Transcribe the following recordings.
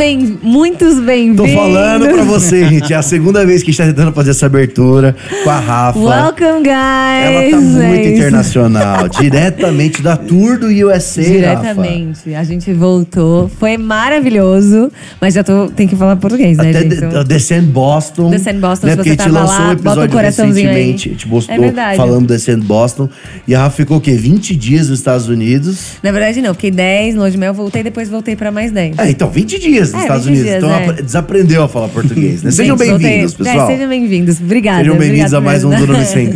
bem, muitos bem-vindos. Tô falando pra você, gente. É a segunda vez que a gente tá tentando fazer essa abertura com a Rafa. Welcome, guys. Ela tá muito É internacional. diretamente da Tour do USA, Diretamente. A gente voltou. Foi maravilhoso. Mas já tô, tem que falar português, Rafa. né, Até gente? The Sand Boston. Sand Boston, né? se Porque você tava lançou lá, um bota episódio coraçãozinho aí. recentemente. A gente postou É verdade. falando Sand Boston. E a Rafa ficou o quê? 20 dias nos Estados Unidos. Na verdade, não. Fiquei 10 no de Mel, voltei, depois voltei pra mais 10. É, então, 20 dias nos É, Estados 20 Unidos. então é. apre- desaprendeu a falar português, né? Sejam bem-vindos, voltei- pessoal. Sejam bem-vindos. Obrigada. Sejam bem-vindos a mais um mesmo. do Nome Sem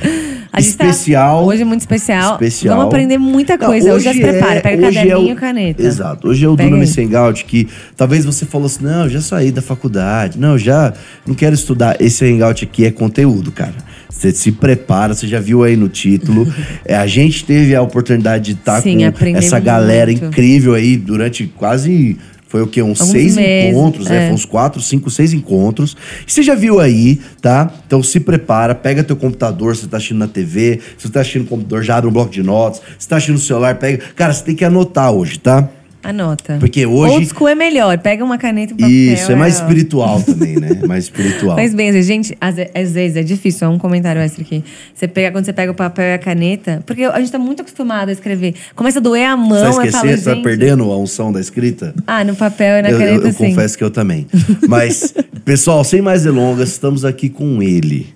gente tá- especial. hoje é muito especial. especial. Vamos aprender muita Não, coisa. Hoje, já se é- prepara. Pega hoje é caderninho o- e caneta. Exato. Hoje é o Pega do Nome aí. Sem Gout, que talvez você falou assim, não, eu já saí da faculdade. Não, já não quero estudar. Esse Hangout aqui é conteúdo, cara. Você se prepara, você já viu aí no título. É, a gente teve a oportunidade de estar Sim, com essa galera muito. incrível aí durante quase... Foi o quê? Uns Alguns seis meses, encontros, né? é. Foi uns quatro, cinco, seis encontros. E você já viu aí, tá? Então se prepara, pega teu computador, se você tá assistindo na TV, se você tá assistindo no computador, já abre um bloco de notas. Se tá assistindo no celular, pega. Cara, você tem que anotar hoje, tá? Anota. Porque hoje- Old school é melhor. Pega uma caneta e um papel. Isso, é mais ó. espiritual também, né? É mais espiritual. Mas bem, gente, às, às vezes é difícil, é um comentário extra aqui. Você pega, quando você pega o papel e a caneta, porque a gente tá muito acostumado a escrever. Começa a doer a Você mão, vai eu esquecer? falo, Você tá perdendo a unção da escrita? Ah, no papel e na eu, eu- caneta, eu sim. confesso que eu também. Mas, pessoal, sem mais delongas, estamos aqui com ele.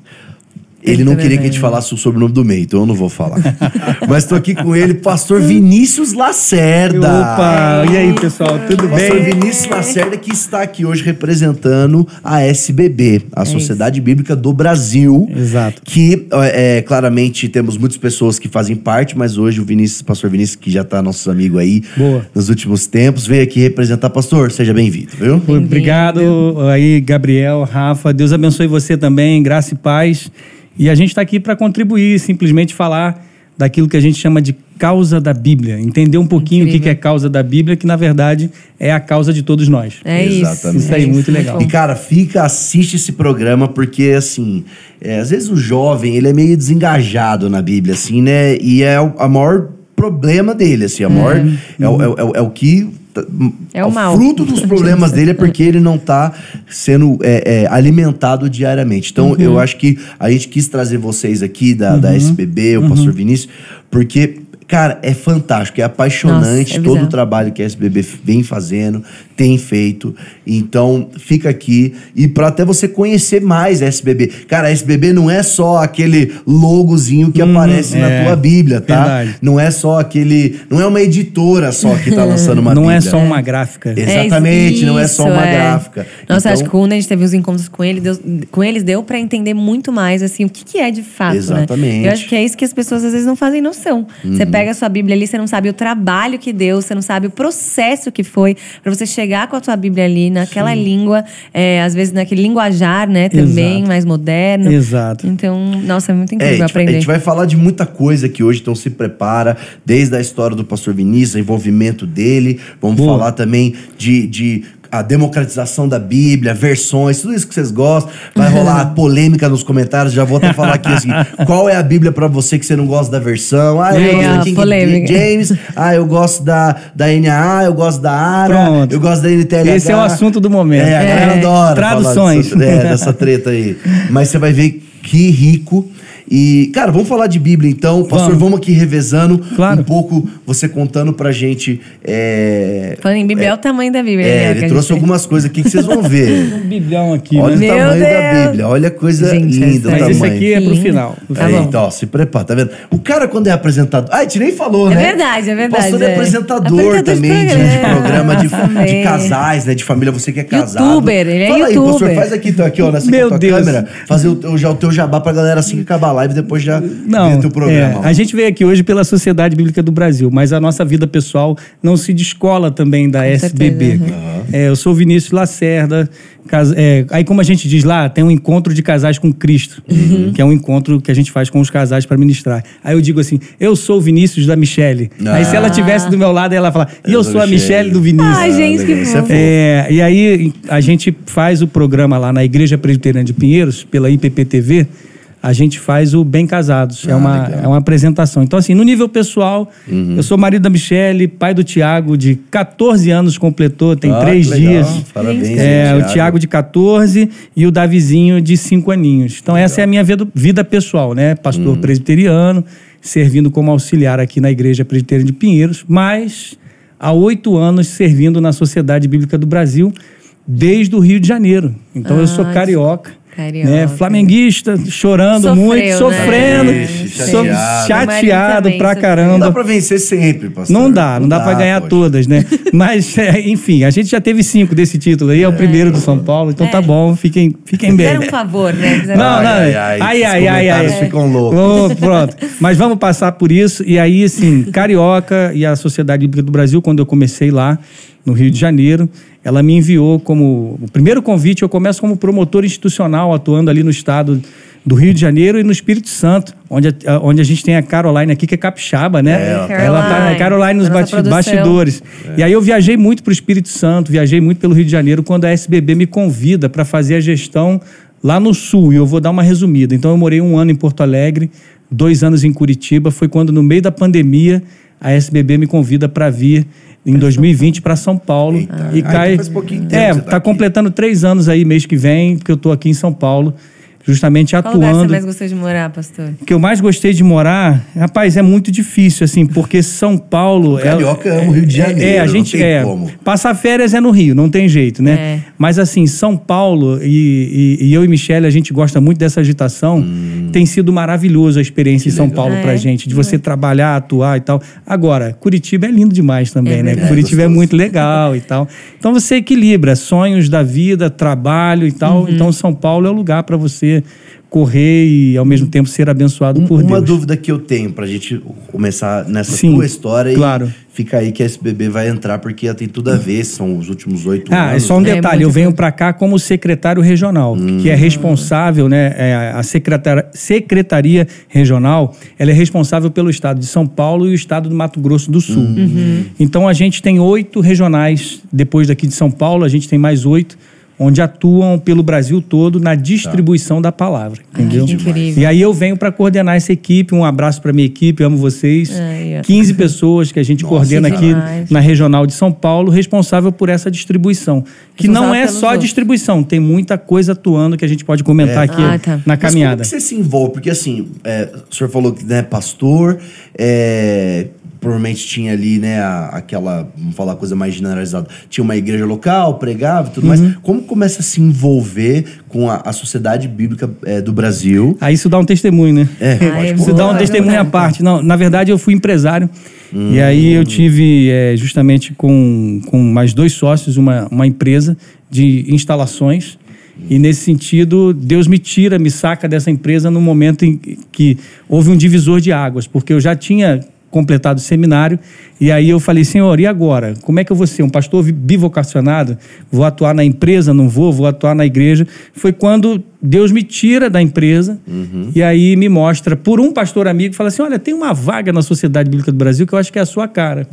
Ele não queria que a gente falasse o sobrenome do meio, então eu não vou falar. Mas estou aqui com ele, pastor Vinícius Lacerda. Opa! E aí, pessoal, tudo Pastor bem? Vinícius Lacerda que está aqui hoje representando a SBB, a Sociedade Bíblica do Brasil. Exato. Que, é, claramente, temos muitas pessoas que fazem parte, mas hoje o Vinícius, pastor Vinícius, que já está nosso amigo aí Boa. nos últimos tempos, veio aqui representar. Pastor, seja bem-vindo, viu? Obrigado aí, Gabriel, Rafa. Deus abençoe você também, graça e paz. E a gente está aqui para contribuir, simplesmente falar daquilo que a gente chama de causa da Bíblia. Entender um pouquinho o que Incrível. é causa da Bíblia, que na verdade é a causa de todos nós. É isso. Exatamente. Isso aí, é muito legal. E, cara, fica, assiste esse programa, porque, assim, é, às vezes o jovem, ele é meio desengajado na Bíblia, assim, né? E é o a maior problema dele, assim, a maior... É, é é o- é o que... tá- É o mal. fruto dos problemas dele é porque ele não tá sendo é, é, alimentado diariamente. Então, Uhum. eu acho que a gente quis trazer vocês aqui da, da SBB, o Uhum. pastor Vinícius, porque... Cara, é fantástico, é apaixonante Nossa, é todo o trabalho que a SBB vem fazendo, tem feito. Então, fica aqui. E para até você conhecer mais a SBB. Cara, a SBB não é só aquele logozinho que aparece na é, tua Bíblia, tá? verdade. Não é só aquele. Não é uma editora só que tá lançando uma Não Bíblia. é só uma gráfica. É. Exatamente, não é só isso, uma gráfica. Nossa, Então- acho que quando a gente teve os encontros com, ele, Deus- com eles, deu pra entender muito mais, assim, o que, que é de fato, Exatamente. né? Eu acho que é isso que as pessoas às vezes não fazem noção. Você Uhum. Pega a sua Bíblia ali, você não sabe o trabalho que deu, você não sabe o processo que foi pra você chegar com a tua Bíblia ali, naquela língua, é, às vezes naquele linguajar, né, também, Exato. mais moderno. Exato. Então, nossa, é muito É, a incrível gente, vai- a aprender. gente vai falar de muita coisa aqui hoje, então se prepara, desde a história do pastor Vinícius, o envolvimento dele, vamos Boa. falar também de, de a democratização da Bíblia, versões, tudo isso que vocês gostam. Vai rolar polêmica nos comentários, já vou até falar aqui assim, qual é a Bíblia pra você que você não gosta da versão? Ah, eu É, gosto da King polêmica. James, ah, eu gosto da, da NAA, eu gosto da ARA, Pronto. eu gosto da NTLH. Esse é o assunto do momento. É, a galera É. adora Traduções. dessa, é, dessa treta aí. Mas você vai ver que rico. E, cara, vamos falar de Bíblia então. Pastor, vamos, Vamos. aqui revezando Claro. um pouco, você contando pra gente. É, Falando em Bíblia, é, o tamanho da Bíblia. é, né, ele trouxe gente- algumas coisas aqui que vocês vão ver. Um biblião aqui, Olha né? o Meu tamanho da Deus. Bíblia. Olha a coisa Gente, linda, essa Mas esse tamanho. aqui é pro final. Tá Aí, bom. então, ó, se prepara, tá vendo? O cara, quando é apresentador. Ah, a gente nem falou, É né? verdade, é verdade, O pastor é é. apresentador, Apresentador de também de, de programa, de, de também. casais, né? De família, você que é casado. Youtuber, ele é Fala aí, youtuber. pastor, faz aqui, então, aqui, ó, nessa Meu tua Deus. câmera. Fazer o, teu- já o teu jabá pra galera assim que acabar live, depois já Não, teu programa. é, a gente veio aqui hoje pela Sociedade Bíblica do Brasil, mas a nossa vida pessoal não se descola também da SBB. certeza, É, eu sou Vinícius Lacerda. é, aí, como a gente diz lá, tem um encontro de casais com Cristo, Uhum. que é um encontro que a gente faz com os casais para ministrar. Aí eu digo assim: eu sou o Vinícius da Michele. Aí, se ela estivesse do meu lado, ela fala: e eu Eu sou sou a Michele. do Vinícius. Ai, gente, que é fofo. É, e aí a gente faz o programa lá na Igreja Presbiteriana de Pinheiros, pela IPPTV, a gente faz o Bem Casados. é, Ah, uma, legal. é uma apresentação. Então, assim, no nível pessoal, eu sou marido da Michele, pai do Tiago, de 14 anos completou, tem Ah, três legal. dias. Parabéns, É, hein, o Tiago de 14 e o Davizinho de 5 aninhos. Então, essa é a minha vida, vida pessoal, né? Pastor Hum. presbiteriano, servindo como auxiliar aqui na Igreja Presbiteriana de Pinheiros, mas há oito anos servindo na Sociedade Bíblica do Brasil, desde o Rio de Janeiro. Então, eu sou Ah, carioca. Carioca. Né? Flamenguista, chorando Sofreu, muito, né? sofrendo, Ixi, so- chateado. chateado pra sofreu. Não caramba. dá pra vencer sempre, pastor. Não dá, não, dá, pra ganhar poxa. todas, né? Mas, é, enfim, a gente já teve cinco desse título aí, é o primeiro do São Paulo, então tá É. bom, fiquem, fiquem bem. Fizeram um favor, né? Fizeram Não, não, Ai, ai, ai, ai, ai, ai. ai. ficam loucos. Oh, pronto. Mas vamos passar por isso. E aí, assim, Carioca e a Sociedade Bíblica do Brasil, quando eu comecei lá no Rio de Janeiro, ela me enviou como. O primeiro convite, eu começo como promotor institucional, atuando ali no estado do Rio de Janeiro e no Espírito Santo, onde a, onde a gente tem a Caroline aqui, que é capixaba, né? É, ela tá- ela tá, Caroline, Caroline nos produção. bastidores. E aí eu viajei muito para o Espírito Santo, viajei muito pelo Rio de Janeiro, quando a SBB me convida para fazer a gestão lá no Sul. E eu vou dar uma resumida. Então eu morei um ano em Porto Alegre, dois anos em Curitiba. Foi quando, no meio da pandemia, a SBB me convida para vir em 2020 para São Paulo. Eita. E Ah, cai. então faz pouquinho tempo é, tá, tá completando três anos aí, mês que vem, que eu tô aqui em São Paulo, justamente Qual lugar você atuando. mais gostou de morar, pastor? O que eu mais gostei de morar, rapaz, é muito difícil, assim, porque São Paulo. O carioca ama o Rio de Janeiro, É, a não gente tem é. como. Passar férias é no Rio, não tem jeito, né? É. Mas assim, São Paulo e, e- e eu e Michele, a gente gosta muito dessa agitação. Hum. Tem sido maravilhoso a experiência em São Paulo É. pra gente, de você trabalhar, atuar e tal. Agora, Curitiba é lindo demais também, É né? Curitiba é, muito legal e tal. Então você equilibra sonhos da vida, trabalho e tal. Uhum. Então São Paulo é o lugar para você correr e ao mesmo tempo ser abençoado Um- por uma Deus. dúvida que eu tenho pra gente começar nessa Sim, tua história claro. e fica aí que a SBB vai entrar porque ela tem tudo a ver, são os últimos oito Ah, é anos. só um né? É, detalhe, eu muito venho para cá como secretário regional, que é responsável, né, é, a secretar- secretaria regional, ela é responsável pelo estado de São Paulo e o estado do Mato Grosso do Sul. Então a gente tem oito regionais, depois daqui de São Paulo, a gente tem mais oito, onde atuam pelo Brasil todo na distribuição da palavra, entendeu? que incrível. E aí eu venho para coordenar essa equipe, um abraço para minha equipe, amo vocês. Ó. 15 pessoas que a gente coordena que aqui demais. na regional de São Paulo, responsável por essa distribuição. Que não é só a outros. distribuição, tem muita coisa atuando que a gente pode comentar É. aqui Ah, tá. na Mas caminhada. como que você se envolve? Porque assim, é, o senhor falou que é pastor, é, provavelmente tinha ali, né, a- aquela, vamos falar coisa mais generalizada, tinha uma igreja local, pregava e tudo Uhum. mais. Como começa a se envolver com a, a sociedade bíblica é, do Brasil? Aí isso dá um testemunho, né? É, Ah, pode é Isso dá um testemunho à verdade. parte. Não, na verdade, eu fui empresário. E aí eu tive, é, justamente com, com mais dois sócios, uma, uma empresa de instalações. E nesse sentido, Deus me tira, me saca dessa empresa no momento em que houve um divisor de águas, porque eu já tinha completado o seminário e aí eu falei, Senhor, e agora? Como é que eu vou ser um pastor bivocacionado? Vou atuar na empresa? Não vou? Vou atuar na igreja? Foi quando Deus me tira da empresa e aí me mostra por um pastor amigo, fala assim, olha, tem uma vaga na Sociedade Bíblica do Brasil que eu acho que é a sua cara.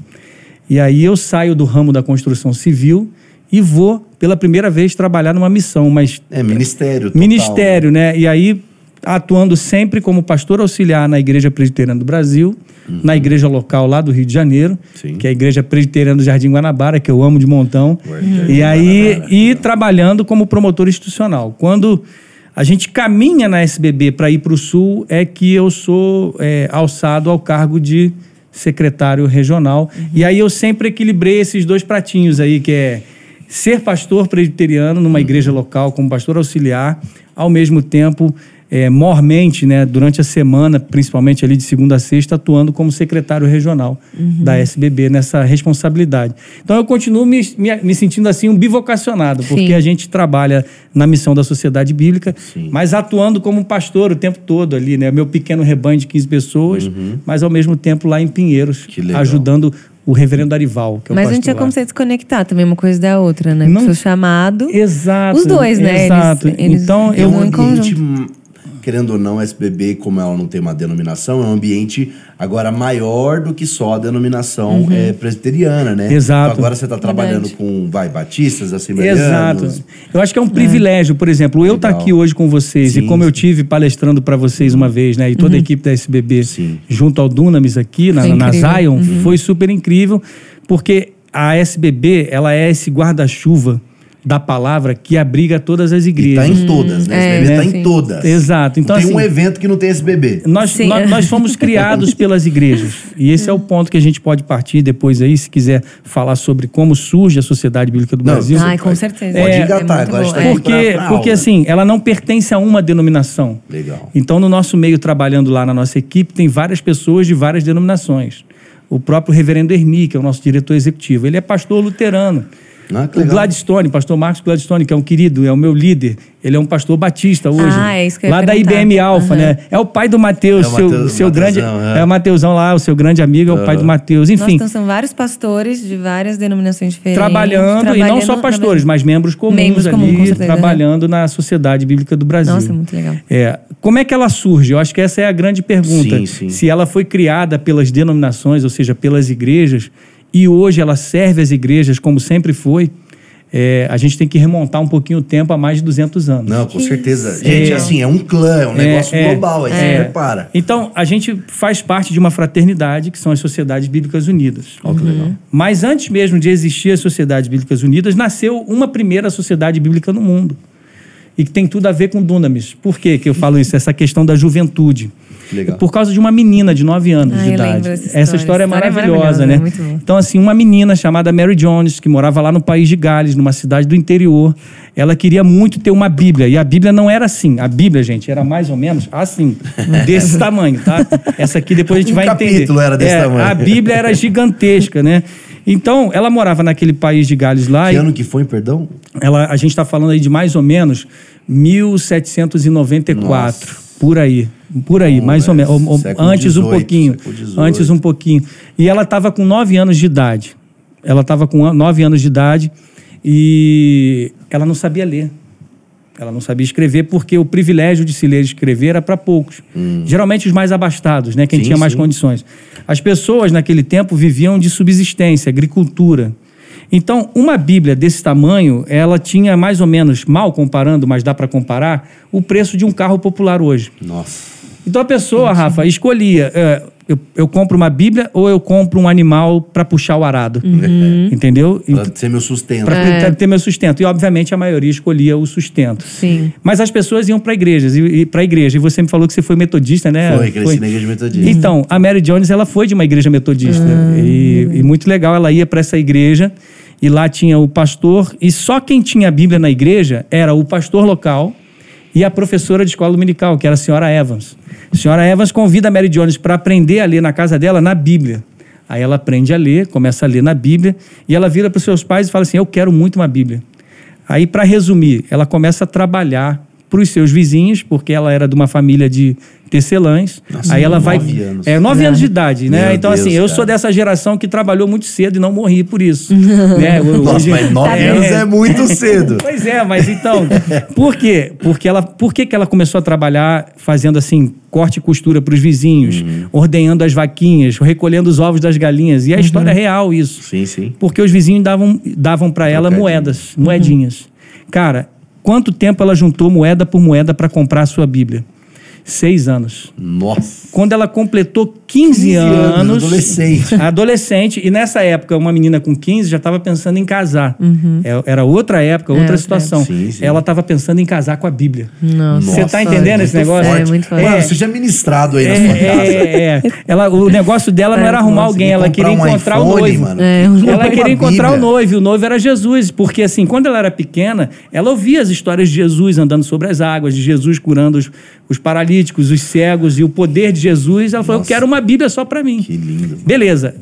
E aí eu saio do ramo da construção civil e vou pela primeira vez trabalhar numa missão, mas É, ministério. total, ministério, né? E aí atuando sempre como pastor auxiliar na Igreja Presbiteriana do Brasil, na igreja local lá do Rio de Janeiro, Sim. que é a Igreja Presbiteriana do Jardim Guanabara, que eu amo de montão. Jardim E aí Guanabara, e trabalhando como promotor institucional. Quando a gente caminha na SBB para ir para o Sul, é que eu sou é, alçado ao cargo de secretário regional. E aí eu sempre equilibrei esses dois pratinhos aí, que é ser pastor presbiteriano numa igreja local, como pastor auxiliar, ao mesmo tempo, é, mormente, né, durante a semana, principalmente ali de segunda a sexta, atuando como secretário regional da SBB nessa responsabilidade. Então eu continuo me, me, me sentindo assim um bivocacionado, porque Sim. a gente trabalha na missão da sociedade bíblica, Sim. mas atuando como pastor o tempo todo ali, né, meu pequeno rebanho de 15 pessoas, mas ao mesmo tempo lá em Pinheiros, ajudando o reverendo Arival, que é o Mas não pastor tinha lá. como você desconectar também uma coisa da outra, né? Não- O seu chamado. Exato. Os dois, né? Exato. Eles- eles- então, É eu um em conjunto. Querendo ou não, SBB, como ela não tem uma denominação, é um ambiente agora maior do que só a denominação é, presbiteriana, né? Exato. Então agora você está trabalhando Verdade. com, vai, batistas, assembleanos. Exato. Eu acho que é um privilégio, por exemplo, eu estar Legal. aqui hoje com vocês Sim, e como eu sim. tive palestrando para vocês uma vez, né, e toda a equipe da SBB Sim. junto ao Dunamis aqui na, na. Zion, foi super incrível, porque a SBB, ela é esse guarda-chuva da palavra que abriga todas as igrejas. tá em todas, né? É, SBB tá né? em todas. Exato. Então, não tem assim, um evento que não tem SBB. Nós, Sim. nós, nós fomos criados pelas igrejas. E esse é o ponto que a gente pode partir depois aí, se quiser falar sobre como surge a Sociedade Bíblica do Não, Brasil. Ai, com certeza. Pode É, engatar, é agora está Porque, pra- pra porque aula. assim, ela não pertence a uma denominação. Legal. Então, no nosso meio, trabalhando lá na nossa equipe, tem várias pessoas de várias denominações. O próprio reverendo Hermi, que é o nosso diretor executivo, ele é pastor luterano. Ah, O. Gladstone, pastor Marcos Gladstone, que é um querido, é o meu líder, ele é um pastor batista hoje. Ah, é isso que eu ia Lá da. IBM Alfa, Aham. né? É o pai do Mateus, É o seu, Mateus- seu grande. Mateusão, é. É o Mateusão lá, o seu grande amigo, é o pai do Mateus. Nossa, Enfim, então são vários pastores de várias denominações diferentes. trabalhando, e não só trabalhando- pastores, mas membros comuns Membros ali, comuns, com certeza, trabalhando na Sociedade Bíblica do Brasil. Nossa, muito legal. É, como é que ela surge? Eu acho que essa é a grande pergunta. Sim, sim. Se ela foi criada pelas denominações, ou seja, pelas igrejas, e hoje ela serve as igrejas como sempre foi, é, a gente tem que remontar um pouquinho o tempo a mais de 200 anos. Não, com certeza. Gente, assim, é um clã, é um negócio é, global, aí é. você prepara. Então, a gente faz parte de uma fraternidade, que são as Sociedades Bíblicas Unidas. Ó, que legal. Mas antes mesmo de existir as Sociedades Bíblicas Unidas, nasceu uma primeira sociedade bíblica no mundo. E que tem tudo a ver com Dunamis. Por quê que eu falo isso? Essa questão da juventude. Legal. Por causa de uma menina de 9 anos Ah, de idade. Essa história. história é Essa história é maravilhosa, maravilhosa, né? muito boa. Então, assim, uma menina chamada Mary Jones, que morava lá no país de Gales, numa cidade do interior, ela queria muito ter uma Bíblia. E a Bíblia não era assim. A Bíblia, gente, era mais ou menos assim, desse tamanho, tá? Essa aqui depois a gente Um vai entender. capítulo era desse É, tamanho. A Bíblia era gigantesca, né? Então, ela morava naquele país de Gales lá. Que e ano que foi, perdão? ela, a gente está falando aí de mais ou menos 1794, por aí. Por aí, Bom, mais ou é, menos. ou- século Antes um 18, pouquinho. século 18. Antes um pouquinho. E ela estava com 9 anos de idade. Ela estava com 9 anos de idade e ela não sabia ler. Ela não sabia escrever porque o privilégio de se ler e escrever era para poucos. Geralmente os mais abastados, né? Quem Hum. Sim, tinha mais sim. condições. As pessoas naquele tempo viviam de subsistência, agricultura. Então, uma Bíblia desse tamanho, ela tinha mais ou menos, mal comparando, mas dá para comparar, o preço de um carro popular hoje. Nossa. Então a pessoa, Rafa, escolhia: é, eu, eu compro uma Bíblia ou eu compro um animal para puxar o arado. Entendeu? Pra ser meu sustento. Para ter meu sustento. E, obviamente, a maioria escolhia o sustento. Sim. Mas as pessoas iam para igrejas e, e para igreja. E você me falou que você foi metodista, né? Foi, cresci na igreja metodista. Então, a Mary Jones, ela foi de uma igreja metodista. E, e muito legal, ela ia para essa igreja e lá tinha o pastor. E só quem tinha a Bíblia na igreja era o pastor local e a professora de escola dominical, que era a senhora Evans. A senhora Evans convida a Mary Jones para aprender a ler na casa dela na Bíblia. Aí ela aprende a ler, começa a ler na Bíblia, e ela vira para os seus pais e fala assim: Eu quero muito uma Bíblia. Aí, para resumir, ela começa a trabalhar para os seus vizinhos, porque ela era de uma família de tecelãs. Nossa, Aí ela vai. nove anos. É, nove anos de idade, né? Meu então, assim, Deus, eu cara. sou dessa geração que trabalhou muito cedo e não morri por isso. né? Eu- Nossa, hoje- mas nove É. anos é muito cedo. Pois é, mas então, por quê? Porque ela, por que, que ela começou a trabalhar fazendo assim, corte e costura para os vizinhos, Uhum. ordenhando as vaquinhas, recolhendo os ovos das galinhas? E a história é real isso. Sim, sim. Porque os vizinhos davam, davam para ela Trocadinho. moedas, moedinhas. Cara, quanto tempo ela juntou moeda por moeda para comprar a sua Bíblia? Seis anos. Nossa. Quando ela completou 15, 15 anos, anos. adolescente. Adolescente. E nessa época, uma menina com 15 já estava pensando em casar. É- Era outra época, outra É, situação. é. Sim, sim. Ela estava pensando em casar com a Bíblia. Nossa. Você tá entendendo esse muito negócio? forte. Forte. muito forte. Mano, É. você já ministrado aí É, na sua casa. é, é. Ela, o negócio dela não É, era arrumar nossa, alguém, ela queria um encontrar o iPhone, noivo. mano. É, Ela queria encontrar o noivo, e o noivo era Jesus, porque assim, quando ela era pequena, ela ouvia as histórias de Jesus andando sobre as águas, de Jesus curando os, os paralíticos, os cegos e o poder de Jesus. Ela falou: Eu quero uma Bíblia só para mim. Que lindo. Beleza.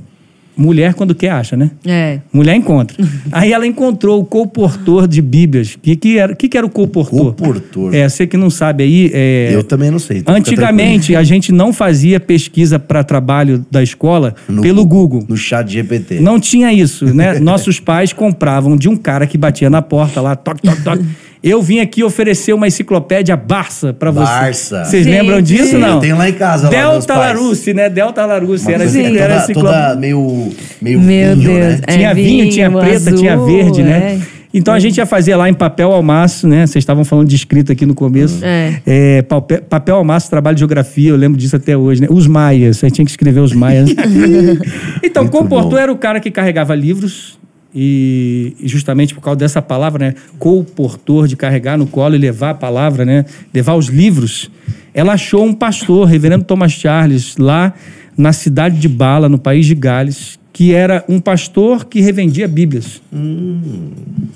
Mulher, quando quer, acha, né? É. Mulher encontra. Aí ela encontrou o colportor de Bíblias. O que, que, era, que, que era o colportor? Colportor. É, você que não sabe aí. é, Eu também não sei. Antigamente, a gente não fazia pesquisa para trabalho da escola. No pelo Google. No chat GPT. Não tinha isso, né? Nossos pais compravam de um cara que batia na porta lá, toque, toque, toque. Eu vim aqui oferecer uma enciclopédia Barça para você. Barça. Vocês Gente. lembram disso, Sim, não? eu tenho lá em casa, Delta. Larousse, né? Delta Larousse. Era, coisa era toda, toda meio, meio Meu vinho, Deus. né? É, tinha vinho, vinho, tinha preta, tinha azul, verde, né? é. Então a gente ia fazer lá em papel almaço, né? Vocês estavam falando de escrita aqui no começo. É. É, papel, papel almaço, trabalho de geografia, eu lembro disso até hoje, né? Os maias, aí tinha que escrever os maias. então, Muito comportor bom. era o cara que carregava livros e, e justamente por causa dessa palavra, né? Comportor, de carregar no colo e levar a palavra, né? Levar os livros. Ela achou um pastor, reverendo Thomas Charles, lá na cidade de Bala, no país de Gales, que era um pastor que revendia Bíblias.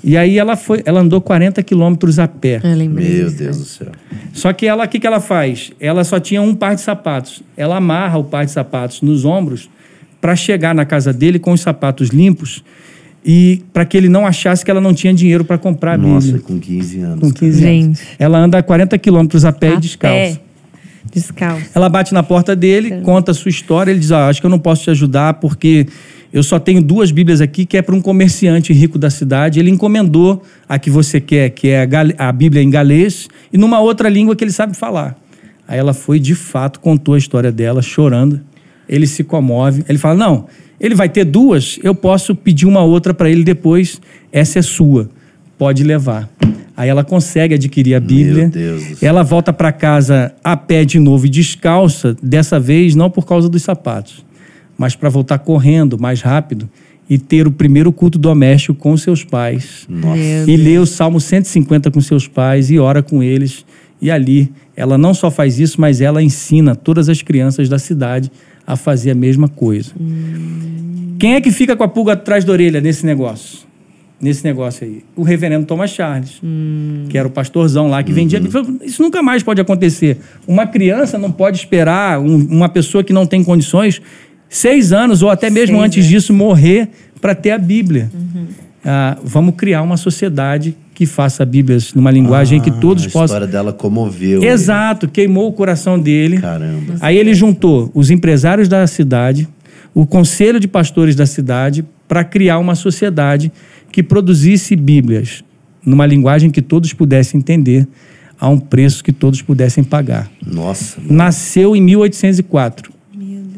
E aí ela foi, ela andou 40 quilômetros a pé. Lembrei. Meu. Deus do céu. Só que ela, o que, que ela faz? Ela só tinha um par de sapatos. Ela amarra o par de sapatos nos ombros para chegar na casa dele com os sapatos limpos e para que ele não achasse que ela não tinha dinheiro para comprar a Nossa, Bíblia. com 15 anos. Com 15 anos. Gente. Ela anda 40 quilômetros a pé A e descalço. pé. Descalço. Ela bate na porta dele, conta a sua história. Ele diz: ah, Acho que eu não posso te ajudar porque eu só tenho duas Bíblias aqui que é para um comerciante rico da cidade. Ele encomendou a que você quer, que é a, gal- a Bíblia em galês e numa outra língua que ele sabe falar. Aí ela foi, de fato, contou a história dela, chorando. Ele se comove. Ele fala: Não, ele vai ter duas, eu posso pedir uma outra para ele depois. Essa é sua, pode levar. Aí ela consegue adquirir a Bíblia. Ela volta para casa a pé de novo e descalça, dessa vez não por causa dos sapatos, mas para voltar correndo mais rápido e ter o primeiro culto doméstico com seus pais. Nossa. E lê o Salmo 150 com seus pais e ora com eles. E ali, ela não só faz isso, mas ela ensina todas as crianças da cidade a fazer a mesma coisa. Quem é que fica com a pulga atrás da orelha nesse negócio? Nesse negócio aí? O reverendo Thomas Charles, que era o pastorzão lá que vendia. Bíblia. Falou, Isso nunca mais pode acontecer. Uma criança não pode esperar um- uma pessoa que não tem condições seis anos ou até mesmo Seis antes anos. disso morrer para ter a Bíblia. Ah, vamos criar uma sociedade que faça Bíblias numa linguagem que Ah, todos a possam. história dela comoveu. Exato, queimou o coração dele. Caramba. Aí ele juntou os empresários da cidade, o conselho de pastores da cidade, para criar uma sociedade que produzisse Bíblias numa linguagem que todos pudessem entender, a um preço que todos pudessem pagar. Nossa. Nasceu em 1804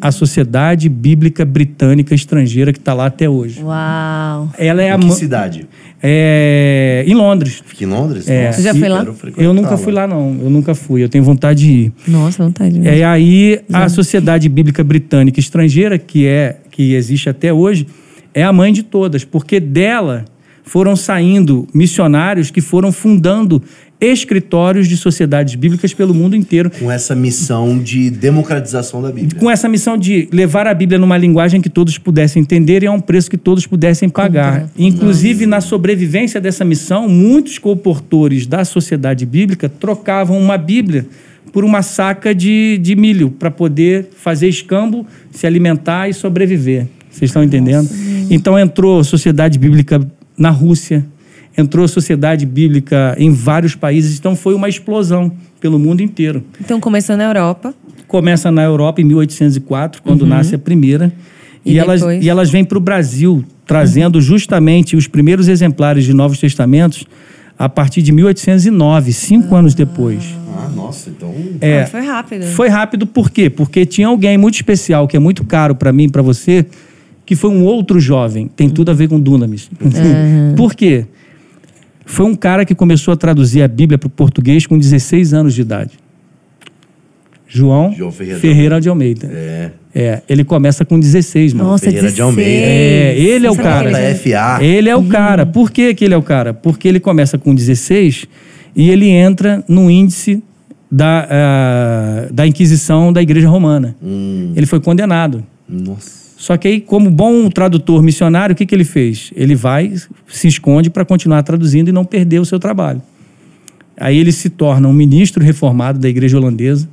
a Sociedade Bíblica Britânica Estrangeira que está lá até hoje. Uau. Ela é a Em que ma- cidade? é, em Londres. Fica em Londres? É. Você já foi lá? Eu nunca fui lá não, eu nunca fui. Eu tenho vontade de ir. Nossa, vontade. de ver. É aí a Sociedade Bíblica Britânica Estrangeira, que é que existe até hoje, é a mãe de todas, porque dela foram saindo missionários que foram fundando escritórios de sociedades bíblicas pelo mundo inteiro, Com essa missão de democratização da Bíblia. com essa missão de levar a Bíblia numa linguagem que todos pudessem entender e a um preço que todos pudessem pagar. Inclusive, na sobrevivência dessa missão, muitos comportores da sociedade bíblica trocavam uma Bíblia por uma saca de, de milho para poder fazer escambo, se alimentar e sobreviver. Vocês estão entendendo? Então entrou sociedade bíblica na Rússia, entrou sociedade bíblica em vários países, então foi uma explosão pelo mundo inteiro Então começou na Europa. começa na Europa em 1804, quando nasce a primeira. E, E elas, e elas vêm para o Brasil, trazendo justamente os primeiros exemplares de Novos Testamentos a partir de 1809, cinco anos depois. Ah, nossa, então. É, Ah, foi rápido. Foi rápido por quê? Porque tinha alguém muito especial, que é muito caro para mim e para você, que foi um outro jovem. Tem tudo a ver com Dunamis. por quê? Foi um cara que começou a traduzir a Bíblia para o português com 16 anos de idade. João, João Ferreira de Ferreira de Almeida. É. É, ele começa com 16, mano. Nossa, Ferreira de 16. Almeida. É, ele é o Sabe cara. JFA. Ele é o cara. Por que, que ele é o cara? Porque ele começa com 16 e ele entra no índice da, ah, da Inquisição da Igreja Romana. Hum, Ele foi condenado. nossa. Só que aí, como bom tradutor missionário, o que, que ele fez? Ele vai, se esconde para continuar traduzindo e não perder o seu trabalho. Aí ele se torna um ministro reformado da igreja holandesa,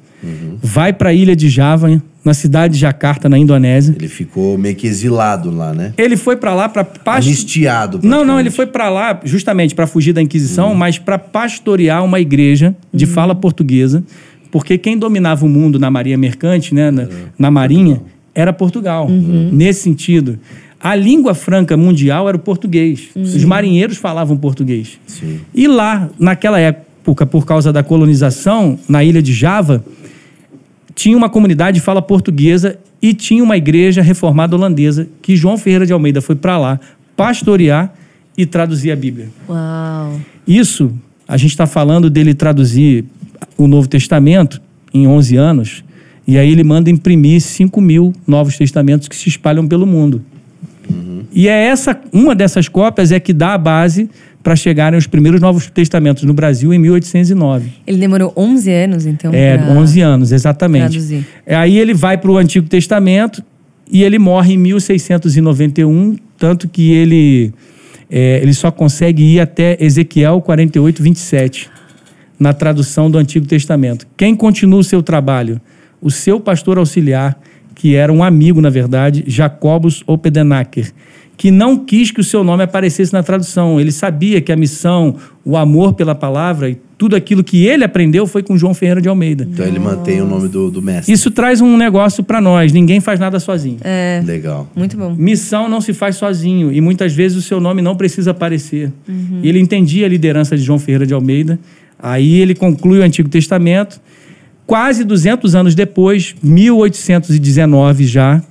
vai para a ilha de Java, na cidade de Jakarta, na Indonésia. Ele ficou meio que exilado lá, né? Ele foi para lá para Anistiado. Não, não, ele foi para lá justamente para fugir da Inquisição, mas para pastorear uma igreja de fala portuguesa, porque quem dominava o mundo na marinha mercante, né, na, na marinha, era Portugal. Nesse sentido, A língua franca mundial era o português. Os marinheiros falavam português. Sim. E lá, naquela época, por causa da colonização, na ilha de Java, tinha uma comunidade de fala portuguesa e tinha uma igreja reformada holandesa que João Ferreira de Almeida foi para lá pastorear e traduzir a Bíblia. Uau. Isso, a gente está falando dele traduzir o Novo Testamento em 11 anos, e aí ele manda imprimir 5 mil Novos Testamentos que se espalham pelo mundo. E é essa, uma dessas cópias é que dá a base para chegarem os primeiros Novos Testamentos no Brasil em 1809. Ele demorou 11 anos, então, É, pra 11 anos, exatamente. traduzir. É, Aí ele vai para o Antigo Testamento e ele morre em 1691, tanto que ele, é, ele só consegue ir até Ezequiel 48, 27, na tradução do Antigo Testamento. Quem continua o seu trabalho? O seu pastor auxiliar, que era um amigo, na verdade, Jacobus Opedenacker, que não quis que o seu nome aparecesse na tradução. Ele sabia que a missão, o amor pela palavra e tudo aquilo que ele aprendeu foi com João Ferreira de Almeida. Então ele mantém o nome do, do mestre. Isso traz um negócio para nós. Ninguém faz nada sozinho. É, Legal. muito bom. Missão não se faz sozinho e muitas vezes o seu nome não precisa aparecer. Ele entendia a liderança de João Ferreira de Almeida. Aí ele conclui o Antigo Testamento. Quase 200 anos depois, 1819 já,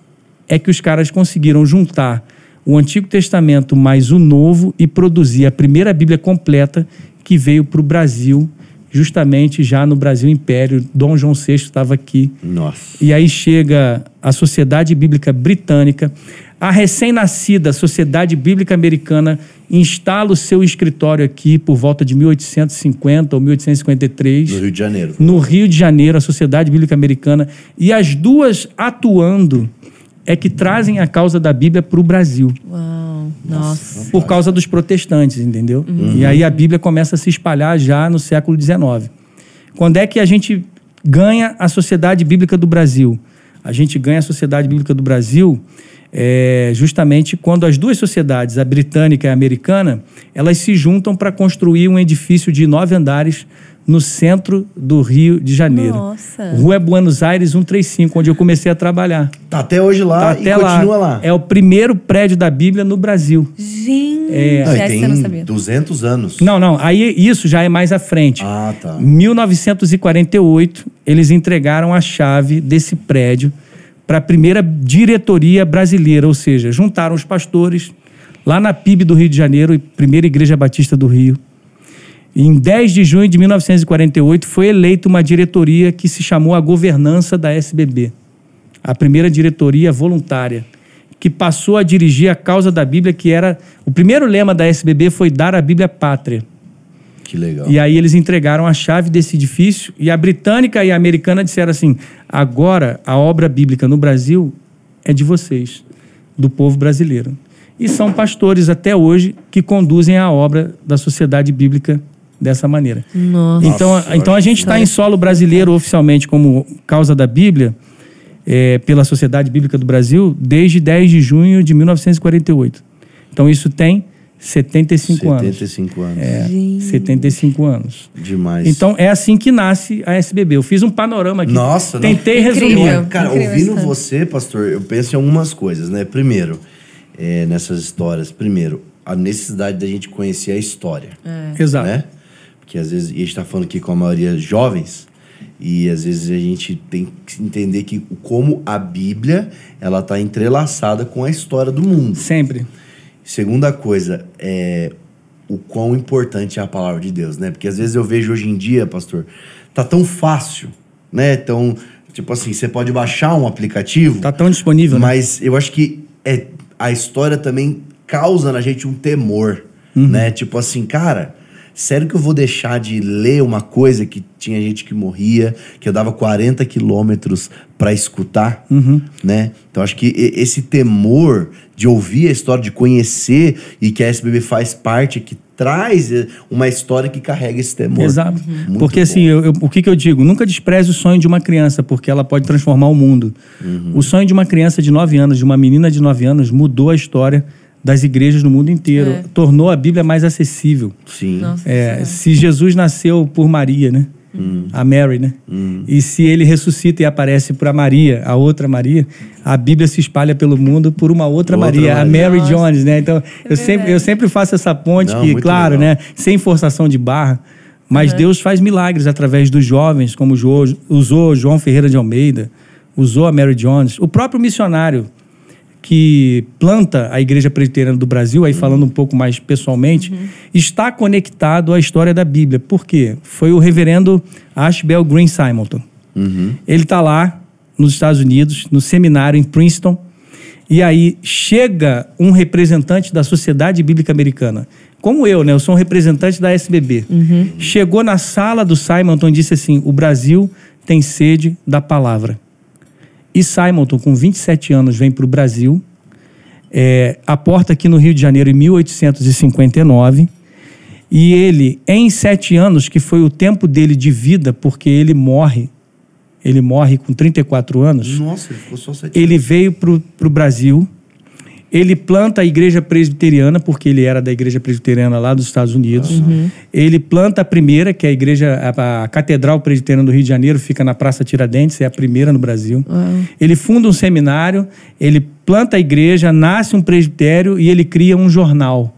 é que os caras conseguiram juntar o Antigo Testamento mais o Novo e produzir a primeira Bíblia completa que veio para o Brasil, justamente já no Brasil Império. Dom João VI estava aqui. Nossa. E aí chega a Sociedade Bíblica Britânica, a recém-nascida Sociedade Bíblica Americana instala o seu escritório aqui por volta de 1850 ou 1853 No Rio de Janeiro. no Rio de Janeiro, a Sociedade Bíblica Americana, e as duas atuando é que trazem a causa da Bíblia para o Brasil, Uau. Nossa. por causa dos protestantes, entendeu? E aí a Bíblia começa a se espalhar já no século XIX. Quando é que a gente ganha a Sociedade Bíblica do Brasil? A gente ganha a Sociedade Bíblica do Brasil é, justamente quando as duas sociedades, a britânica e a americana, elas se juntam para construir um edifício de nove andares no centro do Rio de Janeiro. Nossa. Rua Buenos Aires 135, onde eu comecei a trabalhar. Tá até hoje lá Tá e até lá. continua lá. É o primeiro prédio da Bíblia no Brasil. Gente, É. Não, e essa eu não sabia. tem 200 anos. Não, não, aí isso já é mais à frente. Ah, tá. Em 1948, eles entregaram a chave desse prédio para a primeira diretoria brasileira, ou seja, juntaram os pastores lá na PIB do Rio de Janeiro, e primeira Igreja Batista do Rio. Em 10 de junho de 1948 foi eleita uma diretoria que se chamou a Governança da SBB, a primeira diretoria voluntária, que passou a dirigir a causa da Bíblia, que era o primeiro lema da SBB foi dar a Bíblia pátria. Que legal. E aí eles entregaram a chave desse edifício e a britânica e a americana disseram assim: agora a obra bíblica no Brasil é de vocês, do povo brasileiro. E são pastores até hoje que conduzem a obra da sociedade bíblica dessa maneira. Nossa. Então, Nossa, então a gente está em solo brasileiro oficialmente como causa da Bíblia, é, pela Sociedade Bíblica do Brasil, desde 10 de junho de 1948. Então isso tem 75 anos. 75 anos. É, Gente. 75 anos. Demais. Então é assim que nasce a SBB. Eu fiz um panorama aqui. Nossa, Tentei não. resumir. Incrível. Cara, Incrível ouvindo essa- você, pastor, eu penso em algumas coisas, né? Primeiro, é, nessas histórias. Primeiro, a necessidade da gente conhecer a história. Exato. Né? Porque às vezes, e a gente está falando aqui com a maioria jovens, e às vezes a gente tem que entender que como a Bíblia ela está entrelaçada com a história do mundo. Sempre. Segunda coisa, é o quão importante é a palavra de Deus, né? Porque às vezes eu vejo hoje em dia, pastor, tá tão fácil, né? Então, tipo assim, você pode baixar um aplicativo, Tá tão disponível, né? mas eu acho que é, a história também causa na gente um temor, Uhum. né? Tipo assim, cara, sério que eu vou deixar de ler uma coisa que tinha gente que morria, que eu dava 40 quilômetros para escutar, Uhum. né? Então acho que esse temor de ouvir a história, de conhecer e que a SBB faz parte, que traz eh, uma história que carrega esse temor. Exato. Muito Porque bom. assim, eu- eu- o que, que eu digo? Nunca despreze o sonho de uma criança, porque ela pode transformar o mundo. Uhum. O sonho de uma criança de 9 anos, de uma menina de 9 anos, mudou a história das igrejas no mundo inteiro. É. Tornou a Bíblia mais acessível. Sim. Nossa É, Senhora. se Jesus nasceu por Maria, né? a Mary, né? E se ele ressuscita e aparece para Maria, a outra Maria, a Bíblia se espalha pelo mundo por uma outra, Outra Maria, a Maria. Mary Nossa. Jones, né? Então, eu, É sempre, eu sempre faço essa ponte Não, que, claro, legal. né? Sem forçação de barra, mas Deus faz milagres através dos jovens, como usou João Ferreira de Almeida, usou a Mary Jones, o próprio missionário que planta a Igreja Presbiteriana do Brasil, aí falando um pouco mais pessoalmente, está conectado à história da Bíblia. Por quê? Foi o reverendo Ashbel Green Simonton. Ele está lá nos Estados Unidos, no seminário em Princeton, e aí chega um representante da Sociedade Bíblica Americana. Como eu, né? Eu sou um representante da SBB. Chegou na sala do Simonton e disse assim: o Brasil tem sede da palavra. E Simonton, com 27 anos, vem para o Brasil, é, aporta aqui no Rio de Janeiro em 1859. E ele, em sete anos, que foi o tempo dele de vida, porque ele morre, ele morre com 34 anos, Nossa, ele ficou só sete ele veio para o Brasil, ele planta a igreja presbiteriana, porque ele era da igreja presbiteriana lá dos Estados Unidos. Ele planta a primeira, que é a igreja, a, a Catedral Presbiteriana do Rio de Janeiro, fica na Praça Tiradentes, é a primeira no Brasil. Ele funda um seminário, ele planta a igreja, nasce um presbitério e ele cria um jornal.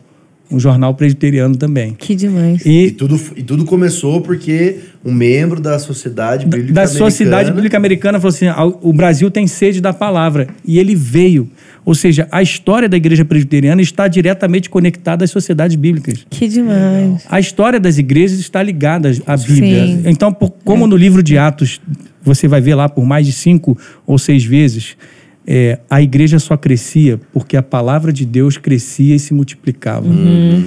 Um jornal presbiteriano também. Que demais. E E tudo, e tudo começou porque um membro da Sociedade Bíblica da Americana... Sociedade Bíblica Americana falou assim: "Ah, o Brasil tem sede da palavra. E ele veio. Ou seja, a história da igreja presbiteriana está diretamente conectada às sociedades bíblicas. Que demais. A história das igrejas está ligada à Bíblia. Sim. Então, por- como no livro de Atos, você vai ver lá por mais de cinco ou seis vezes, é, a igreja só crescia porque a palavra de Deus crescia e se multiplicava.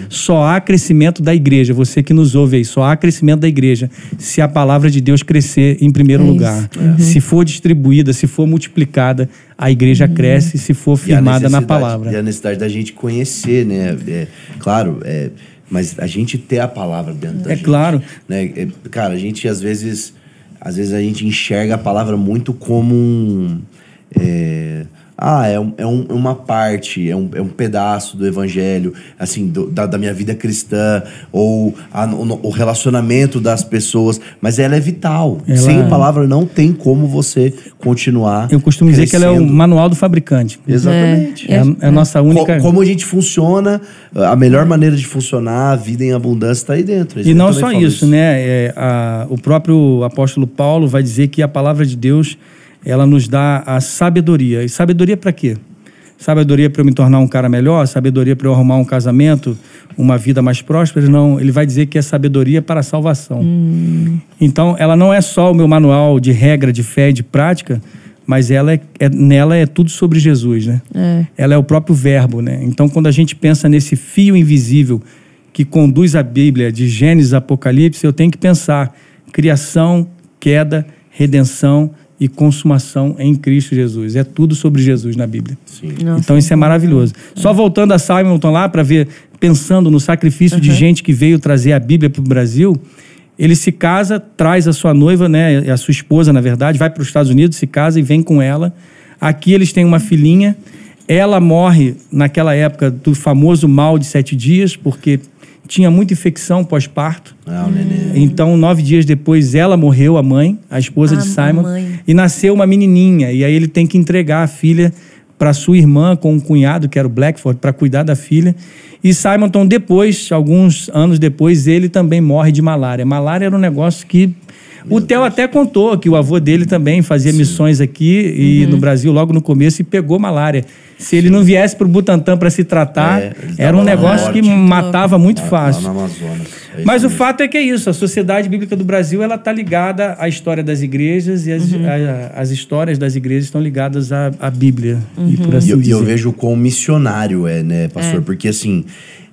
Só há crescimento da igreja, você que nos ouve aí, só há crescimento da igreja se a palavra de Deus crescer em primeiro É lugar. Se for distribuída, se for multiplicada, a igreja cresce se for firmada na palavra. E a necessidade da gente conhecer, né? É, claro, é, mas a gente ter a palavra dentro da É gente. claro. Né? É, cara, a gente às vezes, às vezes a gente enxerga a palavra muito como um. É, ah, é, um- é um- uma parte, é um, é um pedaço do evangelho, assim, do- da, da minha vida cristã, ou a- o, o relacionamento das pessoas, mas ela é vital. Ela- Sem a palavra não tem como você continuar. Eu costumo dizer que ela é o crescendo. manual do fabricante. Exatamente. É, a- é a nossa única. Co- Como a gente funciona, a melhor maneira de funcionar, a vida em abundância está aí dentro. E não só falo isso, né? É, a- o próprio apóstolo Paulo vai dizer que a palavra de Deus ela nos dá a sabedoria. E sabedoria para quê? Sabedoria para eu me tornar um cara melhor? Sabedoria para eu arrumar um casamento, uma vida mais próspera? Não. Ele vai dizer que é sabedoria para a salvação. Então, ela não é só o meu manual de regra, de fé e de prática, mas ela é, é- nela é tudo sobre Jesus, né? É. Ela é o próprio verbo, né? Então, quando a gente pensa nesse fio invisível que conduz a Bíblia de Gênesis a Apocalipse, eu tenho que pensar criação, queda, redenção e consumação em Cristo Jesus. É tudo sobre Jesus na Bíblia. Nossa. Então isso é maravilhoso. Só voltando a Simonton lá para ver, pensando no sacrifício de gente que veio trazer a Bíblia para o Brasil, ele se casa, traz a sua noiva, né, a sua esposa, na verdade, vai para os Estados Unidos, se casa e vem com ela. Aqui eles têm uma filhinha. Ela morre naquela época do famoso mal de sete dias, porque tinha muita infecção pós-parto. Ah, o nenê. Então, nove dias depois, ela morreu, a mãe, a esposa Ah, de a Simon, mãe. e nasceu uma menininha. E aí ele tem que entregar a filha para sua irmã com um cunhado, que era o Blackford, para cuidar da filha. E Simonton, depois, alguns anos depois, ele também morre de malária. Malária era um negócio que. o Theo até contou que o avô dele também fazia missões aqui e Uhum. no Brasil logo no começo e pegou malária. Se ele não viesse para o Butantan para se tratar, É, era um lá negócio que norte. matava muito Lá- fácil. Lá no Amazonas. É Mas o mesmo. fato é que é isso. A Sociedade Bíblica do Brasil ela está ligada à história das igrejas e as, a- as histórias das igrejas estão ligadas à, à Bíblia. E por E assim eu, e dizer. eu vejo quão missionário é, né, pastor? Porque assim,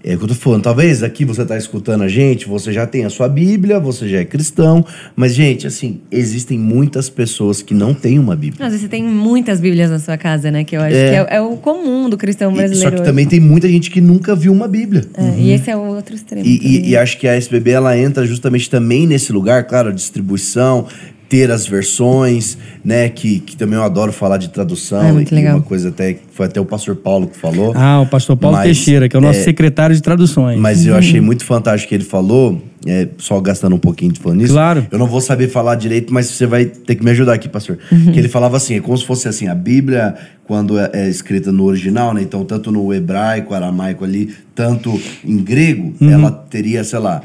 é o que eu tô falando, talvez aqui você tá escutando a gente, você já tem a sua Bíblia, você já é cristão, mas, gente, assim, existem muitas pessoas que não têm uma Bíblia. Vezes você tem muitas Bíblias na sua casa, né? Que eu acho É. que é, é o comum do cristão E- brasileiro. só que hoje. também tem muita gente que nunca viu uma Bíblia. É, E esse é o outro extremo. E, e- e acho que a SBB ela entra justamente também nesse lugar, claro, a distribuição, ter as versões, né? Que, que também eu adoro falar de tradução. Ah, muito legal. uma coisa até que foi até o pastor Paulo que falou. Ah, o pastor Paulo Mas, Teixeira, que é o nosso é, secretário de traduções. Mas eu achei muito fantástico o que ele falou, é, só gastando um pouquinho de falando nisso. Claro. Eu não vou saber falar direito, mas você vai ter que me ajudar aqui, pastor. Que ele falava assim, é como se fosse assim, a Bíblia, quando é, é escrita no original, né? Então, tanto no hebraico, aramaico ali, tanto em grego, ela teria, sei lá,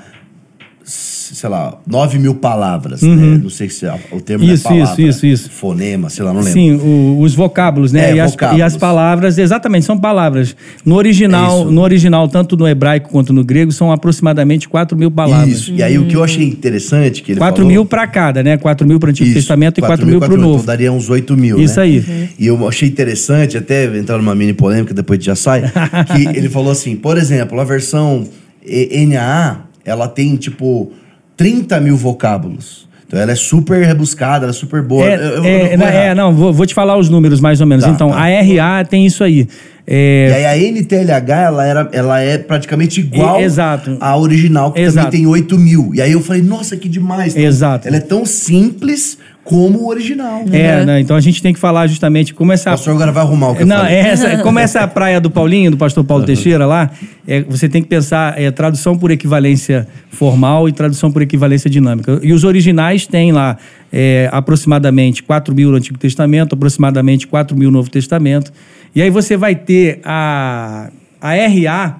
sei lá, 9 mil palavras, né? Não sei se é o termo Isso, é palavra. isso, isso, isso. Fonema, sei lá, não lembro. Sim, o- os vocábulos, né? É, e, as, vocábulos. e as palavras, exatamente, são palavras. No original, É no original, tanto no hebraico quanto no grego, são aproximadamente 4 mil palavras. Isso. E aí o que eu achei interessante que ele 4 falou... mil para cada, né? 4 mil para o Antigo Isso, Testamento e 4 mil para o 4 Novo. Então daria uns 8 mil, Isso né? aí. E eu achei interessante, até entrar numa mini polêmica, depois já sai, que ele falou assim, por exemplo, a versão NAA, ela tem, tipo, 30 mil vocábulos. Então ela é super rebuscada, ela é super boa. É, Eu- eu- é, não, é, não, vou, vou te falar os números mais ou menos. Tá, então, tá. a RA tem isso aí. É, E aí a NTLH, ela, era, ela é praticamente igual E- exato. à original, que Exato. também tem 8 mil. E aí eu falei, nossa, que demais. Então, Exato. Ela é tão simples como o original. é, né, então a gente tem que falar justamente como O essa. pastor agora vai arrumar o que Não, é essa, como essa a praia do Paulinho, do pastor Paulo Teixeira lá, é, você tem que pensar é, tradução por equivalência formal e tradução por equivalência dinâmica. E os originais têm lá é, aproximadamente 4 mil no Antigo Testamento, aproximadamente 4 mil no Novo Testamento. E aí você vai ter a, a RA,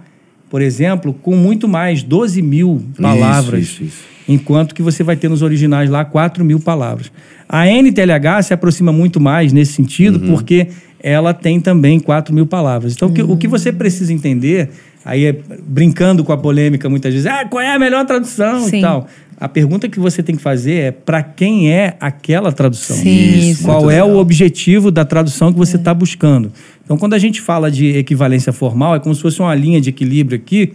por exemplo, com muito mais, 12 mil palavras. isso, isso. Enquanto que você vai ter nos originais lá 4 mil palavras. A NTLH se aproxima muito mais nesse sentido, Uhum. porque ela tem também 4 mil palavras. Então, o que- o que você precisa entender, aí é brincando com a polêmica muitas vezes, ah, qual é a melhor tradução Sim. e tal. A pergunta que você tem que fazer é para quem é aquela tradução? Sim, isso. Qual é o legal. objetivo da tradução que você está buscando? Então, quando a gente fala de equivalência formal, é como se fosse uma linha de equilíbrio aqui.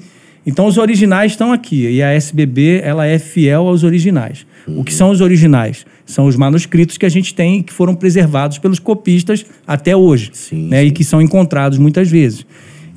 Então, os originais estão aqui. E a SBB, ela é fiel aos originais. O que são os originais? São os manuscritos que a gente tem e que foram preservados pelos copistas até hoje. Sim, né? E sim. que são encontrados muitas vezes.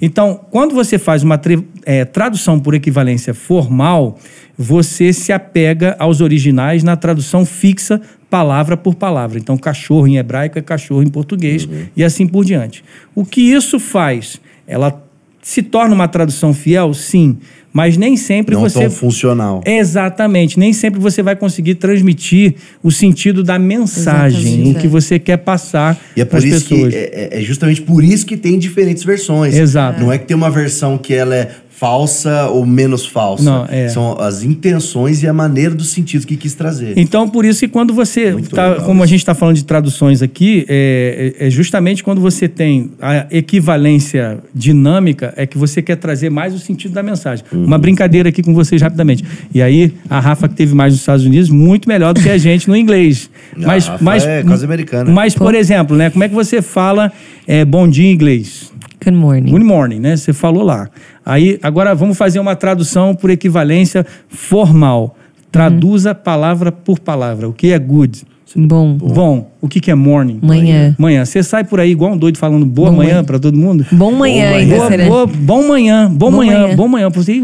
Então, quando você faz uma eh, tradução por equivalência formal, você se apega aos originais na tradução fixa, palavra por palavra. Então, cachorro em hebraico é cachorro em português Uhum. e assim por diante. O que isso faz? Ela se torna uma tradução fiel? Sim. Mas nem sempre Não você. tão funcional. Exatamente. Nem sempre você vai conseguir transmitir o sentido da mensagem, Exatamente, o que é. você quer passar E é para por as isso pessoas. que é, é- é justamente por isso que tem diferentes versões. Exato. Não é que tem uma versão que ela é falsa ou menos falsa. Não, é. São as intenções e a maneira do sentido que quis trazer. Então, por isso que quando você. Tá, como a gente está falando de traduções aqui, é, é- é justamente quando você tem a equivalência dinâmica, é que você quer trazer mais o sentido da mensagem. Uhum. Uma brincadeira aqui com vocês rapidamente. E aí, a Rafa, que teve mais nos Estados Unidos, muito melhor do que a gente no inglês. A Rafa é quase americana. Mas, por exemplo, né, como é que você fala é, bom dia em inglês? Good morning. Good morning, né? Você falou lá. Aí, agora vamos fazer uma tradução por equivalência formal. Traduza palavra por palavra. O que é good? Bom. Bom. O que, que é morning? Manhã. Manhã. Você sai por aí igual um doido falando boa Bom manhã manhã. para todo mundo? Bom manhã Bom ainda manhã. será. Boa, boa, bom manhã, bom, Bom manhã, manhã. bom manhã. Eu falei,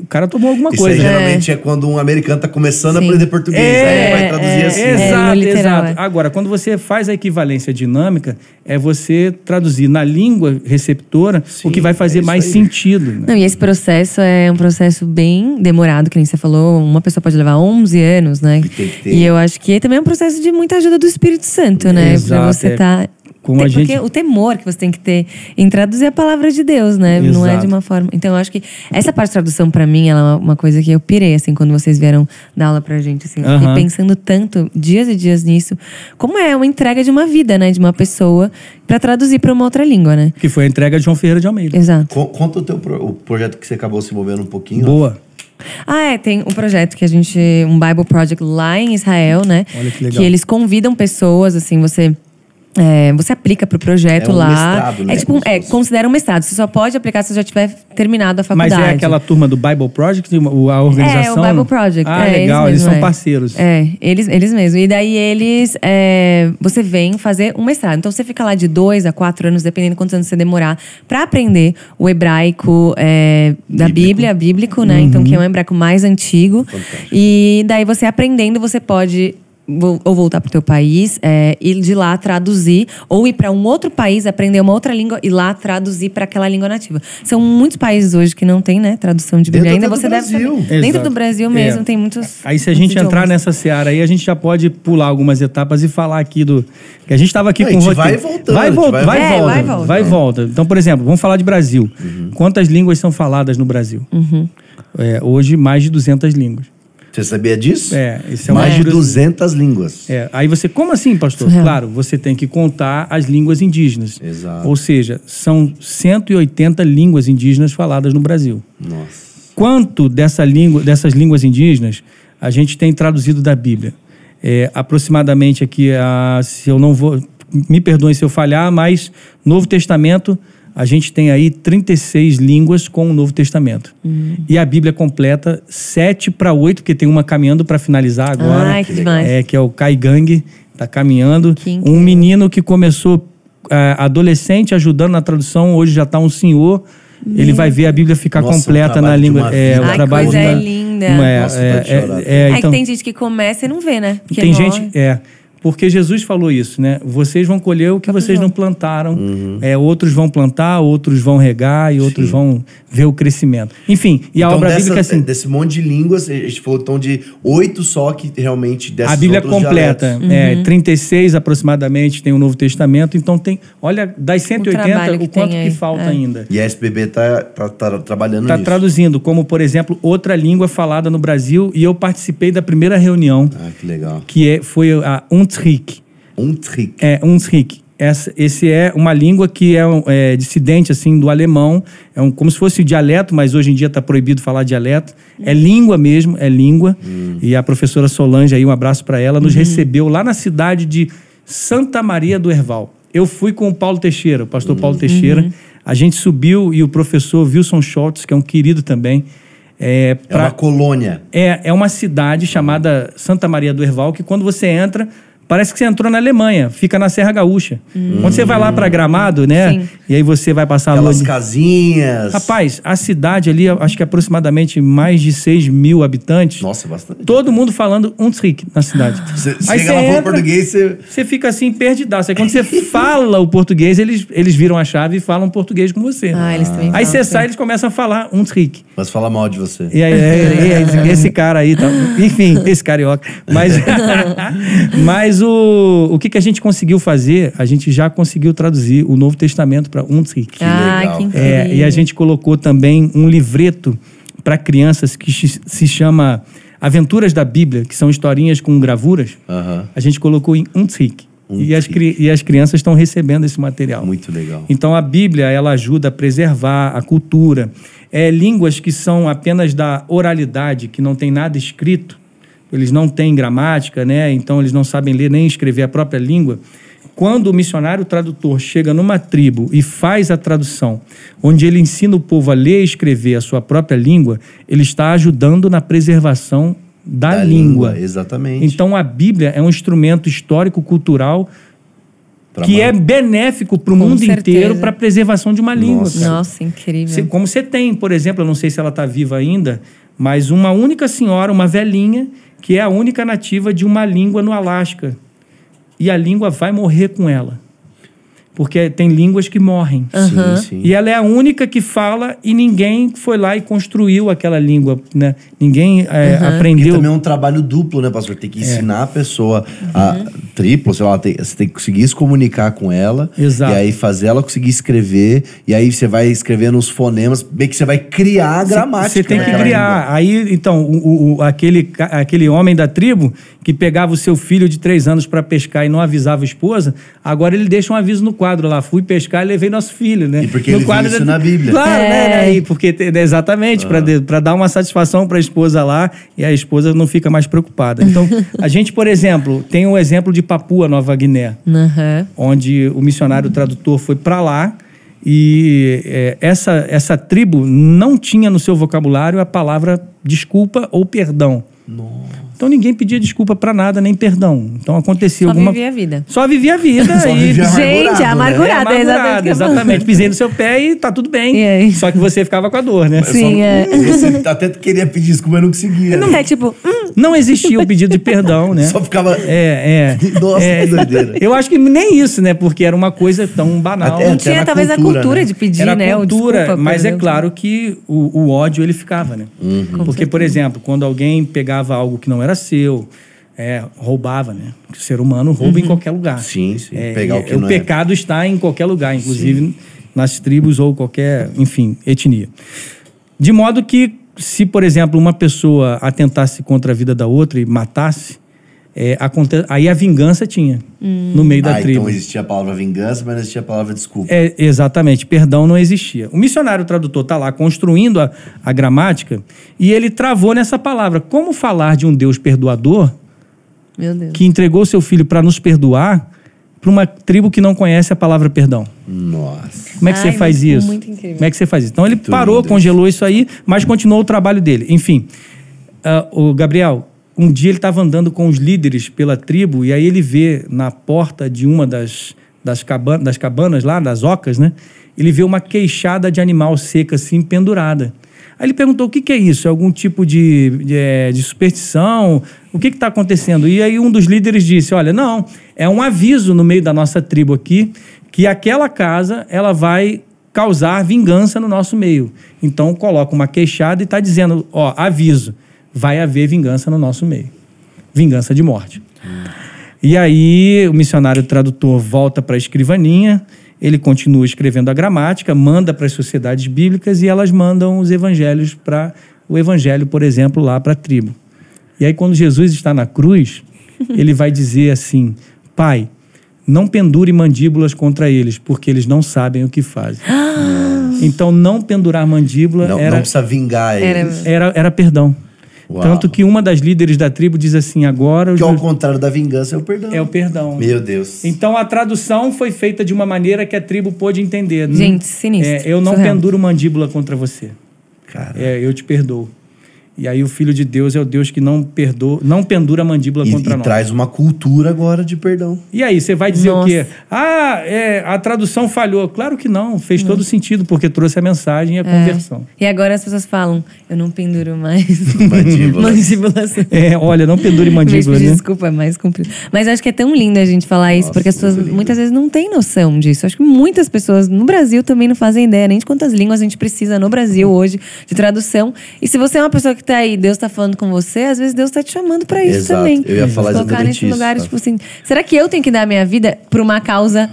o cara tomou alguma Isso coisa. aí geralmente é quando um americano tá começando a Sim. aprender português. É, aí ele vai traduzir é, assim. é. Exato, literal, exato. é. Agora, quando você faz a equivalência dinâmica, é você traduzir na língua receptora Sim, o que vai é fazer isso mais aí. sentido. né? Não, e esse processo é um processo bem demorado, que nem você falou. Uma pessoa pode levar 11 anos, né? E tem que ter- E eu acho que também é um processo de muita ajuda do Espírito Santo, né? Exato, pra você é. estar. Como a Porque gente- o temor que você tem que ter em traduzir a palavra de Deus, né? Não é Exato. de uma forma. Então, eu acho que essa parte de tradução, pra mim, ela é uma coisa que eu pirei, assim, quando vocês vieram dar aula pra gente. Assim, fiquei pensando tanto, dias e dias nisso. Como é uma entrega de uma vida, né? De uma pessoa pra traduzir pra uma outra língua, né? Que foi a entrega de João Ferreira de Almeida. Exato. Co- Conta o teu pro- o projeto que você acabou se envolvendo um pouquinho. Boa. Ah, é, tem um projeto que a gente. Um Bible Project lá em Israel, né? Olha que legal. eles convidam pessoas, assim, você. É, você aplica pro projeto É um lá. mestrado, né? É tipo, é, considera um mestrado. Você só pode aplicar se você já tiver terminado a Mas faculdade. é aquela turma do Bible Project, o- a organização? É, o Bible Project. Ah, é, legal, eles, mesmos, são é. parceiros. É, eles, eles mesmos. E daí eles. é, você vem fazer um mestrado. Então você fica lá de dois a quatro anos, dependendo de quantos anos você demorar, pra aprender o hebraico é, da Bíblico. Bíblia, bíblico, né? Então, que é um hebraico mais antigo. Fantástico. E daí você aprendendo, você pode ou voltar pro teu país, é, ir de lá traduzir, ou ir para um outro país, aprender uma outra língua e lá traduzir para aquela língua nativa. São muitos países hoje que não tem, né, tradução de Bíblia. Dentro Ainda você do deve Brasil. saber. Dentro do Brasil mesmo É. tem muitos. Aí se a gente entrar nessa seara aí, a gente já pode pular algumas etapas e falar aqui do... Que a gente estava aqui com o gente vai roteiro. voltando, Vai, vol- vai vai. É, volta, vai volta. vai e volta. Então, por exemplo, vamos falar de Brasil. Quantas línguas são faladas no Brasil? É, hoje, mais de 200 línguas. Você sabia disso? É, isso é uma Mais de curiosidade. 200 línguas. É, aí você, como assim, pastor? Surreal. Claro, você tem que contar as línguas indígenas. Exato. Ou seja, são 180 línguas indígenas faladas no Brasil. Nossa. Quanto dessa língua, dessas línguas indígenas a gente tem traduzido da Bíblia? É, aproximadamente aqui, a, se eu não vou. Me perdoem se eu falhar, mas Novo Testamento, a gente tem aí 36 línguas com o Novo Testamento. E a Bíblia completa 7 para 8, porque tem uma caminhando para finalizar agora. Ai, que demais. É, que é o Kai Gang, tá caminhando. Um menino que começou é, adolescente ajudando na tradução, hoje já está um senhor. Ele vai ver a Bíblia ficar Nossa, o completa na língua. É, o Ai, trabalho coisa de uma- linda. uma- é, Nossa, é, é, é, É então, que tem gente que começa e não vê, né? Porque tem morre. gente. É. Porque Jesus falou isso, né? Vocês vão colher o que vocês não plantaram. É, outros vão plantar, outros vão regar e outros Sim. vão ver o crescimento. Enfim, e a Então, obra dessa- bíblica assim. desse monte de línguas, a gente falou então de oito só que realmente dessas A Bíblia outros completa, dialetos. é, 36 aproximadamente tem o Novo Testamento, então tem, olha, das 180, trabalho o, que quanto tem que falta é. ainda. E a SPB tá, tá, tá trabalhando Está nisso. traduzindo, como por exemplo, outra língua falada no Brasil, e eu participei da primeira reunião, Ah, que legal. que é, foi a Untrik. Um trick. É, Untrik. Essa, esse é uma língua que é, um- é dissidente assim do alemão, é um, como se fosse dialeto, mas hoje em dia está proibido falar dialeto. É língua mesmo, é língua. E a professora Solange aí, um abraço para ela, nos recebeu lá na cidade de Santa Maria do Herval. Eu fui com o Paulo Teixeira, o pastor Paulo Teixeira. A gente subiu e o professor Wilson Schultz, que é um querido também, é, É pra- uma colônia. é, é uma cidade chamada Santa Maria do Herval, que quando você entra, parece que você entrou na Alemanha, fica na Serra Gaúcha. Quando você vai lá para Gramado, né? Sim. E aí você vai passar lua Aquelas casinhas. Rapaz, a cidade ali, acho que aproximadamente mais de 6 mil habitantes. Nossa, bastante. Todo mundo falando Untrik na cidade. Você Aí chega você lá entra- português, você... Você fica assim, perdidaço. Aí quando você fala o português, eles, eles viram a chave e falam português com você. Ah, eles também Aí você assim. sai, eles começam a falar Untrik. Mas fala mal de você. E aí, é, é, esse, esse cara aí, tá, enfim, esse carioca. Mas, mas o, o que, que a gente conseguiu fazer? A gente já conseguiu traduzir o Novo Testamento para Untrik. Ai, legal. que incrível. É, e a gente colocou também um livreto para crianças que se chama Aventuras da Bíblia, que são historinhas com gravuras. A gente colocou em Untrik. E as, e as crianças estão recebendo esse material. Muito legal. Então a Bíblia ela ajuda a preservar a cultura. É, línguas que são apenas da oralidade, que não tem nada escrito, eles não têm gramática, né? Então eles não sabem ler nem escrever a própria língua. Quando o missionário tradutor chega numa tribo e faz a tradução, onde ele ensina o povo a ler e escrever a sua própria língua, ele está ajudando na preservação da, Da língua. Exatamente. Então a Bíblia é um instrumento histórico-cultural Pra que ma- é benéfico para o mundo certeza. inteiro para a preservação de uma língua. Nossa. Nossa, incrível. Cê- como você tem, por exemplo, eu não sei se ela está viva ainda, mas uma única senhora, uma velhinha, que é a única nativa de uma língua no Alasca. E a língua vai morrer com ela. Porque tem línguas que morrem. Sim, sim. E ela é a única que fala e ninguém foi lá e construiu aquela língua, né? Ninguém é, Porque aprendeu. também é um trabalho duplo, né, pastor? Tem que ensinar a pessoa a triplo, sei lá, tem- você tem que conseguir se comunicar com ela. Exato. E aí fazer ela conseguir escrever. E aí você vai escrevendo os fonemas, meio que você vai criar a gramática. Você tem que criar. língua. Aí, então, o, o- o- aquele, aquele homem da tribo que pegava o seu filho de três anos para pescar e não avisava a esposa, agora ele deixa um aviso no quadro lá. Fui pescar e levei nosso filho, né? E porque no ele quadro isso da- na Bíblia. Claro, É. né? né? E porque, te- exatamente, para para dar uma satisfação para a esposa lá e a esposa não fica mais preocupada. Então, a gente, por exemplo, tem o exemplo de Papua Nova Guiné Aham. onde o missionário tradutor foi para lá e é, essa, essa tribo não tinha no seu vocabulário a palavra desculpa ou perdão. Então ninguém pedia desculpa para nada, nem perdão. Então acontecia Só alguma vivia a vida. Só vivia a vida Só e vivia Gente, amargurado, né? amargurada, é, falo. exatamente. Pisei no seu pé e tá tudo bem. E aí? Só que você ficava com a dor, né? Sim, é. Você até queria pedir desculpa, mas não conseguia. Não né? é tipo, hum, Não existia o pedido de perdão, né? Só ficava. É, é. Nossa, É, que doideira. Eu acho que nem isso, né? Porque era uma coisa tão banal. Até- não até tinha talvez a cultura, cultura né? de pedir, Era né? cultura, desculpa, mas é claro que o, o ódio ele ficava, né? Uhum. Porque, por exemplo, quando alguém pegava algo que não era seu, é, roubava, né? O ser humano rouba Uhum. em qualquer lugar. Sim, sim. É, Pegar o que não é. pecado está em qualquer lugar, inclusive nas tribos ou qualquer, enfim, etnia. De modo que, se, por exemplo, uma pessoa atentasse contra a vida da outra e matasse, é, aconte- aí a vingança tinha no meio da Ah, tribo. então existia a palavra vingança, mas não existia a palavra desculpa. É, exatamente, perdão não existia. O missionário tradutor está lá construindo a, a gramática e ele travou nessa palavra. Como falar de um Deus perdoador Meu Deus. que entregou seu filho para nos perdoar para uma tribo que não conhece a palavra perdão? Nossa. Como é que Ai, você faz isso? muito incrível. Como é que você faz isso? Então ele Muito parou, congelou isso aí, mas continuou o trabalho dele. Enfim, ah, o Gabriel, um dia ele estava andando com os líderes pela tribo e aí ele vê na porta de uma das, das, cabanas, das cabanas lá, das ocas, né? Ele vê uma queixada de animal seca assim pendurada. Aí ele perguntou o que, que é isso? É algum tipo de, de, eh, de superstição? O que está acontecendo? E aí um dos líderes disse: Olha, não, é um aviso no meio da nossa tribo aqui que aquela casa ela vai causar vingança no nosso meio. Então coloca uma queixada e está dizendo: Ó, aviso, vai haver vingança no nosso meio. Vingança de morte. E aí o missionário tradutor volta para a escrivaninha, ele continua escrevendo a gramática, manda para as sociedades bíblicas e elas mandam os evangelhos para o evangelho, por exemplo, lá para a tribo. E aí quando Jesus está na cruz, ele vai dizer assim: Pai, não pendure mandíbulas contra eles, porque eles não sabem o que fazem. então não pendurar mandíbula Não, era não precisa vingar Era- eles. era, era perdão. Uau. Tanto que uma das líderes da tribo diz assim: agora Que ao meus- contrário da vingança é o perdão. é o perdão. Meu Deus. Então a tradução foi feita de uma maneira que a tribo pôde entender. Gente, sinistro. É, eu não Surreal. penduro mandíbula contra você. Cara. É, eu te perdoo. E aí o filho de Deus é o Deus que não perdoa, não pendura a mandíbula E, contra e nós. traz uma cultura agora de perdão. E aí, você vai dizer Nossa. o quê? Ah, é, a tradução falhou. Claro que não, fez todo sentido, porque trouxe a mensagem e a conversão. E agora as pessoas falam, eu não penduro mais Mandíbulas. mandíbulas. É, olha, não pendure mandíbula, né? desculpa, é mais comprido. Mas acho que é tão lindo a gente falar isso, Nossa, porque as pessoas lindo. muitas vezes não têm noção disso. Acho que muitas pessoas no Brasil também não fazem ideia nem de quantas línguas a gente precisa no Brasil hoje de tradução. E se você é uma pessoa que tá aí, Deus tá falando com você, às vezes Deus tá te chamando para isso Exato. também. Eu ia falar Colocar nesse isso, lugar, Rafa. tipo assim, será que eu tenho que dar a minha vida por uma causa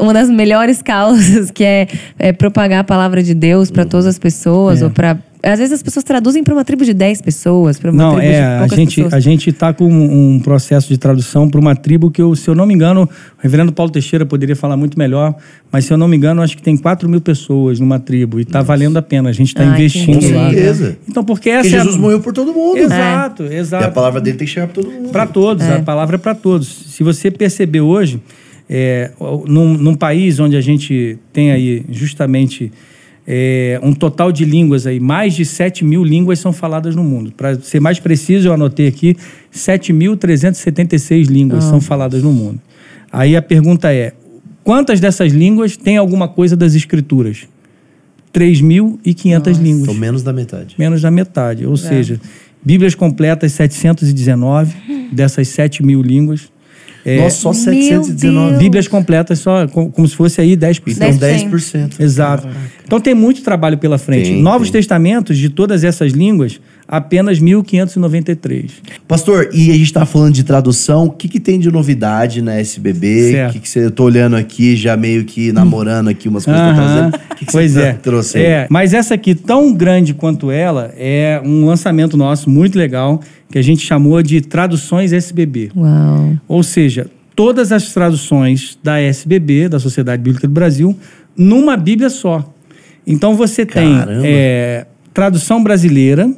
uma das melhores causas que é, é propagar a palavra de Deus para todas as pessoas É. ou para às vezes as pessoas traduzem para uma tribo de 10 pessoas, para uma Não, tribo é, de a poucas gente, pessoas. a gente está com um processo de tradução para uma tribo que, eu, se eu não me engano, o reverendo Paulo Teixeira poderia falar muito melhor, mas se eu não me engano, acho que tem 4 mil pessoas numa tribo e está valendo a pena. A gente está que investindo Com lá. certeza. Então, porque essa Porque é a- Jesus morreu por todo mundo. Exato, E a exato. palavra dele tem que chegar para todo mundo. Para todos, a palavra é para todos. Se você perceber hoje, é, num, num país onde a gente tem aí justamente é, um total de línguas aí, mais de 7 mil línguas são faladas no mundo. Para ser mais preciso, eu anotei aqui, 7.376 línguas são faladas no mundo. Aí a pergunta é, quantas dessas línguas têm alguma coisa das escrituras? 3.500 línguas Então, menos da metade. menos da metade. Ou seja, Bíblias completas 719 dessas 7 mil línguas. É, Nossa, só Meu 719. Deus. Bíblias completas só co- como se fosse aí 10%. Então, 10%. 10%. Exato. Então tem muito trabalho pela frente. Tem, Novos tem. testamentos de todas essas línguas, apenas 1593. Pastor, e a gente tá falando de tradução, o que, que tem de novidade na SBB? Certo. O que, que você. Eu tô olhando aqui, já meio que namorando aqui umas coisas que tá Aham. trazendo. O que, que pois você é. trouxe aí? É, mas essa aqui, tão grande quanto ela, é um lançamento nosso muito legal, que a gente chamou de Traduções SBB. Uau. Ou seja, todas as traduções da SBB, da Sociedade Bíblica do Brasil, numa Bíblia só. Então você tem é, tradução brasileira,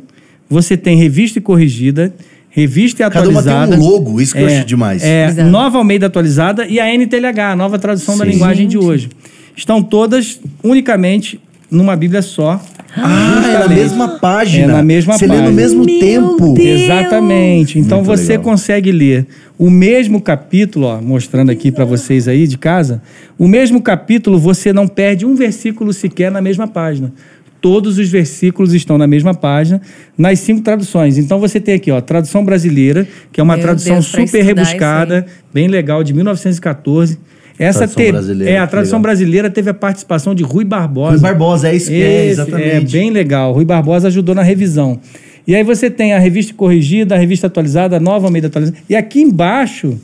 você tem revista e corrigida, revista e Cada uma atualizada. tem um logo, isso que eu acho demais. É, Exato. nova Almeida atualizada e a NTLH, a nova tradução da Sim. linguagem de hoje. Estão todas unicamente numa Bíblia só. Ah, é na mesma página. É na mesma Você lê página. no mesmo Meu tempo. Deus. Exatamente. Então Muito você legal. consegue ler o mesmo capítulo, ó, mostrando aqui para vocês aí de casa, o mesmo capítulo você não perde um versículo sequer na mesma página. Todos os versículos estão na mesma página, nas cinco traduções. Então você tem aqui, ó, tradução brasileira, que é uma Meu tradução Deus, super rebuscada, bem legal, de 1914. Essa Tradução te- brasileira, é a que tradução legal. brasileira teve a participação de Rui Barbosa. Rui Barbosa, é isso que é, Esse, exatamente. É bem legal. Rui Barbosa ajudou na revisão. E aí você tem a revista corrigida, a revista atualizada, a nova Almeida atualizada. E aqui embaixo,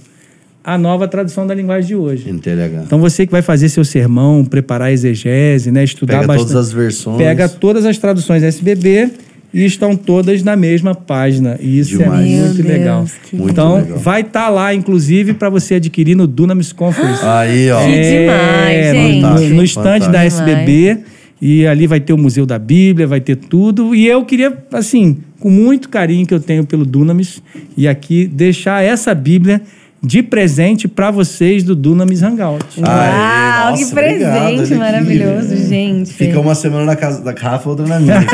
a nova tradução da linguagem de hoje. NTLH. Então você que vai fazer seu sermão, preparar a exegese, né, estudar Pega bastante. todas as versões. Pega todas as traduções SBB e estão todas na mesma página. E isso Demais. é muito Deus, legal. que Muito então legal. vai estar lá, inclusive, para você adquirir no Dunamis Conference. Aí, ó. Que demais, no- gente. No, no estande da. SBB. E ali vai ter o Museu da Bíblia, vai ter tudo. E eu queria, assim, com muito carinho que eu tenho pelo Dunamis, e aqui deixar essa Bíblia de presente para vocês do Dunamis Hangout. Aê, Uau, nossa, que presente obrigado, olha aqui. maravilhoso, gente. Fica uma semana na casa da Rafa, outra na minha.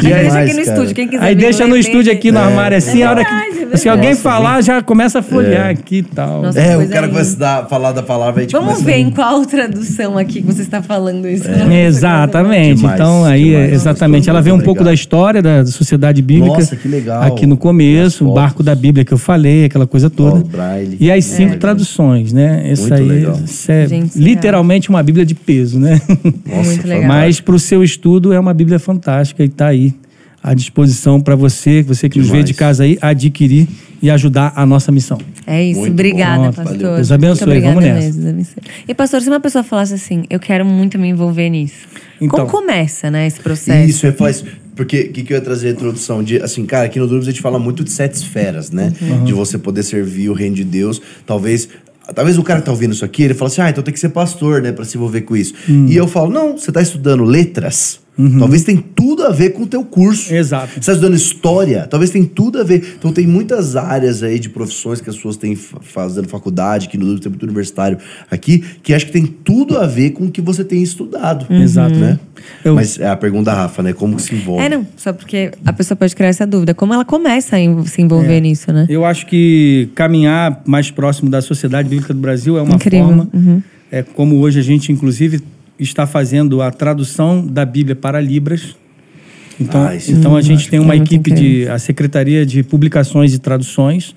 Deixa aqui no cara. estúdio, quem quiser Aí deixa no estúdio aqui no armário assim, a hora que é se alguém Nossa, falar, já começa a folhear aqui e tal. Nossa, É, o cara começa a dar- falar da palavra, a gente Vamos ver em qual tradução aqui que você está falando isso. Nossa, Exatamente. Demais, então, aí, demais. é, exatamente. Ela vê um pouco da história da Sociedade Bíblica. Nossa, que legal. Aqui no começo, o barco da Bíblia que eu falei, aquela coisa toda. O Braille. E as cinco É. traduções, né? Essa Muito aí legal. isso é Gente, literalmente uma Bíblia de peso, né? Nossa, Muito legal. Mas para o seu estudo é uma Bíblia fantástica e está aí à disposição para você, você que nos vê Demais. de casa aí, adquirir e ajudar a nossa missão. É isso, Muito obrigada, bom. pastor. Valeu. Deus abençoe, vamos nessa. mesmo. E pastor, se uma pessoa falasse assim, eu quero muito me envolver nisso. Então. Como começa, né, esse processo? Isso, é faz. Porque o que, que eu ia trazer a introdução? De, assim, cara, aqui no Dúvidas a gente fala muito de sete esferas, né? Uhum. De você poder servir o reino de Deus. Talvez. Talvez o cara que tá ouvindo isso aqui, ele fala assim, ah, então tem que ser pastor, né, pra se envolver com isso. Hum. E eu falo, não, você tá estudando letras, Uhum. talvez tem tudo a ver com o teu curso. Exato. Você está estudando história, talvez tem tudo a ver. Então tem muitas áreas aí de profissões que as pessoas têm fa- fazendo faculdade, que no Dúvidas tem muito universitário aqui, que acho que tem tudo a ver com o que você tem estudado. Exato. Né? Eu- Mas é a pergunta da Rafa, né? Como que se envolve? É, não, só porque a pessoa pode criar essa dúvida. Como ela começa a se envolver É. nisso, né? Eu acho que caminhar mais próximo da Sociedade Bíblica do Brasil é uma Incrível. forma, Uhum. é como hoje a gente inclusive está fazendo a tradução da Bíblia para Libras. Então, Ah, é então a gente tem uma É equipe de a Secretaria de Publicações e Traduções,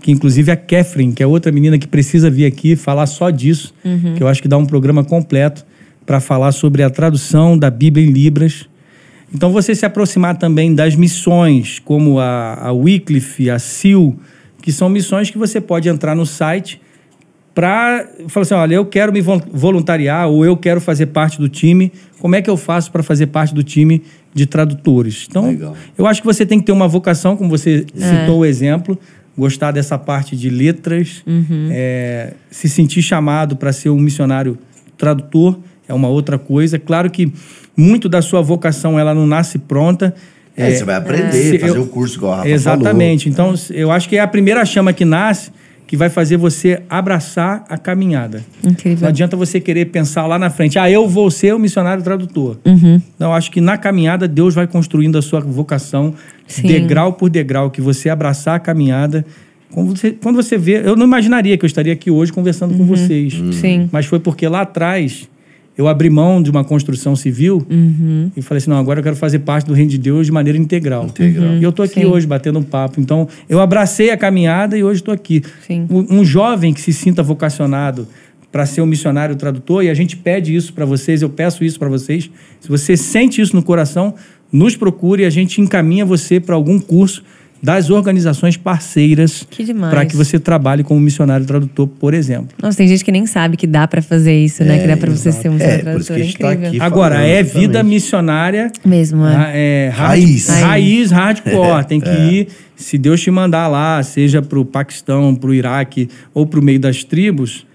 que inclusive a Catherine, que é outra menina que precisa vir aqui falar só disso, Uhum. que eu acho que dá um programa completo para falar sobre a tradução da Bíblia em Libras. Então, você se aproximar também das missões, como a, a Wycliffe, a SIL, que são missões que você pode entrar no site para falar assim: olha, eu quero me vol- voluntariar ou eu quero fazer parte do time. Como é que eu faço para fazer parte do time de tradutores? Então, Legal. eu acho que você tem que ter uma vocação, como você citou o exemplo, gostar dessa parte de letras, é, se sentir chamado para ser um missionário tradutor é uma outra coisa. Claro que muito da sua vocação ela não nasce pronta. É, você vai aprender, se fazer eu- o curso igual a Rafa Exatamente. Então, eu acho que é a primeira chama que nasce que vai fazer você abraçar a caminhada. Incrível. Não adianta você querer pensar lá na frente, ah, eu vou ser o missionário tradutor. Uhum. Não, acho que na caminhada Deus vai construindo a sua vocação, Sim. degrau por degrau, que você abraçar a caminhada. Quando você, quando você vê, eu não imaginaria que eu estaria aqui hoje conversando com vocês. Sim. Mas foi porque lá atrás eu abri mão de uma construção civil Uhum. e falei assim: não, agora eu quero fazer parte do reino de Deus de maneira integral. Integral. E eu tô aqui Sim. hoje batendo um papo. Então, eu abracei a caminhada e hoje estou aqui. Sim. Um, um jovem que se sinta vocacionado para ser um missionário tradutor, e a gente pede isso para vocês, eu peço isso para vocês. Se você sente isso no coração, nos procure e a gente encaminha você para algum curso das organizações parceiras para que você trabalhe como missionário tradutor, por exemplo. Nossa, tem gente que nem sabe que dá pra fazer isso, né? Que dá pra você ser um É, tradutor. por isso que a gente tá incrível. aqui. Agora, é exatamente. vida missionária Mesmo, é. Ah, é, hard- Raiz. Raiz, hardcore. Tem que ir, se Deus te mandar lá, seja para o Paquistão, para o Iraque ou para o meio das tribos,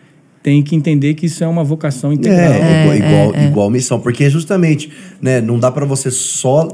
tem que entender que isso é uma vocação integral. É, igual, É, igual, é, é. igual missão. Porque justamente, né, não dá pra você só.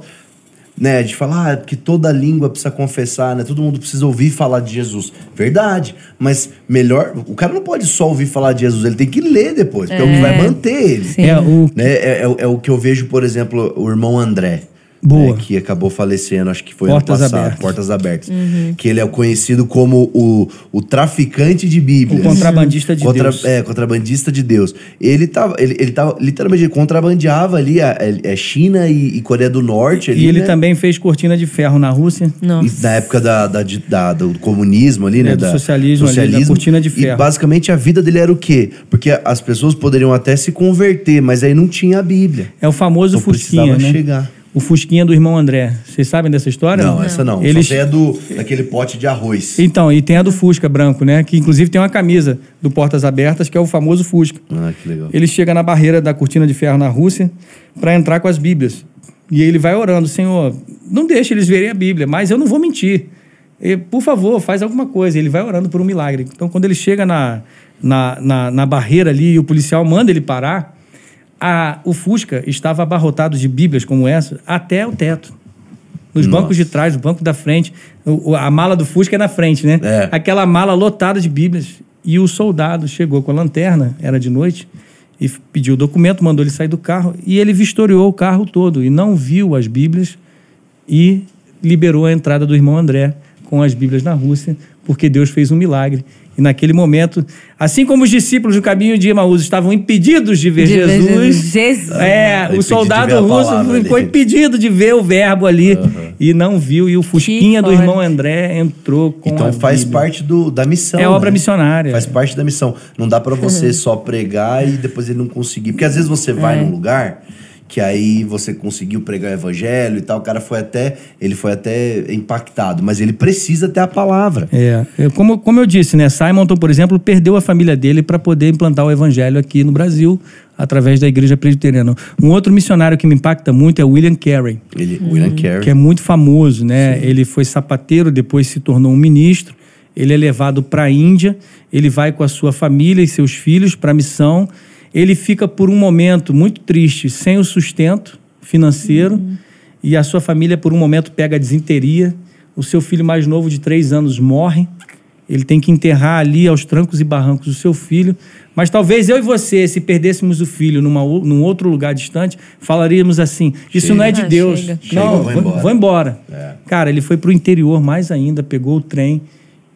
Né, de falar ah, que toda língua precisa confessar, né? Todo mundo precisa ouvir falar de Jesus. Verdade, mas melhor, o cara não pode só ouvir falar de Jesus, ele tem que ler depois, porque é, o que vai manter ele. Sim. É, o, Né? É, é- é o que eu vejo, por exemplo, o irmão André. Boa. né, que acabou falecendo, acho que foi Portas ano passado. Abertas. Portas Abertas. Que ele é conhecido como o, o traficante de Bíblias. O contrabandista de Contra- Deus. É, contrabandista de Deus. Ele tava, ele, ele tava, literalmente, ele contrabandeava ali a, a- China e, e Coreia do Norte. Ali, e ele né? também fez cortina de ferro na Rússia. Nossa. E na época da, da- de- da- do comunismo ali, né? É, do da- socialismo ali, da cortina de E ferro. basicamente a vida dele era o quê? Porque as pessoas poderiam até se converter, mas aí não tinha a Bíblia. É o famoso Então Fusquinha, precisava né? chegar. O Fusquinha do irmão André. Vocês sabem dessa história? Não, essa não. Eles... Só sei a do, daquele pote de arroz. Então, e tem a do Fusca branco, né? Que inclusive tem uma camisa do Portas Abertas, que é o famoso Fusca. Ah, que legal. Ele chega na barreira da cortina de ferro na Rússia para entrar com as Bíblias. E ele vai orando, Senhor, não deixe eles verem a Bíblia, mas eu não vou mentir. E, por favor, faz alguma coisa. Ele vai orando por um milagre. Então, quando ele chega na, na, na, na barreira ali e o policial manda ele parar, a, o Fusca estava abarrotado de Bíblias como essa até o teto. Nos Nossa. bancos de trás, no banco da frente. O- a mala do Fusca é na frente, né? É. Aquela mala lotada de Bíblias. E o soldado chegou com a lanterna, era de noite, e pediu o documento, mandou ele sair do carro. E ele vistoriou o carro todo e não viu as Bíblias e liberou a entrada do irmão André com as Bíblias na Rússia, porque Deus fez um milagre. E naquele momento, assim como os discípulos do caminho de Emaús estavam impedidos de ver De ver Jesus, Jesus. É, o soldado russo ficou ali. impedido de ver o verbo ali e não viu. E o Fusquinha do irmão André entrou com Então a faz Bíblia. parte do, da missão. É obra né? missionária. Faz parte da missão. Não dá pra Uhum. você só pregar e depois ele não conseguir. Porque às vezes você vai É. num lugar que aí você conseguiu pregar o evangelho e tal, o cara foi até, ele foi até impactado, mas ele precisa ter a palavra. É, como, como eu disse, né? Simonton, por exemplo, perdeu a família dele para poder implantar o evangelho aqui no Brasil através da igreja presbiteriana. Um outro missionário que me impacta muito é o William Carey, Ele, William Carey. que é muito famoso, né? Ele foi sapateiro, depois se tornou um ministro. Ele é levado para a Índia, ele vai com a sua família e seus filhos para a missão. Ele fica por um momento muito triste, sem o sustento financeiro, e a sua família por um momento pega a desinteria. O seu filho mais novo de três anos morre. Ele tem que enterrar ali aos trancos e barrancos o seu filho. Mas talvez eu e você, se perdêssemos o filho numa, num outro lugar distante, falaríamos assim: Isso não é de Ah, Deus. chega. Chega, Não, vou vou embora. vou embora. É. Cara, ele foi para o interior mais ainda, pegou o trem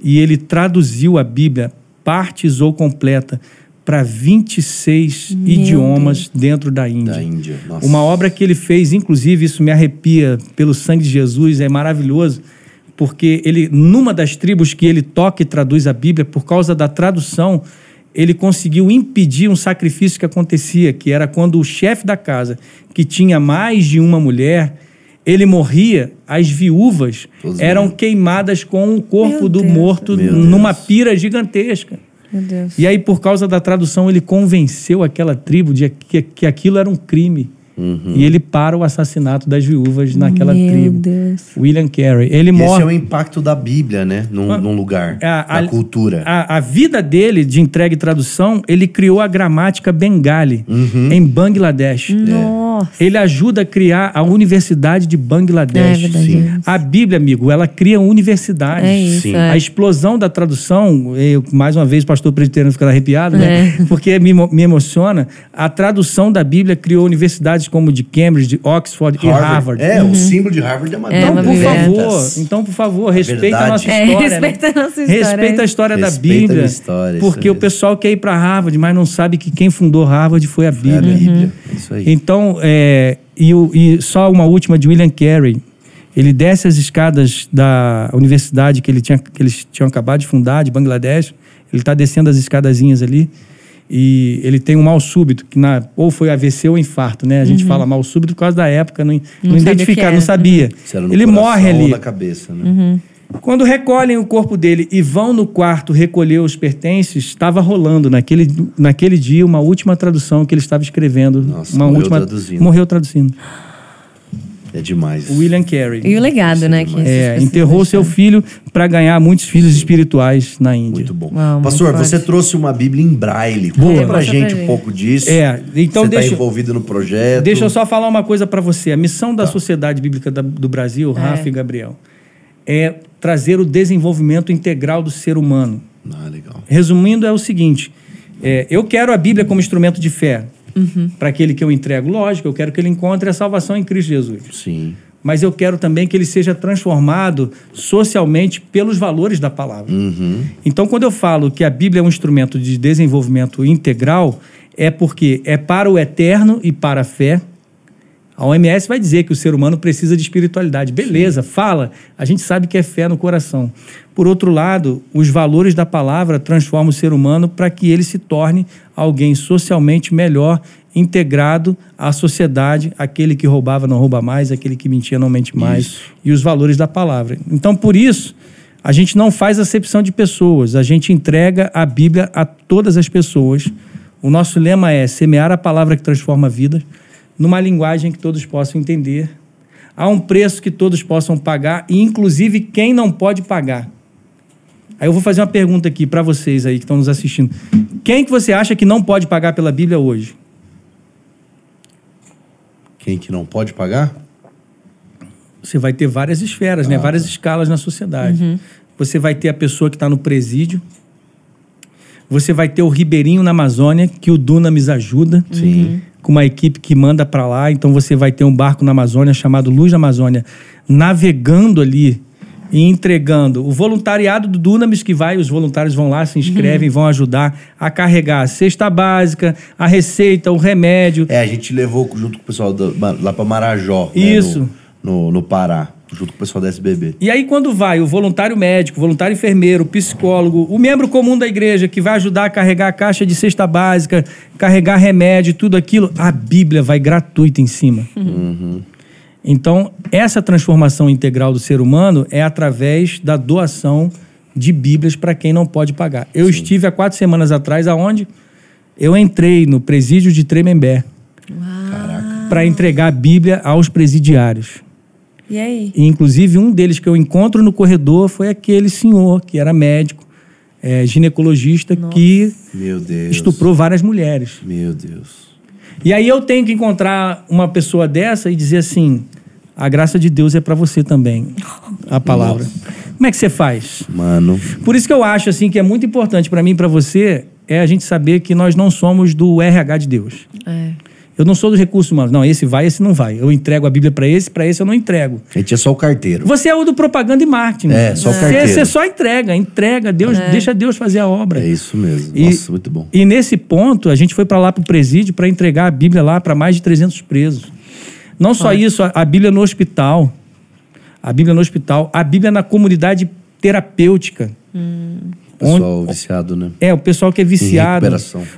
e ele traduziu a Bíblia, partes ou completa, para 26 Meu idiomas dentro da Índia. Da Índia. Nossa. Uma obra que ele fez, inclusive, isso me arrepia pelo sangue de Jesus, é maravilhoso, porque ele, numa das tribos que ele toca e traduz a Bíblia, por causa da tradução, ele conseguiu impedir um sacrifício que acontecia, que era quando o chefe da casa, que tinha mais de uma mulher, ele morria, as viúvas Todos eram morriam. queimadas com o corpo Meu do Deus. morto Meu numa Deus. pira gigantesca. E aí, por causa da tradução, ele convenceu aquela tribo de que, que aquilo era um crime. E ele para o assassinato das viúvas naquela Meu tribo. Deus. William Carey. Ele Esse morre. é o impacto da Bíblia, né? Num, Ah, num lugar. a- da a- cultura. A, a vida dele de entrega e tradução, ele criou a gramática Bengali Uhum. em Bangladesh. Nossa. Ele ajuda a criar a Universidade de Bangladesh. É verdade. sim. A Bíblia, amigo, ela cria universidades. É isso. Sim. é. A explosão da tradução, eu, mais uma vez, o pastor presbiteriano fica arrepiado, né? É. Porque me, me emociona. A tradução da Bíblia criou universidades como de Cambridge, de Oxford e Harvard. É, o símbolo de Harvard é uma É, Então, por Bíblia. favor, então, por favor, respeita a nossa É, história. respeita né? a nossa história. Respeita a história da Respeita a Bíblia. minha história, porque o pessoal quer ir para Harvard, mas não sabe que quem fundou Harvard foi a É a Bíblia. Bíblia. Isso aí. Então, é, e, o- e só uma última de William Carey. Ele desce as escadas da universidade que, ele tinha, que eles tinham acabado de fundar, de Bangladesh. Ele está descendo as escadazinhas ali. E ele tem um mal súbito, que na, ou foi AVC ou infarto, né? A gente fala mal súbito por causa da época, não, não, Uhum. sabe o que identificar, não sabia. No Ele morre ali. na cabeça, né? Uhum. Quando recolhem o corpo dele e vão no quarto recolher os pertences, estava rolando naquele, naquele dia uma última tradução que ele estava escrevendo. Nossa, uma morreu última, traduzindo. Morreu traduzindo. É demais. O William Carey. E o legado, né? Que É, enterrou seu filho para ganhar muitos filhos espirituais na Índia. Muito bom. Uau, muito Pastor, forte. você trouxe uma Bíblia em braille. Boa. Conta pra gente um pouco disso. É, então você deixa- tá envolvido no projeto. Deixa eu só falar uma coisa para você. A missão Tá. da Sociedade Bíblica do Brasil, É. Rafa e Gabriel, é trazer o desenvolvimento integral do ser humano. Ah, legal. Resumindo, é o seguinte: é, eu quero a Bíblia como instrumento de fé Uhum. para aquele que eu entrego. Lógico, eu quero que ele encontre a salvação em Cristo Jesus. Sim. Mas eu quero também que ele seja transformado socialmente pelos valores da palavra. Uhum. Então, quando eu falo que a Bíblia é um instrumento de desenvolvimento integral, é porque é para o eterno e para a fé. A OMS vai dizer que o ser humano precisa de espiritualidade. Beleza, fala. A gente sabe que é fé no coração. Por outro lado, os valores da palavra transformam o ser humano para que ele se torne alguém socialmente melhor, integrado à sociedade, aquele que roubava não rouba mais, aquele que mentia não mente mais, Isso. e os valores da palavra. Então, por isso, a gente não faz acepção de pessoas, a gente entrega a Bíblia a todas as pessoas. O nosso lema é semear a palavra que transforma vidas, numa linguagem que todos possam entender, a um preço que todos possam pagar, e inclusive quem não pode pagar. Aí eu vou fazer uma pergunta aqui para vocês aí que estão nos assistindo. Quem que você acha que não pode pagar pela Bíblia hoje? Quem que não pode pagar? Você vai ter várias esferas, né? várias escalas na sociedade. Você vai ter a pessoa que está no presídio. Você vai ter o Ribeirinho na Amazônia, que o Dunamis ajuda. Sim. Com uma equipe que manda para lá. Então você vai ter um barco na Amazônia chamado Luz da Amazônia, navegando ali e entregando o voluntariado do Dunamis que vai, os voluntários vão lá, se inscrevem, vão ajudar a carregar a cesta básica, a receita, o remédio. É, a gente levou junto com o pessoal do- lá pra Marajó. né, Isso. no, no, no Pará. Junto com o pessoal da SBB. E aí, quando vai o voluntário médico, o voluntário enfermeiro, o psicólogo, o membro comum da igreja que vai ajudar a carregar a caixa de cesta básica, carregar remédio, tudo aquilo, a Bíblia vai gratuita em cima. Então, essa transformação integral do ser humano é através da doação de Bíblias para quem não pode pagar. Eu estive há quatro semanas atrás, aonde eu entrei no presídio de Tremembé para entregar a Bíblia aos presidiários. E aí? E, inclusive, um deles que eu encontro no corredor foi aquele senhor que era médico, é, ginecologista, que Meu Deus. estuprou várias mulheres. Meu Deus. E aí eu tenho que encontrar uma pessoa dessa e dizer assim: a graça de Deus é para você também, a palavra. Como é que você faz? Mano. Por isso que eu acho assim que é muito importante para mim e para você é a gente saber que nós não somos do RH de Deus. É. Eu não sou dos recursos humanos. Não, esse vai, esse não vai. Eu entrego a Bíblia para esse, para esse eu não entrego. A gente é só o carteiro. Você é o do propaganda e marketing. É, só o Você- carteiro. Você só entrega, entrega, Deus, deixa Deus fazer a obra. É isso mesmo. E- Nossa, muito bom. E nesse ponto, a gente foi para lá para o presídio para entregar a Bíblia lá para mais de 300 presos. Não só isso, a, a Bíblia no hospital. A Bíblia no hospital. A Bíblia na comunidade terapêutica. Pessoal viciado, né? É, o pessoal que é viciado.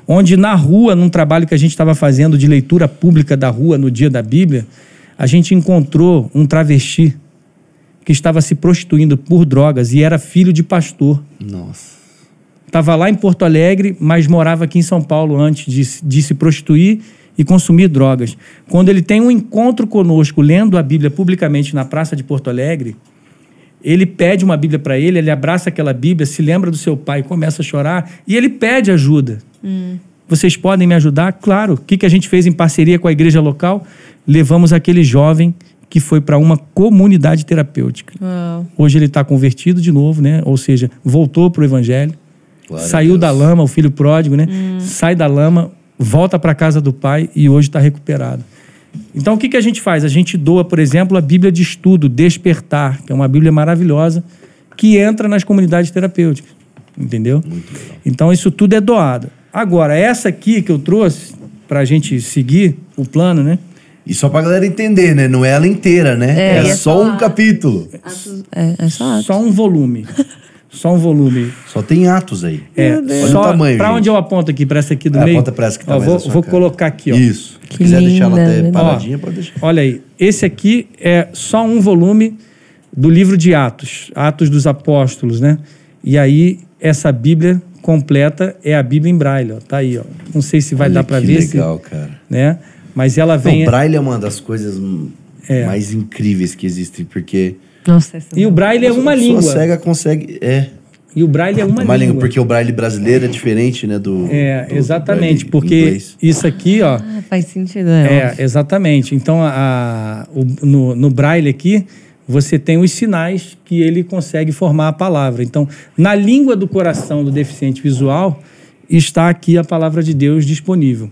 Onde na rua, num trabalho que a gente estava fazendo de leitura pública da rua no dia da Bíblia, a gente encontrou um travesti que estava se prostituindo por drogas e era filho de pastor. Nossa. Estava lá em Porto Alegre, mas morava aqui em São Paulo antes de, de se prostituir e consumir drogas. Quando ele tem um encontro conosco, lendo a Bíblia publicamente na Praça de Porto Alegre, ele pede uma Bíblia para ele, ele abraça aquela Bíblia, se lembra do seu pai, começa a chorar e ele pede ajuda. Vocês podem me ajudar? Claro. O que, que a gente fez em parceria com a igreja local? Levamos aquele jovem que foi para uma comunidade terapêutica. Uau. Hoje ele está convertido de novo, né? Ou seja, voltou para o evangelho. A saiu da lama, o filho pródigo, né? Sai da lama, volta para a casa do pai e hoje está recuperado. Então, o que, que a gente faz? A gente doa, por exemplo, a Bíblia de Estudo, Despertar, que é uma Bíblia maravilhosa, que entra nas comunidades terapêuticas. Entendeu? Então, isso tudo é doado. Agora, essa aqui que eu trouxe, para a gente seguir o plano, né? E só pra galera entender, né? Não é ela inteira, né? É, É, é só só um capítulo. É, é só. Só um volume. Só um volume. Só tem atos aí. É, Olha só o tamanho, Para gente. onde eu aponto aqui? Para essa aqui do É, meio? aponta pra essa que tá Ó, mais vou, vou colocar aqui, ó. Isso. Se Que quiser deixar ela linda, até né? paradinha, Ó, pode deixar. Olha aí, esse aqui é só um volume do livro de Atos, Atos dos Apóstolos, né? E aí essa Bíblia completa é a Bíblia em Braille, ó. Tá aí, ó. Não sei se vai Olha dar para que ver legal, se, cara. né? Mas ela vem o Braille é uma das coisas É. mais incríveis que existem, porque Nossa, essa E o braille é uma a pessoa língua. cega consegue. É. E o braille é uma, Uma, língua, língua. porque o braille brasileiro é diferente, né? Do. É, do exatamente, porque inglês. isso aqui, ó, Ah, faz sentido, né? É, exatamente. Então, a, a- o- no, no braille aqui, você tem os sinais que ele consegue formar a palavra. Então, na língua do coração do deficiente visual, está aqui a palavra de Deus disponível.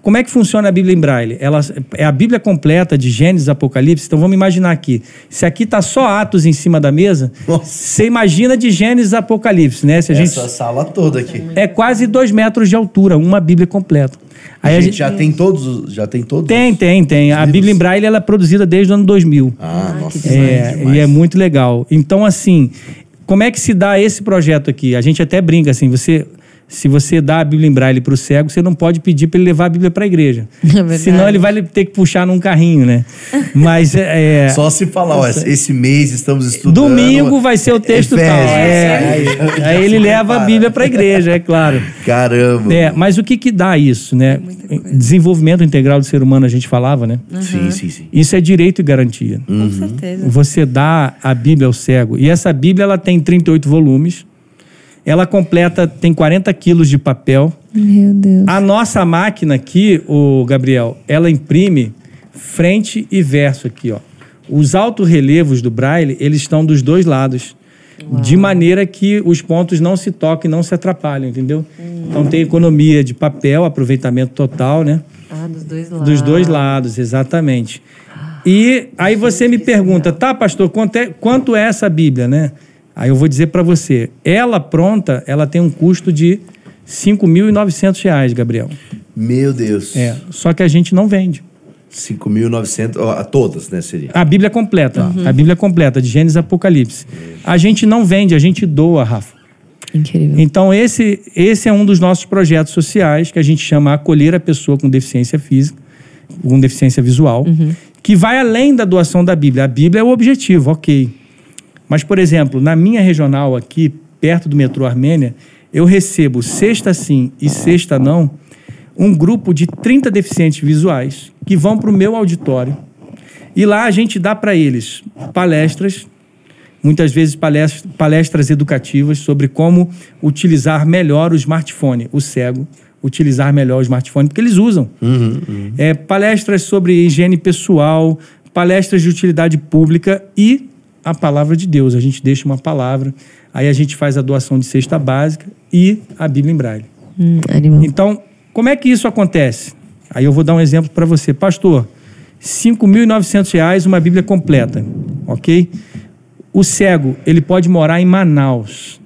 Como é que funciona a Bíblia em braille? Ela é a Bíblia completa de Gênesis, Apocalipse. Então vamos imaginar aqui. Se aqui está só Atos em cima da mesa, Nossa. você imagina de Gênesis, Apocalipse, né? Se a gente Essa sala toda aqui. é quase dois metros de altura, uma Bíblia completa. Aí a gente já tem todos. os- Já tem todos. tem, os- tem, tem. A? Bíblia em Braille ela é produzida desde o ano 2000. Ah, nossa. É, demais. e é muito legal. Então, assim, como é que se dá esse projeto aqui? A gente até brinca assim, você. Se você dá a Bíblia em Braille para o cego, você não pode pedir para ele levar a Bíblia para a igreja. verdade. Senão ele vai ter que puxar num carrinho, né? Mas é, Só se falar, ó, esse mês estamos estudando. domingo vai ser o texto tal. Efésios. É, aí, aí ele leva a Bíblia para a igreja, é claro. Caramba. É, mas o que que dá isso, né? Desenvolvimento integral do ser humano, a gente falava, né? Sim, sim, sim. Isso é direito e garantia. Com certeza. Você dá a Bíblia ao cego. E essa Bíblia ela tem 38 volumes. Ela completa, tem 40 quilos de papel. Meu Deus. A nossa máquina aqui, o Gabriel, ela imprime frente e verso aqui, ó. Os altorrelevos do Braille, eles estão dos dois lados. De maneira que os pontos não se toquem, não se atrapalham, entendeu? Então tem economia de papel, aproveitamento total, né? Ah, dos dois lados. Dos dois lados, exatamente. E aí você me pergunta, tá, pastor, quanto é, quanto é essa Bíblia, né? Aí eu vou dizer para você, ela pronta, ela tem um custo de 5.900 reais, Gabriel. Meu Deus. É, só que a gente não vende. 5.900. ó, Todas, né? Seria. A Bíblia completa, Uhum. a Bíblia completa, de Gênesis e Apocalipse. A gente não vende, a gente doa, Rafa. Incrível. Então, esse, esse é um dos nossos projetos sociais que a gente chama Acolher a Pessoa com Deficiência Física, com deficiência visual, que vai além da doação da Bíblia. A Bíblia é o objetivo, ok. Mas, por exemplo, na minha regional aqui, perto do metrô Armênia, eu recebo sexta sim e sexta não, um grupo de 30 deficientes visuais que vão para o meu auditório. E lá a gente dá para eles palestras, muitas vezes palestras, palestras educativas sobre como utilizar melhor o smartphone, o cego, utilizar melhor o smartphone, porque eles usam. É, palestras sobre higiene pessoal, palestras de utilidade pública e a palavra de Deus. A gente deixa uma palavra, aí a gente faz a doação de cesta básica e a Bíblia em braille. Hum. Então, como é que isso acontece? Aí eu vou dar um exemplo para você. Pastor, 5.900 reais uma Bíblia completa, ok? O cego, ele pode morar em Manaus.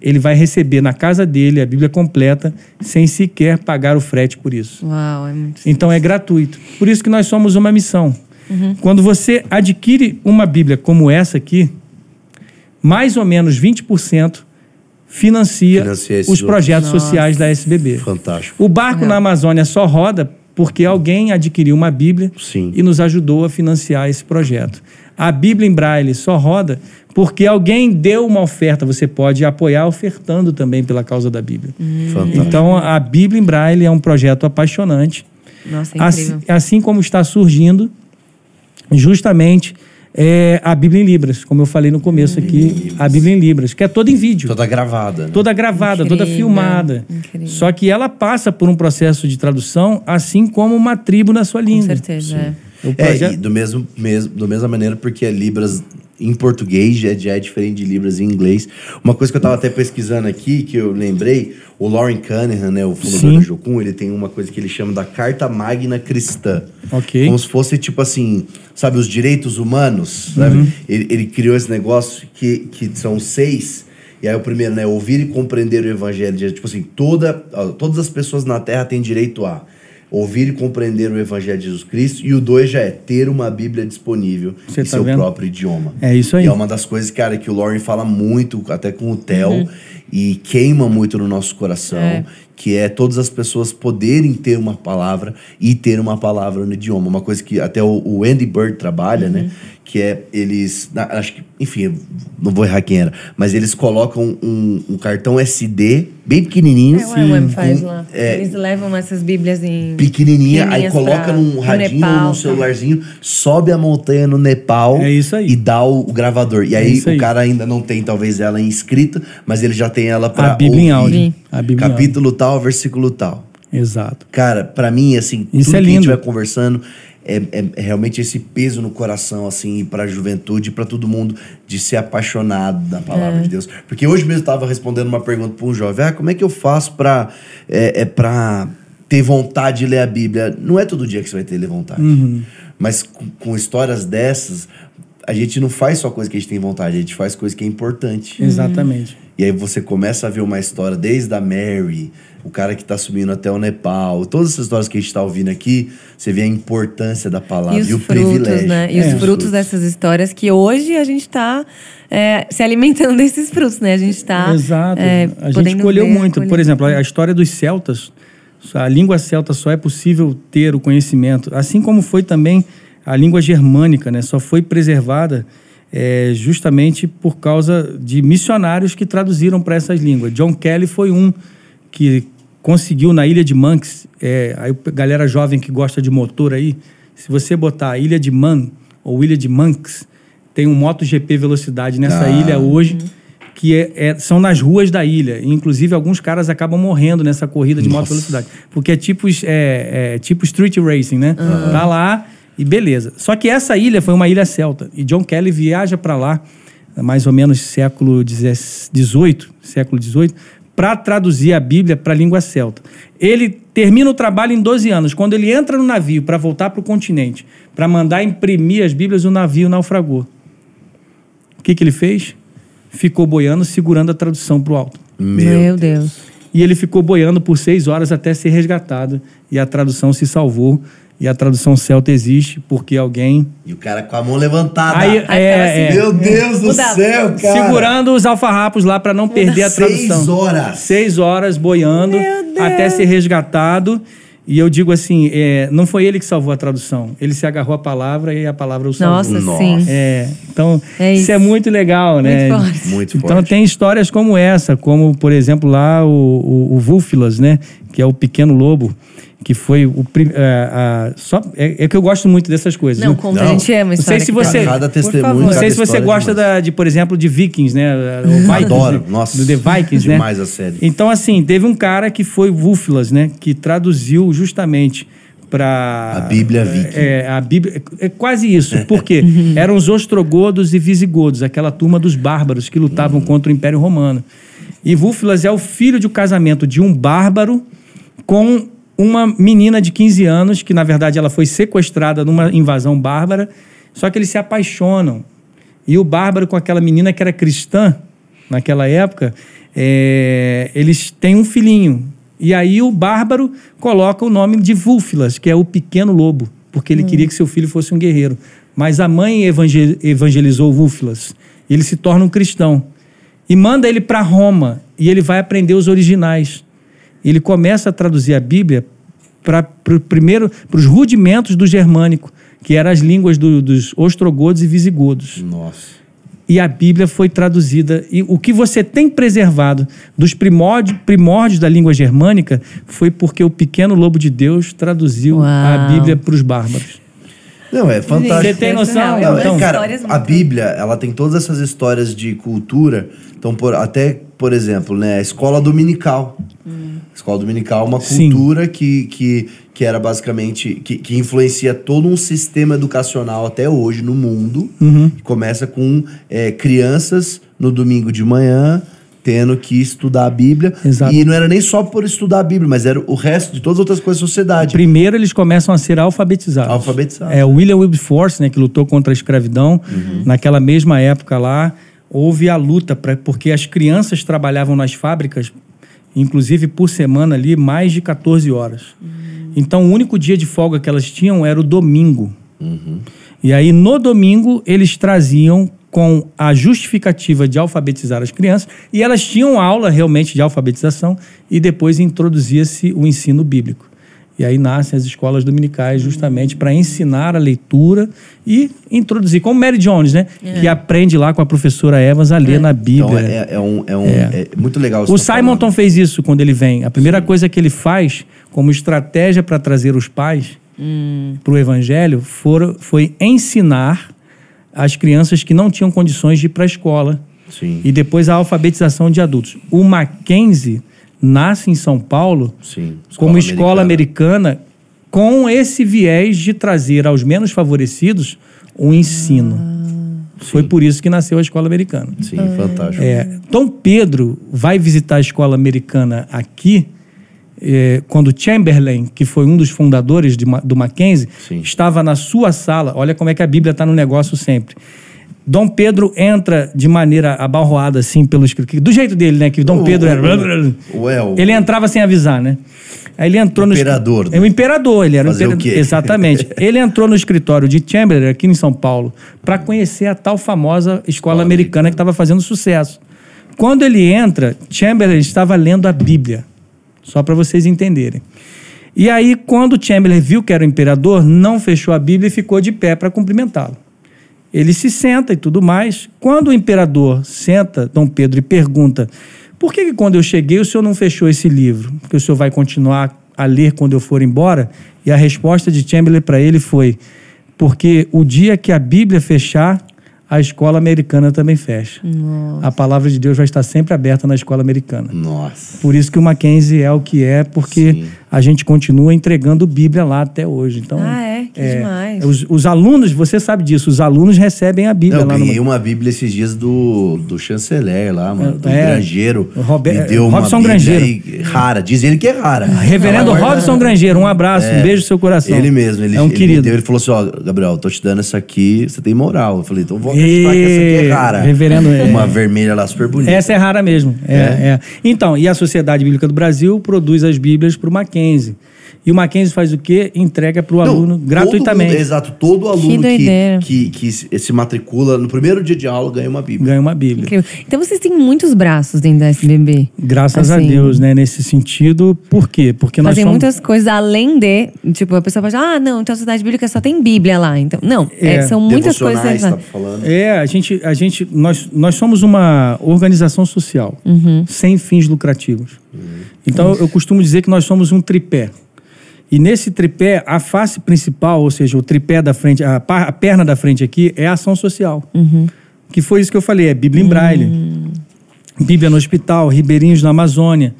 Ele vai receber na casa dele a Bíblia completa sem sequer pagar o frete por isso. Uau, é muito. Então é gratuito. Por isso que nós somos uma missão. Quando você adquire uma Bíblia como essa aqui, mais ou menos 20% financia, Financia os projetos outros. sociais da SBB. Fantástico. O barco na Amazônia só roda porque alguém adquiriu uma Bíblia Sim. e nos ajudou a financiar esse projeto. A Bíblia em Braille só roda porque alguém deu uma oferta. Você pode apoiar ofertando também pela causa da Bíblia. Fantástico. Então, a Bíblia em Braille é um projeto apaixonante. Nossa, é Assim, incrível. assim como está surgindo justamente é, a Bíblia em Libras, como eu falei no começo aqui, a Bíblia em Libras, que é toda em vídeo, toda, Toda gravada, né? gravada, toda Incrível, filmada. incrível. Só que ela passa por um processo de tradução, assim como uma tribo na sua Com língua. certeza. é. É, e do mesmo, mesmo, da mesma maneira, porque Libras em português já, já é diferente de Libras em inglês. Uma coisa que eu tava até pesquisando aqui, que eu lembrei, o Lauren Cunningham, né, o fundador Sim. da Jocum, ele tem uma coisa que ele chama da Carta Magna Cristã. Ok. Como se fosse, tipo assim, sabe, os direitos humanos, sabe? Uhum. Ele, ele criou esse negócio que, que são seis. E aí o primeiro, né, ouvir e compreender o evangelho. de- Tipo assim, toda, todas as pessoas na Terra têm direito a ouvir e compreender o evangelho de Jesus Cristo. E o dois já é ter uma Bíblia disponível Você em tá seu vendo? próprio idioma. É isso aí. E é uma das coisas, cara, que o Lauren fala muito, até com o Theo. e queima muito no nosso coração, É. que é todas as pessoas poderem ter uma palavra e ter uma palavra no idioma. Uma coisa que até o, o Andy Bird trabalha, né? Que é eles. acho que, enfim, não vou errar quem era, mas eles colocam um, um cartão SD bem pequenininho. É, o faz com- lá. é, Eles levam essas bíblias em... pequenininha, aí coloca pra- num radinho Nepal, ou num tá. celularzinho, sobe a montanha no Nepal É isso aí. e dá o, o gravador. E É aí isso o aí. cara ainda não tem talvez ela em escrita, mas ele já tem ela para A Bíblia em ouvir. áudio. A Bíblia em Capítulo tal, versículo tal. Exato. Cara, pra mim, assim, Isso tudo é que a gente lindo. vai conversando é, é- é realmente esse peso no coração, assim, pra juventude, pra todo mundo, de ser apaixonado da palavra É. de Deus. Porque hoje mesmo eu tava respondendo uma pergunta pra um jovem: ah, como é que eu faço pra, é, é, pra ter vontade de ler a Bíblia? Não é todo dia que você vai ter vontade. Uhum. Mas com, com histórias dessas, a gente não faz só coisa que a gente tem vontade, a gente faz coisa que é importante. Exatamente. E aí você começa a ver uma história desde a Mary, o cara que tá subindo até o Nepal, todas essas histórias que a gente tá ouvindo aqui, você vê a importância da palavra E e, os o frutos, privilégio. né? E É. os frutos dessas histórias que hoje a gente tá é, se alimentando desses frutos, né? A gente tá... Exato. é, a gente ver, muito. Por colher. exemplo, a a história dos celtas, a língua celta só é possível ter o conhecimento, assim como foi também a língua germânica, né? Só foi preservada é, justamente por causa de missionários que traduziram para essas línguas. John Kelly foi um que conseguiu na Ilha de Manx, é, aí a galera jovem que gosta de motor aí, se você botar Ilha de Man ou Ilha de Manx, tem um MotoGP velocidade nessa Ah. ilha hoje que é- é- são nas ruas da ilha. E, Inclusive, alguns caras acabam morrendo nessa corrida de moto Nossa. velocidade. Porque é tipo, é, é tipo street racing, né? Tá lá e beleza. Só que essa ilha foi uma ilha celta. E John Kelly viaja para lá, mais ou menos século XVIII, século XVIII, para traduzir a Bíblia para a língua celta. Ele termina o trabalho em 12 anos. Quando ele entra no navio para voltar para o continente, para mandar imprimir as Bíblias, o navio naufragou. O que, que ele fez? Ficou boiando, segurando a tradução para o alto. Meu, Deus. E ele ficou boiando por seis horas até ser resgatado. E a tradução se salvou. E a tradução celta existe porque alguém. E o cara com a mão levantada. Aí, é, assim, é, Meu Deus do céu, cara. segurando os alfarrapos lá para não perder a Seis tradução. horas. Seis horas boiando até ser resgatado. E eu digo assim: é, não foi ele que salvou a tradução. Ele se agarrou à palavra e a palavra o salvou. Nossa, Nossa. sim. É, então, É isso. isso. é muito legal, né? Muito forte. Muito Então forte. tem histórias como essa, como, por exemplo, lá o, o, o Vúfilas, né? Que é o pequeno lobo, que foi o... prim- é, a- só, é, é que eu gosto muito dessas coisas. Não, Não. a gente ama a Não sei se você-. Cada testemunho. Não sei se você é gosta da, de, por exemplo, de Vikings, né? O Vikings, Adoro. né? Nossa. Do The Vikings, né? Demais a série. Então, assim, teve um cara que foi Vúfilas, né? Que traduziu justamente para A Bíblia viking. É, a Bíblia. É quase isso. Por quê? Eram os ostrogodos e visigodos, aquela turma dos bárbaros que lutavam contra o Império Romano. E Vúfilas é o filho de um casamento de um bárbaro com uma menina de 15 anos, que na verdade ela foi sequestrada numa invasão bárbara, só que eles se apaixonam. E o bárbaro com aquela menina que era cristã, naquela época, é, eles têm um filhinho. E aí o bárbaro coloca o nome de Vúfilas, que é o pequeno lobo, porque ele queria que seu filho fosse um guerreiro. Mas a mãe evangel- evangelizou Vúfilas. Ele se torna um cristão. E manda ele para Roma. E ele vai aprender os originais. Ele começa a traduzir a Bíblia para primeiro para os rudimentos do germânico, que eram as línguas do- dos ostrogodos e visigodos Nossa. e a Bíblia foi traduzida. E o que você tem preservado dos primórdios, primórdios da língua germânica foi porque o pequeno lobo de Deus traduziu Uau. a Bíblia para os bárbaros. Não, é fantástico. Você tem noção? Não, Não, é, Então- cara, a Bíblia, ela tem todas essas histórias de cultura. Então, por, até, por exemplo, né, a escola dominical. A escola dominical é uma Sim. cultura que, que, que era basicamente. Que, que influencia todo um sistema educacional até hoje no mundo. Uhum. Que começa com é, crianças no domingo de manhã tendo que estudar a Bíblia. Exato. E não era nem só por estudar a Bíblia, mas era o resto de todas as outras coisas da sociedade. Primeiro eles começam a ser alfabetizados. Alfabetizados. É, o William Wilberforce, né, que lutou contra a escravidão, naquela mesma época lá, houve a luta, pra, porque as crianças trabalhavam nas fábricas, inclusive por semana ali, mais de 14 horas. Então o único dia de folga que elas tinham era o domingo. E aí no domingo eles traziam com a justificativa de alfabetizar as crianças, e elas tinham aula realmente de alfabetização, e depois introduzia-se o ensino bíblico. E aí nascem as escolas dominicais justamente para ensinar a leitura e introduzir, como Mary Jones, né? Que aprende lá com a professora Evans a ler na Bíblia. Então é, é um, é um é muito legal. O Simonton fez isso quando ele vem. A primeira coisa que ele faz como estratégia para trazer os pais para o evangelho for, foi ensinar as crianças que não tinham condições de ir para a escola. Sim. E depois a alfabetização de adultos. O Mackenzie nasce em São Paulo Sim. como escola americana. com esse viés de trazer aos menos favorecidos o ensino. Foi Sim. por isso que nasceu a escola americana. Sim, fantástico. É, Dom Pedro vai visitar a escola americana aqui é, quando Chamberlain, que foi um dos fundadores de do Mackenzie, Sim. estava na sua sala. Olha como é que a Bíblia está no negócio sempre. Dom Pedro entra de maneira abalroada, assim, pelo escritório. Do jeito dele, né? Que Dom O- Pedro era. é, o- Ele entrava sem avisar, né? Aí ele entrou no. Imperador, É o né? imperador, ele era Fazer o imperador. quê? Exatamente. ele entrou no escritório de Chamberlain, aqui em São Paulo, para conhecer a tal famosa escola americana que estava fazendo sucesso. Quando ele entra, Chamberlain estava lendo a Bíblia. Só para vocês entenderem. E aí, quando Chamberlain viu que era o imperador, não fechou a Bíblia e ficou de pé para cumprimentá-lo. Ele se senta e tudo mais. Quando o imperador senta, Dom Pedro, e pergunta: por que, que quando eu cheguei o senhor não fechou esse livro? Porque o senhor vai continuar a ler quando eu for embora? E a resposta de Chamberlain para ele foi: porque o dia que a Bíblia fechar, a escola americana também fecha. A palavra de Deus vai estar sempre aberta na escola americana. Nossa. Por isso que o Mackenzie é o que é, porque Sim. a gente continua entregando Bíblia lá até hoje. Então, Ah, é? Que demais. Os, os alunos, você sabe disso, os alunos recebem a Bíblia Eu lá no ganhei uma Bíblia esses dias do, do chanceler lá, mano, do É. Grangeiro. O Rober- Me deu uma Robson Bíblia Grangeiro. rara. Diz ele que é rara. Reverendo guarda- Robson Grangeiro, um abraço, um beijo no seu coração. Ele mesmo, ele, é um ele querido. deu, ele falou assim, ó, Gabriel, tô te dando essa aqui, você tem moral. Eu falei, então vou acreditar que essa aqui é rara. Reverendo, é. Uma vermelha lá, super bonita. Essa é rara mesmo. É, é. Então, e a Sociedade Bíblica do Brasil produz as Bíblias para o Mackenzie. E o Mackenzie faz o quê? Entrega para o aluno todo gratuitamente. mundo- exato, todo aluno que, doideira. que, que se matricula no primeiro dia de aula ganha uma Bíblia. Ganha uma Bíblia. Incrível. Então vocês têm muitos braços dentro da SBB. Graças a Assim, Deus, né? Nesse sentido. Por quê? Porque nós Fazem somos... muitas coisas além de. Tipo, a pessoa pode ah, não, então a sociedade bíblica só tem Bíblia lá. Então, não, é, É. são muitas coisas. Que tá falando. É, a gente, a gente nós, nós somos uma organização social, sem fins lucrativos. Então, eu costumo dizer que nós somos um tripé. E nesse tripé, a face principal, ou seja, o tripé da frente, a, a perna da frente aqui, é a ação social. Que foi isso que eu falei, é Bíblia em Braille. Bíblia no hospital, Ribeirinhos na Amazônia.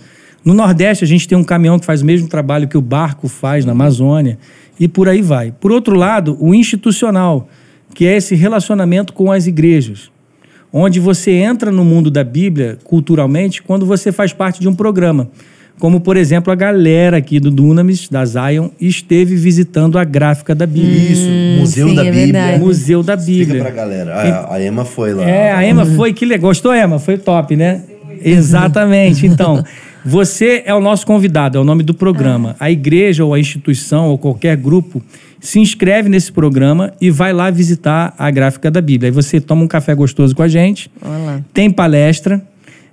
No Nordeste, a gente tem um caminhão que faz o mesmo trabalho que o barco faz na Amazônia. E por aí vai. Por outro lado, o institucional, que é esse relacionamento com as igrejas. Onde você entra no mundo da Bíblia, culturalmente, quando você faz parte de um programa. Como, por exemplo, a galera aqui do Dunamis, da Zion, esteve visitando a gráfica da Bíblia. Isso, Museu sim, da é Bíblia. verdade. Museu da Explica Bíblia. pra galera. A, a Emma foi lá. É, a Emma foi, que legal. Gostou, Emma? Foi top, né? Exatamente. Então, você é o nosso convidado, é o nome do programa. A igreja ou a instituição ou qualquer grupo se inscreve nesse programa e vai lá visitar a gráfica da Bíblia. Aí você toma um café gostoso com a gente, Olha lá. tem palestra,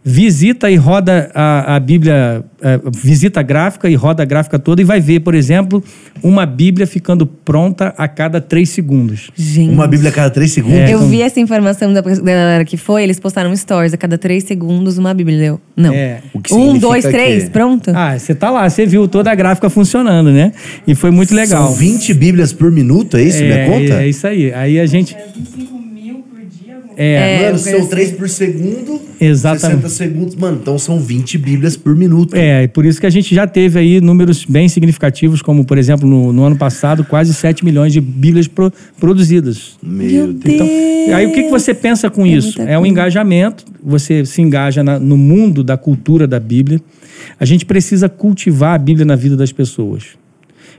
visita e roda a, a Bíblia, eh, visita a gráfica e roda a gráfica toda e vai ver, por exemplo, uma Bíblia ficando pronta a cada três segundos. Gente. Uma Bíblia a cada três segundos. É, eu então- vi essa informação da da galera que foi, eles postaram stories a cada três segundos uma Bíblia. Eu, não. É. Que Um, dois, que- três, pronto? Ah, você tá lá, você viu toda a gráfica funcionando, né? E foi muito legal. São 20 Bíblias por minuto, é isso? é, Minha conta? É isso aí. Aí a gente. 25 mil por dia. amor. É, É, Mano, são conheci. 3 por segundo. Exatamente. 60 segundos. Mano, então são 20 Bíblias por minuto. é, e por isso que a gente já teve aí números bem significativos, como, por exemplo, no, no ano passado, quase 7 milhões de Bíblias pro- produzidas. Meu Deus. Então, aí o que, que você pensa com isso? muita É um engajamento, você se engaja na- no mundo da cultura da Bíblia. A gente precisa cultivar a Bíblia na vida das pessoas.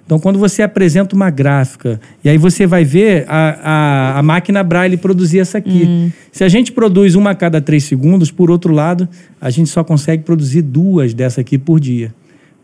Então, quando você apresenta uma gráfica, e aí você vai ver a, a, a máquina Braille produzir essa aqui. Se a gente produz uma a cada três segundos, por outro lado, a gente só consegue produzir duas dessa aqui por dia.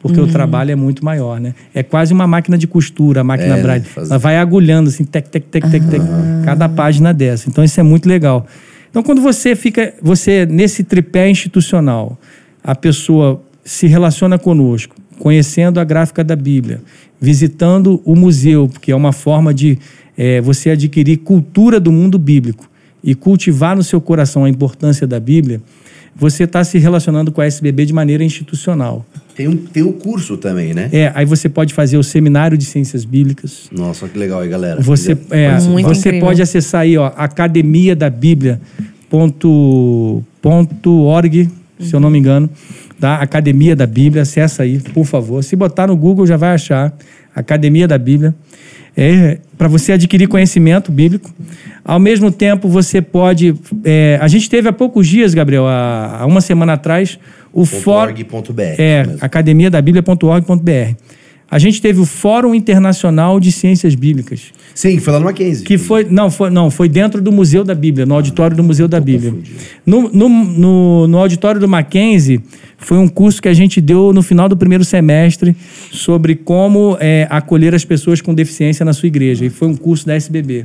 porque o trabalho é muito maior, né? É quase uma máquina de costura, a máquina É? Braille. Faz- Ela vai agulhando assim, tec, tec, tec, tec, tec, cada página dessa. Então isso é muito legal. Então quando você fica, você nesse tripé institucional, a pessoa se relaciona conosco, conhecendo a gráfica da Bíblia, visitando o museu, que é uma forma de eh, você adquirir cultura do mundo bíblico e cultivar no seu coração a importância da Bíblia, você está se relacionando com a SBB de maneira institucional. Tem, um, tem o curso também, né? É, aí você pode fazer o seminário de ciências bíblicas. Nossa, que legal aí, galera. Você, é. Muito você incrível. pode acessar aí, ó, academia da Bíblia ponto, ponto org, se eu não me engano, tá? Academia da Bíblia, acessa aí, por favor. Se botar no Google já vai achar Academia da Bíblia. É, para você adquirir conhecimento bíblico. Ao mesmo tempo, você pode. é, a gente teve há poucos dias, Gabriel, há, há uma semana atrás, o fórum. É, mesmo. academiadabíblia.org.br. A gente teve o Fórum Internacional de Ciências Bíblicas, Sim, foi lá no Mackenzie. que foi não foi não foi dentro do Museu da Bíblia, no auditório do Museu da Bíblia. No, no, no, no auditório do Mackenzie foi um curso que a gente deu no final do primeiro semestre sobre como é, acolher as pessoas com deficiência na sua igreja. E foi um curso da SBB.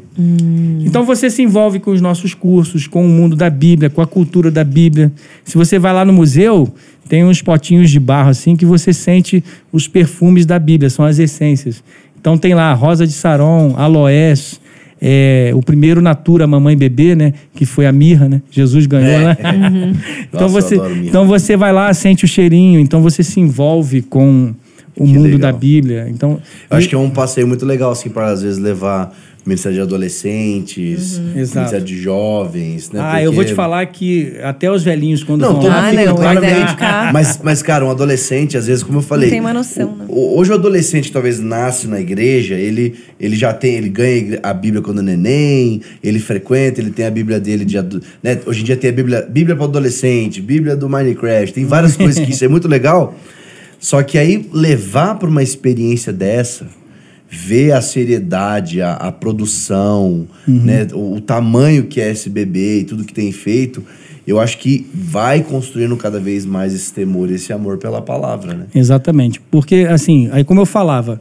Então você se envolve com os nossos cursos, com o mundo da Bíblia, com a cultura da Bíblia. Se você vai lá no museu, tem uns potinhos de barro assim que você sente os perfumes da Bíblia, são as essências. Então tem lá rosa de saron, aloés, é, o primeiro Natura Mamãe Bebê, né? Que foi a mirra, né? Jesus ganhou, né? então, Nossa, você, então você vai lá, sente o cheirinho, então você se envolve com o Que mundo legal. da Bíblia. Então, Eu acho que é um passeio muito legal, assim, para às vezes levar ministério de adolescentes, Exato. ministério de jovens, né? ah, eu vou Porque- te falar que até os velhinhos, quando Não, vão lá, Ah, mundo não, fica, eles devem claramente. ficar- Mas, mas, cara, um adolescente, às vezes, como eu falei. tem uma noção, né? Hoje o adolescente talvez nasce na igreja, ele, ele já tem, ele ganha a Bíblia quando é neném, ele frequenta, ele tem a Bíblia dele de né? Hoje em dia tem a Bíblia, Bíblia para adolescente, Bíblia do Minecraft, tem várias coisas que isso é muito legal. Só que aí levar para uma experiência dessa, ver a seriedade, a, a produção, né, o, o tamanho que é esse bebê e tudo que tem feito, eu acho que vai construindo cada vez mais esse temor, esse amor pela palavra, né? Exatamente. Porque, assim, aí como eu falava,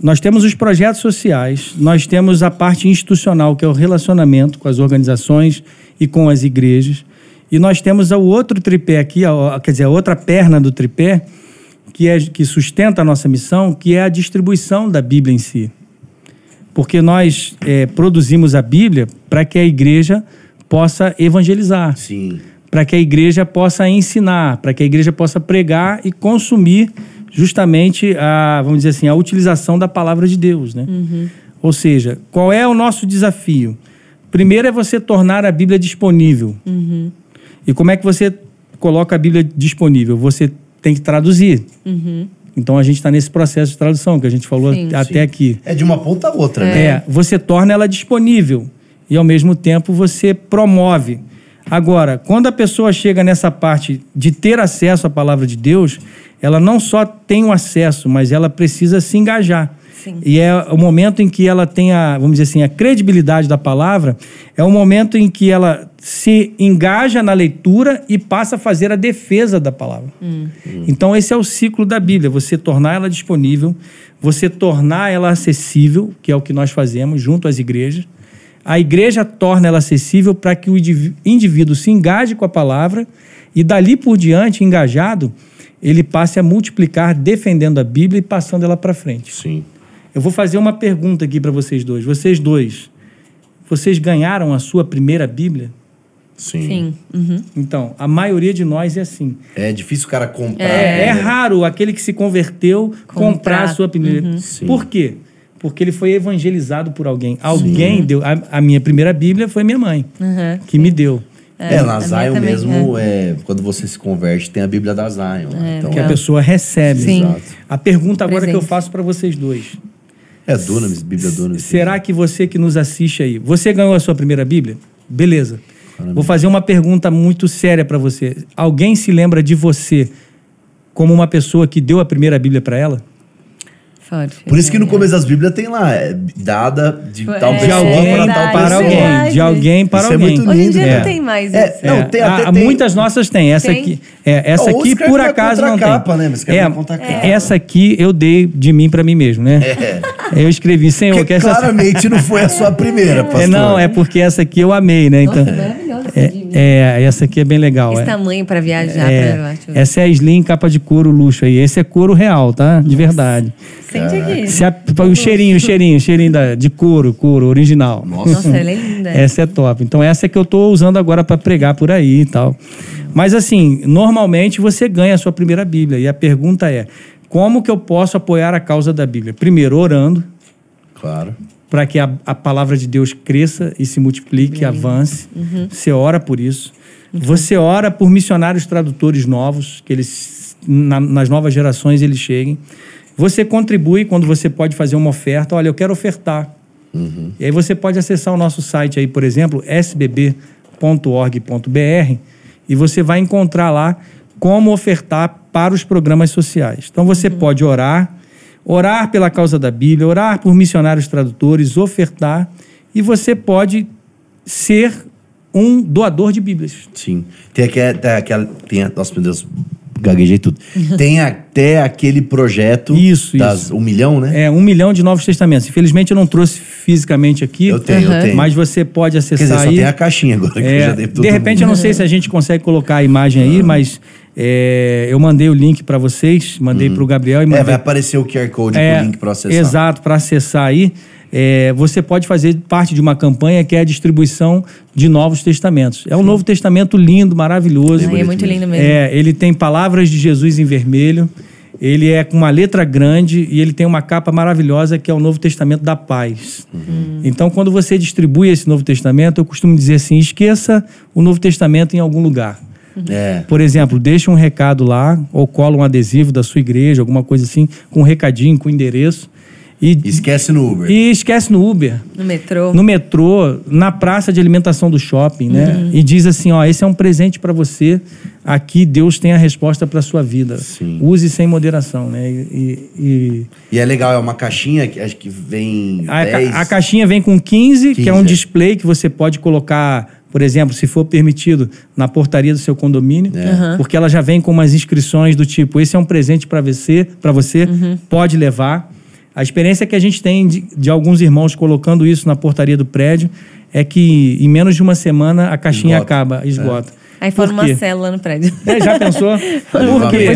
nós temos os projetos sociais, nós temos a parte institucional, que é o relacionamento com as organizações e com as igrejas, e nós temos o outro tripé aqui, a- quer dizer, a outra perna do tripé, que, é, que sustenta a nossa missão, que é a distribuição da Bíblia em si. Porque nós eh, produzimos a Bíblia para que a igreja possa evangelizar Sim. para que a igreja possa ensinar, para que a igreja possa pregar e consumir justamente a, vamos dizer assim, a utilização da palavra de Deus, né? Ou seja, qual é o nosso desafio? Primeiro é você tornar a Bíblia disponível. E como é que você coloca a Bíblia disponível? Você tem que traduzir. Então a gente está nesse processo de tradução que a gente falou Sim. até Sim. aqui. É de uma ponta a outra, né? É, você torna ela disponível e ao mesmo tempo você promove. Agora, quando a pessoa chega nessa parte de ter acesso à palavra de Deus, ela não só tem o acesso, mas ela precisa se engajar. Sim. E é o momento em que ela tem a, vamos dizer assim, a credibilidade da palavra, é o momento em que ela se engaja na leitura e passa a fazer a defesa da palavra. Então esse é o ciclo da Bíblia, você tornar ela disponível, você tornar ela acessível, que é o que nós fazemos junto às igrejas. A igreja torna ela acessível para que o indiví- indivíduo se engaje com a palavra e dali por diante, engajado, ele passe a multiplicar defendendo a Bíblia e passando ela para frente. Sim. Eu vou fazer uma pergunta aqui para vocês dois. Vocês dois, vocês ganharam a sua primeira Bíblia? Sim. Sim. Uhum. Então, a maioria de nós é assim. É difícil o cara comprar. É, é né? raro aquele que se converteu comprar, Comprar. a sua primeira. Sim. Por quê? Porque ele foi evangelizado por alguém. Alguém deu. A, a minha primeira Bíblia foi minha mãe, Uhum. que me deu. É, a na Zion mesmo, é, quando você se converte, tem a Bíblia da Zion. né? Então, Que a é, pessoa recebe. Sim. Exato. A pergunta agora que eu Presente. faço para vocês dois. É Dunamis, Bíblia Dunamis. Será que você que nos assiste aí, você ganhou a sua primeira Bíblia? Beleza. Vou fazer uma pergunta muito séria para você. Alguém se lembra de você como uma pessoa que deu a primeira Bíblia para ela? Forte. Por isso que no É. começo das Bíblias tem lá, é, dada de É, tal De pessoa alguém para tal para alguém. De alguém para Isso é alguém. muito Hoje em lindo, dia né? não tem mais É, isso. não, É, tem- a- até a- tem- muitas nossas têm. Essa Tem? aqui, é, essa aqui por acaso não contracapa, tem. né? É, essa aqui eu dei de mim para mim mesmo, né? É. Eu escrevi, Senhor, que Porque essa claramente não foi a sua primeira, pastor. é, não, é porque essa aqui eu amei, né? Então, Nossa, é, é, essa aqui é bem legal. Esse é. tamanho pra viajar, É, pra essa é a Slim capa de couro luxo aí. Esse é couro real, tá? De verdade. Sente aqui. Se a- o cheirinho, o cheirinho, o cheirinho da, de couro, couro original. Nossa, ela é linda. Essa é top. Então essa é que eu tô usando agora para pregar por aí e tal. Mas assim, normalmente você ganha a sua primeira Bíblia. E a pergunta é: como que eu posso apoiar a causa da Bíblia? Primeiro, orando, Claro. Para que a, a palavra de Deus cresça e se multiplique, avance. Você ora por isso. Você ora por missionários tradutores novos, que eles na- nas novas gerações eles cheguem. Você contribui quando você pode fazer uma oferta. Olha, eu quero ofertar. E aí você pode acessar o nosso site aí, por exemplo, sbb.org.br e você vai encontrar lá como ofertar para os programas sociais. Então você pode orar, orar pela causa da Bíblia, orar por missionários tradutores, ofertar e você pode ser um doador de Bíblias. Sim. Tem aquela. Tem, a- nossa, meu Deus, gaguejei tudo. Tem até aquele projeto. Isso, das, isso. Um milhão, né? É um milhão de Novos Testamentos. Infelizmente eu não trouxe fisicamente aqui. Eu tenho, eu Aham. tenho. Mas você pode Quer acessar dizer, só aí. tem a caixinha agora. que eu É, já dei todo de repente, mundo. eu não sei se a gente consegue colocar a imagem aí, mas é, eu mandei o link para vocês, mandei para o Gabriel e É, mandei. vai aparecer o QR Code É, com o link pra acessar. Exato, para acessar aí. é, você pode fazer parte de uma campanha que é a distribuição de Novos Testamentos. É um Novo Testamento lindo, maravilhoso. Ai, é muito lindo mesmo. É, ele tem palavras de Jesus em vermelho. Ele é com uma letra grande e ele tem uma capa maravilhosa que é o Novo Testamento da Paz. Então, quando você distribui esse Novo Testamento, eu costumo dizer assim: esqueça o Novo Testamento em algum lugar. É. Por exemplo, deixa um recado lá, ou cola um adesivo da sua igreja, alguma coisa assim, com um recadinho, com endereço. E, Esquece no Uber. e esquece no Uber, No metrô. no metrô, na praça de alimentação do shopping, né? E diz assim, ó, esse é um presente para você. Aqui Deus tem a resposta para sua vida. Sim. Use sem moderação, né? E, e- E é legal, é uma caixinha que acho que vem a, ca- 10. a caixinha vem com 15, que é 15, um display que você pode colocar, por exemplo, se for permitido, na portaria do seu condomínio, porque ela já vem com umas inscrições do tipo: esse é um presente para você, para você, pode levar. A experiência que a gente tem de, de alguns irmãos colocando isso na portaria do prédio é que em menos de uma semana a caixinha Esgota. acaba, esgota. Aí quê? uma célula no prédio. É, já pensou? Por quê?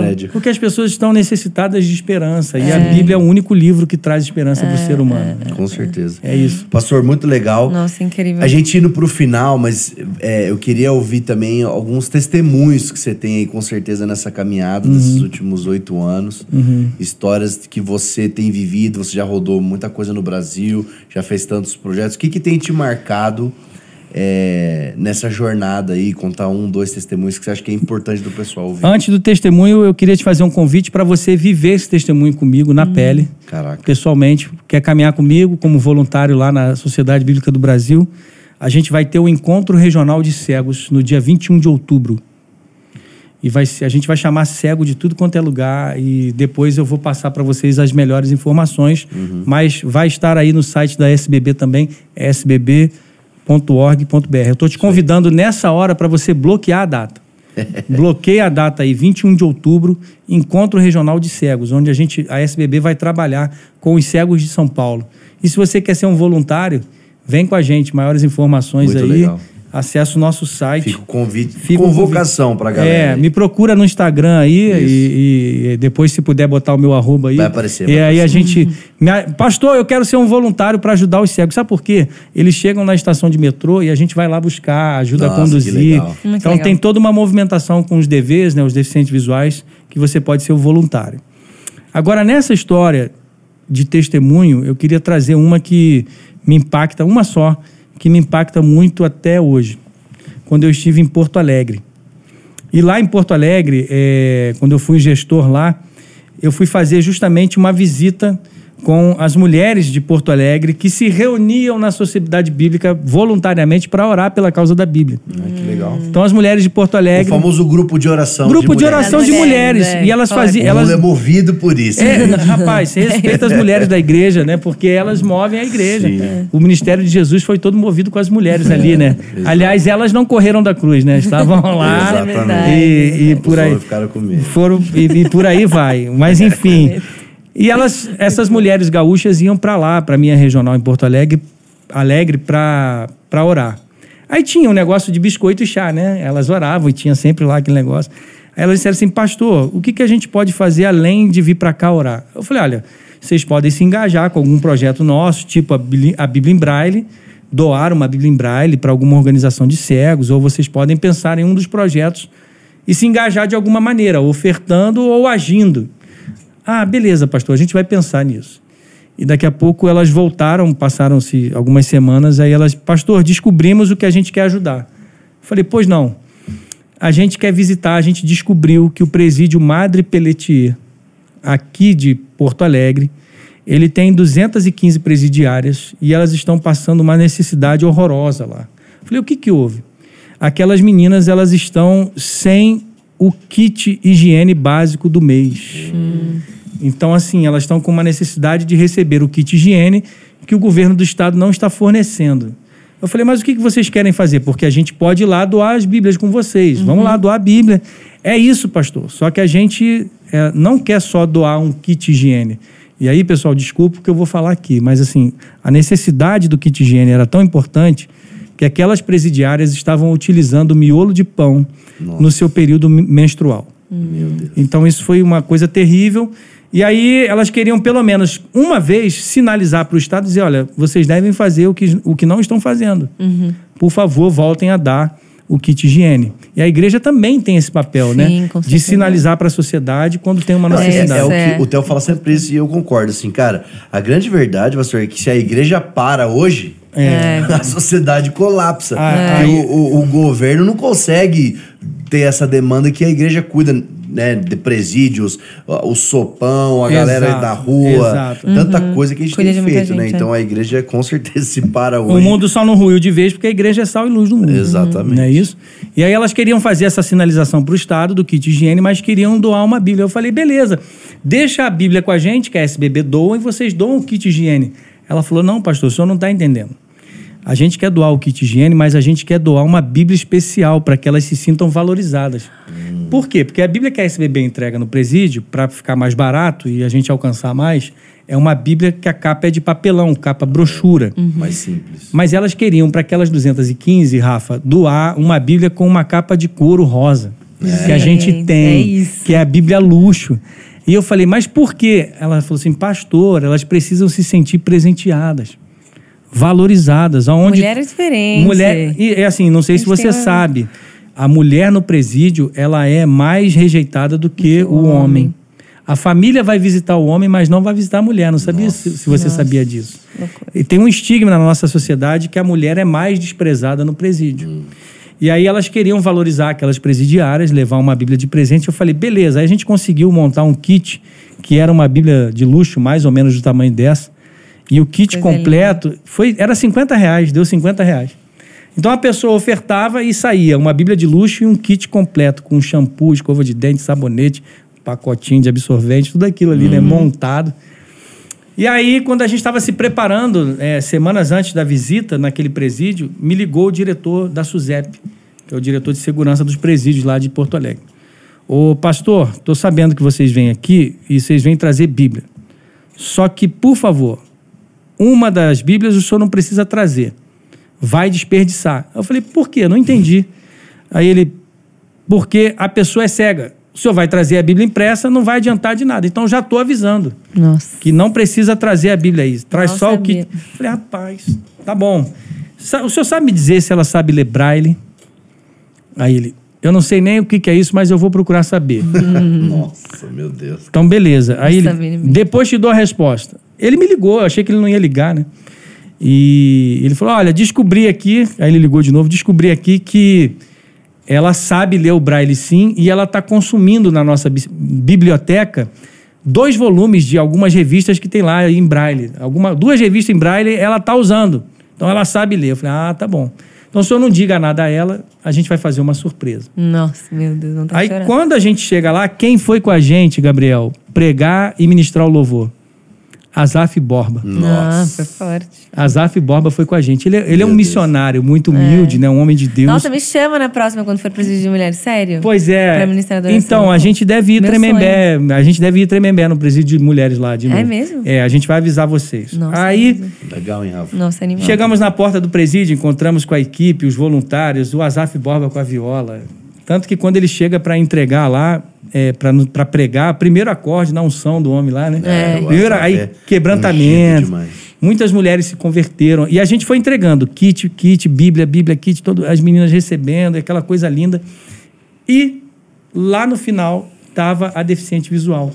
prédio. Porque as pessoas estão necessitadas de esperança. E a Bíblia é o único livro que traz esperança para o ser humano. né? Com certeza. É isso. Pastor, muito legal. Nossa, incrível. A gente indo pro final, mas é, eu queria ouvir também alguns testemunhos que você tem aí, com certeza, nessa caminhada Uhum. desses últimos oito anos. Histórias que você tem vivido, você já rodou muita coisa no Brasil, já fez tantos projetos. O que, que tem te marcado é, nessa jornada aí? Contar um, dois testemunhos que você acha que é importante do pessoal ouvir. Antes do testemunho, eu queria te fazer um convite para você viver esse testemunho comigo na pele, Caraca. pessoalmente. Quer caminhar comigo como voluntário lá na Sociedade Bíblica do Brasil? A gente vai ter o encontro regional de cegos no dia 21 de outubro. E vai, a gente vai chamar cego de tudo quanto é lugar e depois eu vou passar para vocês as melhores informações. Mas vai estar aí no site da SBB também, sbb.org.br. Eu estou te convidando nessa hora para você bloquear a data. Bloqueia a data aí, 21 de outubro, Encontro Regional de Cegos, onde a gente, a SBB vai trabalhar com os cegos de São Paulo. E se você quer ser um voluntário, vem com a gente. Maiores informações Muito aí. legal. Acesse o nosso site. Fica o convite, Fica convocação pra galera. É, aí. me procura no Instagram aí e, e depois, se puder, botar o meu arroba aí. Vai aparecer, E vai aí a aparecer. gente. Pastor, eu quero ser um voluntário para ajudar os cegos. Sabe por quê? Eles chegam na estação de metrô e a gente vai lá buscar, ajuda Nossa, a que conduzir. legal. Muito então legal. tem toda uma movimentação com os DVs, né, os deficientes visuais, que você pode ser o voluntário. Agora, nessa história de testemunho, eu queria trazer uma que me impacta, uma só, que me impacta muito até hoje, quando eu estive em Porto Alegre. E lá em Porto Alegre, é, quando eu fui gestor lá, eu fui fazer justamente uma visita com as mulheres de Porto Alegre que se reuniam na Sociedade Bíblica voluntariamente para orar pela causa da Bíblia. Ah, que legal. Então as mulheres de Porto O Alegre, famoso grupo de oração. grupo de, mulheres. oração de Mulheres, mulheres, é. e elas faziam, O elas mundo é movido por isso. é, rapaz, você respeita as mulheres da igreja, né? Porque elas movem a igreja. Sim. O ministério de Jesus foi todo movido com as mulheres ali, né? Aliás, elas não correram da cruz, né? Estavam lá Exatamente. e, e por aí homens ficaram com medo. foram e, e por aí vai. Mas enfim. E elas, essas mulheres gaúchas iam para lá, para minha regional em Porto Alegre, Alegre para orar. Aí tinha um negócio de biscoito e chá, né? Elas oravam e tinha sempre lá aquele negócio. Aí elas disseram assim, pastor, o que, que a gente pode fazer além de vir para cá orar? Eu falei, olha, vocês podem se engajar com algum projeto nosso, tipo a Bíblia, a Bíblia em Braille, doar uma Bíblia em Braille para alguma organização de cegos, ou vocês podem pensar em um dos projetos e se engajar de alguma maneira, ofertando ou agindo. Ah, beleza, pastor, a gente vai pensar nisso. E daqui a pouco elas voltaram, passaram-se algumas semanas, aí elas, pastor, descobrimos o que a gente quer ajudar. Falei, pois não. A gente quer visitar, a gente descobriu que o presídio Madre Pelletier, aqui de Porto Alegre, ele tem 215 presidiárias e elas estão passando uma necessidade horrorosa lá. Falei, o que que houve? Aquelas meninas, elas estão sem o kit higiene básico do mês. Então, assim, elas estão com uma necessidade de receber o kit higiene que o governo do estado não está fornecendo. Eu falei, mas o que vocês querem fazer? Porque a gente pode ir lá doar as Bíblias com vocês. Vamos lá doar a Bíblia. É isso, pastor. Só que a gente é, não quer só doar um kit higiene. E aí, pessoal, desculpa o que eu vou falar aqui, mas assim, a necessidade do kit higiene era tão importante que aquelas presidiárias estavam utilizando miolo de pão no seu período me- menstrual. Meu Deus. Então isso foi uma coisa terrível. E aí elas queriam pelo menos uma vez sinalizar para o Estado e dizer, olha, vocês devem fazer o que, o que não estão fazendo. Por favor, voltem a dar o kit higiene. E a igreja também tem esse papel, Sim, né? De sinalizar para a sociedade quando tem uma é- necessidade. é, o É. que o Theo fala sempre isso e eu concordo. Assim, cara, a grande verdade, pastor, é que se a igreja para hoje, a sociedade colapsa. Aí- o, o- o governo não consegue ter essa demanda que a igreja cuida. Né, de presídios, o sopão, a galera Exato, da rua, exato. tanta coisa que a gente Cuida tem feito, né? gente, é. Então a igreja com certeza se para O hoje. mundo só não ruiu de vez porque a igreja é sal e luz do mundo. Exatamente. Não é isso? E aí elas queriam fazer essa sinalização para o Estado do kit higiene, mas queriam doar uma Bíblia. Eu falei, beleza, deixa a Bíblia com a gente, que a SBB doa, e vocês doam o kit higiene. Ela falou, não, pastor, o senhor não está entendendo. A gente quer doar o kit higiene, mas a gente quer doar uma Bíblia especial para que elas se sintam valorizadas. Por quê? Porque a Bíblia que a SBB entrega no presídio, para ficar mais barato e a gente alcançar mais, é uma Bíblia que a capa é de papelão, capa brochura. Mais simples. Mas elas queriam, para aquelas 215, Rafa, doar uma Bíblia com uma capa de couro rosa. Que a gente Gente, tem. é isso. Que é a Bíblia luxo. E eu falei, mas por quê? Ela falou assim, pastor, elas precisam se sentir presenteadas, valorizadas. Aonde Mulher é diferente. Mulher, e é assim, não sei se você uma- sabe, a mulher no presídio, ela é mais rejeitada do que o homem. A família vai visitar o homem, mas não vai visitar a mulher. Não sabia se, se você sabia disso. E tem um estigma na nossa sociedade que a mulher é mais desprezada no presídio. E aí elas queriam valorizar aquelas presidiárias, levar uma Bíblia de presente. Eu falei, beleza. Aí a gente conseguiu montar um kit que era uma Bíblia de luxo, mais ou menos do tamanho dessa. E o kit Coisa completo foi, era 50 reais, deu 50 reais. Então a pessoa ofertava e saía uma Bíblia de luxo e um kit completo, com shampoo, escova de dente, sabonete, pacotinho de absorvente, tudo aquilo ali, né? Montado. E aí, quando a gente estava se preparando, é, semanas antes da visita naquele presídio, me ligou o diretor da SUSEP, que é o diretor de segurança dos presídios lá de Porto Alegre. Ô, pastor, estou sabendo que vocês vêm aqui e vocês vêm trazer Bíblia. Só que, por favor, uma das Bíblias o senhor não precisa trazer. Vai desperdiçar. Eu falei, por quê? Eu não entendi. Aí ele, porque a pessoa é cega. O senhor vai trazer a Bíblia impressa, não vai adiantar de nada. Então já estou avisando Nossa. que não precisa trazer a Bíblia aí. Traz Não só o que. Falei, rapaz, tá bom. O senhor sabe me dizer se ela sabe ler braille? Aí ele, eu não sei nem o que, que é isso, mas eu vou procurar saber. Nossa, meu Deus. Então, beleza. Aí ele, depois te dou a resposta. Ele me ligou, eu achei que ele não ia ligar, né? E ele falou: Olha, descobri aqui. Aí ele ligou de novo, descobri aqui que ela sabe ler o braille sim, e ela está consumindo na nossa bi- biblioteca dois volumes de algumas revistas que tem lá em braille. Alguma, duas revistas em braille ela tá usando. Então ela sabe ler. Eu falei, ah, tá bom. Então, se eu não diga nada a ela, a gente vai fazer uma surpresa. Nossa, meu Deus, não tá Aí, chorando. quando a gente chega lá, quem foi com a gente, Gabriel, pregar e ministrar o louvor? Azaf Borba. Ah, Nossa. foi forte. Azaf Borba foi com a gente. Ele, é- ele é um Deus. missionário muito humilde, né? Um homem de Deus. Nossa, me chama na próxima quando for presídio de mulheres, sério? Pois é. Pra ministrar. Então, a gente deve ir Meu Tremembé. A gente deve ir Tremembé no presídio de mulheres lá de É novo. mesmo? É, a gente vai avisar vocês. Nossa, Aí, Legal, hein, Rafa? Nossa, animal. chegamos na porta do presídio, encontramos com a equipe, os voluntários, o Azaf Borba com a viola. Tanto que quando ele chega para entregar lá, é, para pregar, primeiro acorde na unção do homem lá, né? É, o Primeiro, aí, é quebrantamento. Muitas mulheres se converteram. E a gente foi entregando kit, kit, Bíblia, Bíblia, kit, todo, as meninas recebendo, aquela coisa linda. E lá no final estava a deficiente visual,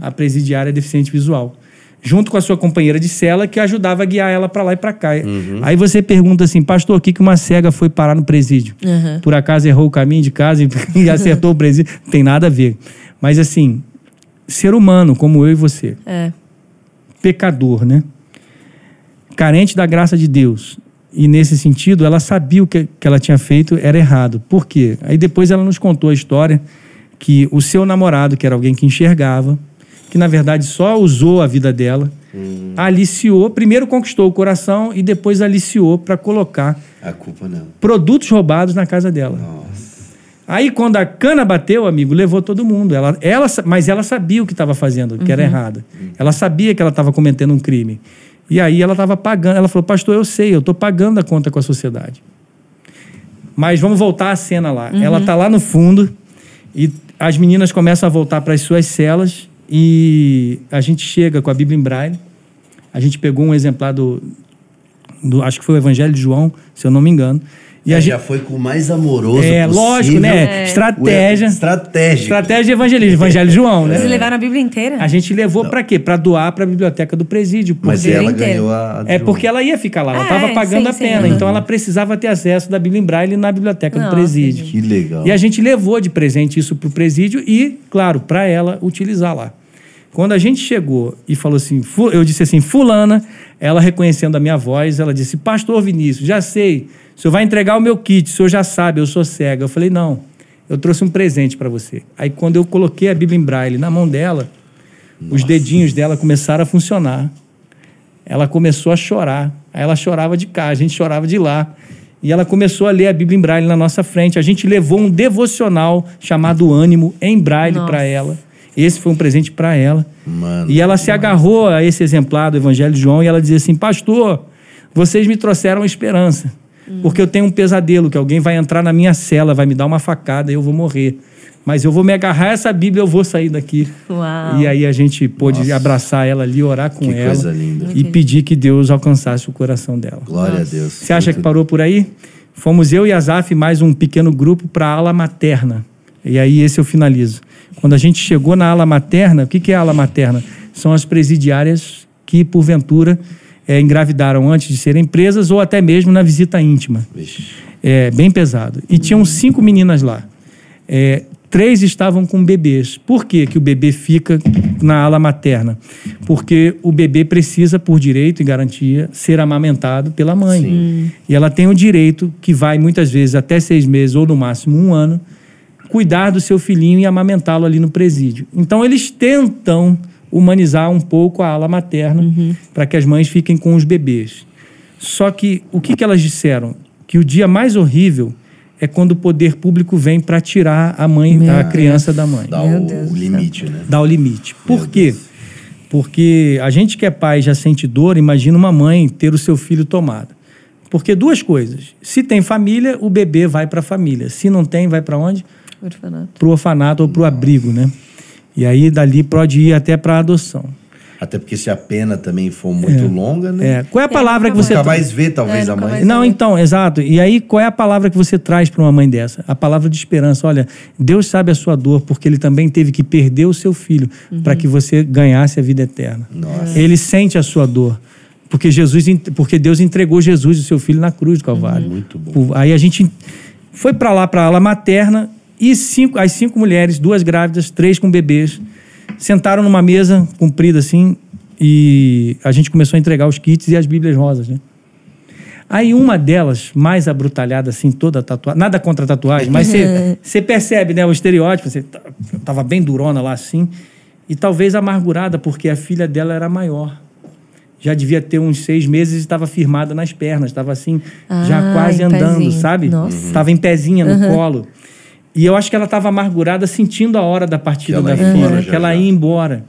a presidiária deficiente visual. Junto com a sua companheira de cela, que ajudava a guiar ela para lá e para cá. Aí você pergunta assim, pastor, o que que uma cega foi parar no presídio? Uhum. Por acaso errou o caminho de casa e, e acertou o presídio? Não tem nada a ver. Mas assim, ser humano como eu e você, É. pecador, né? Carente da graça de Deus. E nesse sentido, ela sabia o que, que ela tinha feito era errado. Por quê? Aí depois ela nos contou a história que o seu namorado, que era alguém que enxergava, que na verdade só usou a vida dela, aliciou, primeiro conquistou o coração e depois aliciou para colocar A culpa não. produtos roubados na casa dela. Nossa. Aí, quando a cana bateu, amigo, levou todo mundo. Ela, ela, mas ela sabia o que estava fazendo, que era errado. Ela sabia que ela estava cometendo um crime. E aí ela estava pagando. Ela falou, pastor, eu sei, eu estou pagando a conta com a sociedade. Mas vamos voltar à cena lá. Ela está lá no fundo e as meninas começam a voltar para as suas celas e a gente chega com a Bíblia em braille. A gente pegou um exemplar do, do acho que foi o Evangelho de João, se eu não me engano. E a É, gente, já foi com o mais amoroso é, possível. lógico, né? É. Estratégia. Estratégia. Estratégia de evangelismo. Evangelho de João, né? Vocês levaram a Bíblia inteira? A gente levou pra quê? Pra doar pra biblioteca do presídio. Mas porque- ela inteiro. ganhou a. a É de porque ela ia ficar lá, ela Ah, estava é, pagando sim, a sim, pena. uhum. Então ela precisava ter acesso da Bíblia em Braille na biblioteca do presídio. Que legal. E a gente levou de presente isso pro presídio e, claro, para ela utilizar lá. Quando a gente chegou e falou assim, eu disse assim, fulana, ela reconhecendo a minha voz, ela disse, pastor Vinícius, já sei, o senhor vai entregar o meu kit, o senhor já sabe, eu sou cega. Eu falei, não, eu trouxe um presente para você. Aí quando eu coloquei a Bíblia em braille na mão dela, os dedinhos dela começaram a funcionar. Ela começou a chorar. Aí ela chorava de cá, a gente chorava de lá. E ela começou a ler a Bíblia em braille na nossa frente. A gente levou um devocional chamado Ânimo em braille Nossa. para ela. Esse foi um presente para ela. Mano. E ela se agarrou a esse exemplar do Evangelho de João e ela dizia assim: Pastor, vocês me trouxeram esperança. Porque eu tenho um pesadelo que alguém vai entrar na minha cela, vai me dar uma facada e eu vou morrer. Mas eu vou me agarrar a essa Bíblia, eu vou sair daqui. Uau. E aí a gente pôde Nossa. abraçar ela ali, orar com Que ela coisa linda. e pedir que Deus alcançasse o coração dela. Glória a Deus. Você acha que Muito- parou por aí? Fomos eu e a Zaf mais um pequeno grupo para a ala materna. E aí esse eu finalizo. Quando a gente chegou na ala materna, o que, que é a ala materna? São as presidiárias que, porventura, eh, engravidaram antes de serem presas ou até mesmo na visita íntima. É, bem pesado. E tinham cinco meninas lá. É, três estavam com bebês. Por que, que o bebê fica na ala materna? Porque o bebê precisa, por direito e garantia, ser amamentado pela mãe. E ela tem o direito, que vai muitas vezes até seis meses ou no máximo um ano, cuidar do seu filhinho e amamentá-lo ali no presídio. Então eles tentam humanizar um pouco a ala materna para que as mães fiquem com os bebês. Só que o que, que elas disseram? Que o dia mais horrível é quando o poder público vem para tirar a mãe, Meu a criança da mãe. Dá Meu o, Deus o limite, né? Dá o limite. Por quê? Porque a gente que é pai e já sente dor, imagina uma mãe ter o seu filho tomado. Porque duas coisas. Se tem família, o bebê vai para a família. Se não tem, vai para onde? Orfanato. Para o orfanato ou para o abrigo, né? E aí dali pode ir até para a adoção. Até porque se a pena também for muito longa, né? É. Qual é a palavra que nunca você Nunca mais vê, talvez, É, a mãe. Não, então, exato. E aí, qual é a palavra que você traz para uma mãe dessa? A palavra de esperança. Olha, Deus sabe a sua dor, porque ele também teve que perder o seu filho para que você ganhasse a vida eterna. Nossa. Ele sente a sua dor. Porque Jesus, porque Deus entregou Jesus, o seu filho, na cruz do Calvário. Muito bom. Aí a gente foi para lá, para a ala materna, e cinco, as cinco mulheres, duas grávidas, três com bebês, Sentaram numa mesa comprida assim e a gente começou a entregar os kits e as bíblias rosas, né? Aí uma delas, mais abrutalhada assim, toda tatuada, nada contra a tatuagem, mas você- percebe, né, o estereótipo, você tá- tava bem durona lá assim, e talvez amargurada porque a filha dela era maior. Já devia ter uns seis meses e estava firmada nas pernas, estava assim, já Ah, quase em andando, pezinho. sabe? Nossa. Tava em pezinha no colo. E eu acho que ela estava amargurada, sentindo a hora da partida Que ela da filha, que ela já. ia embora.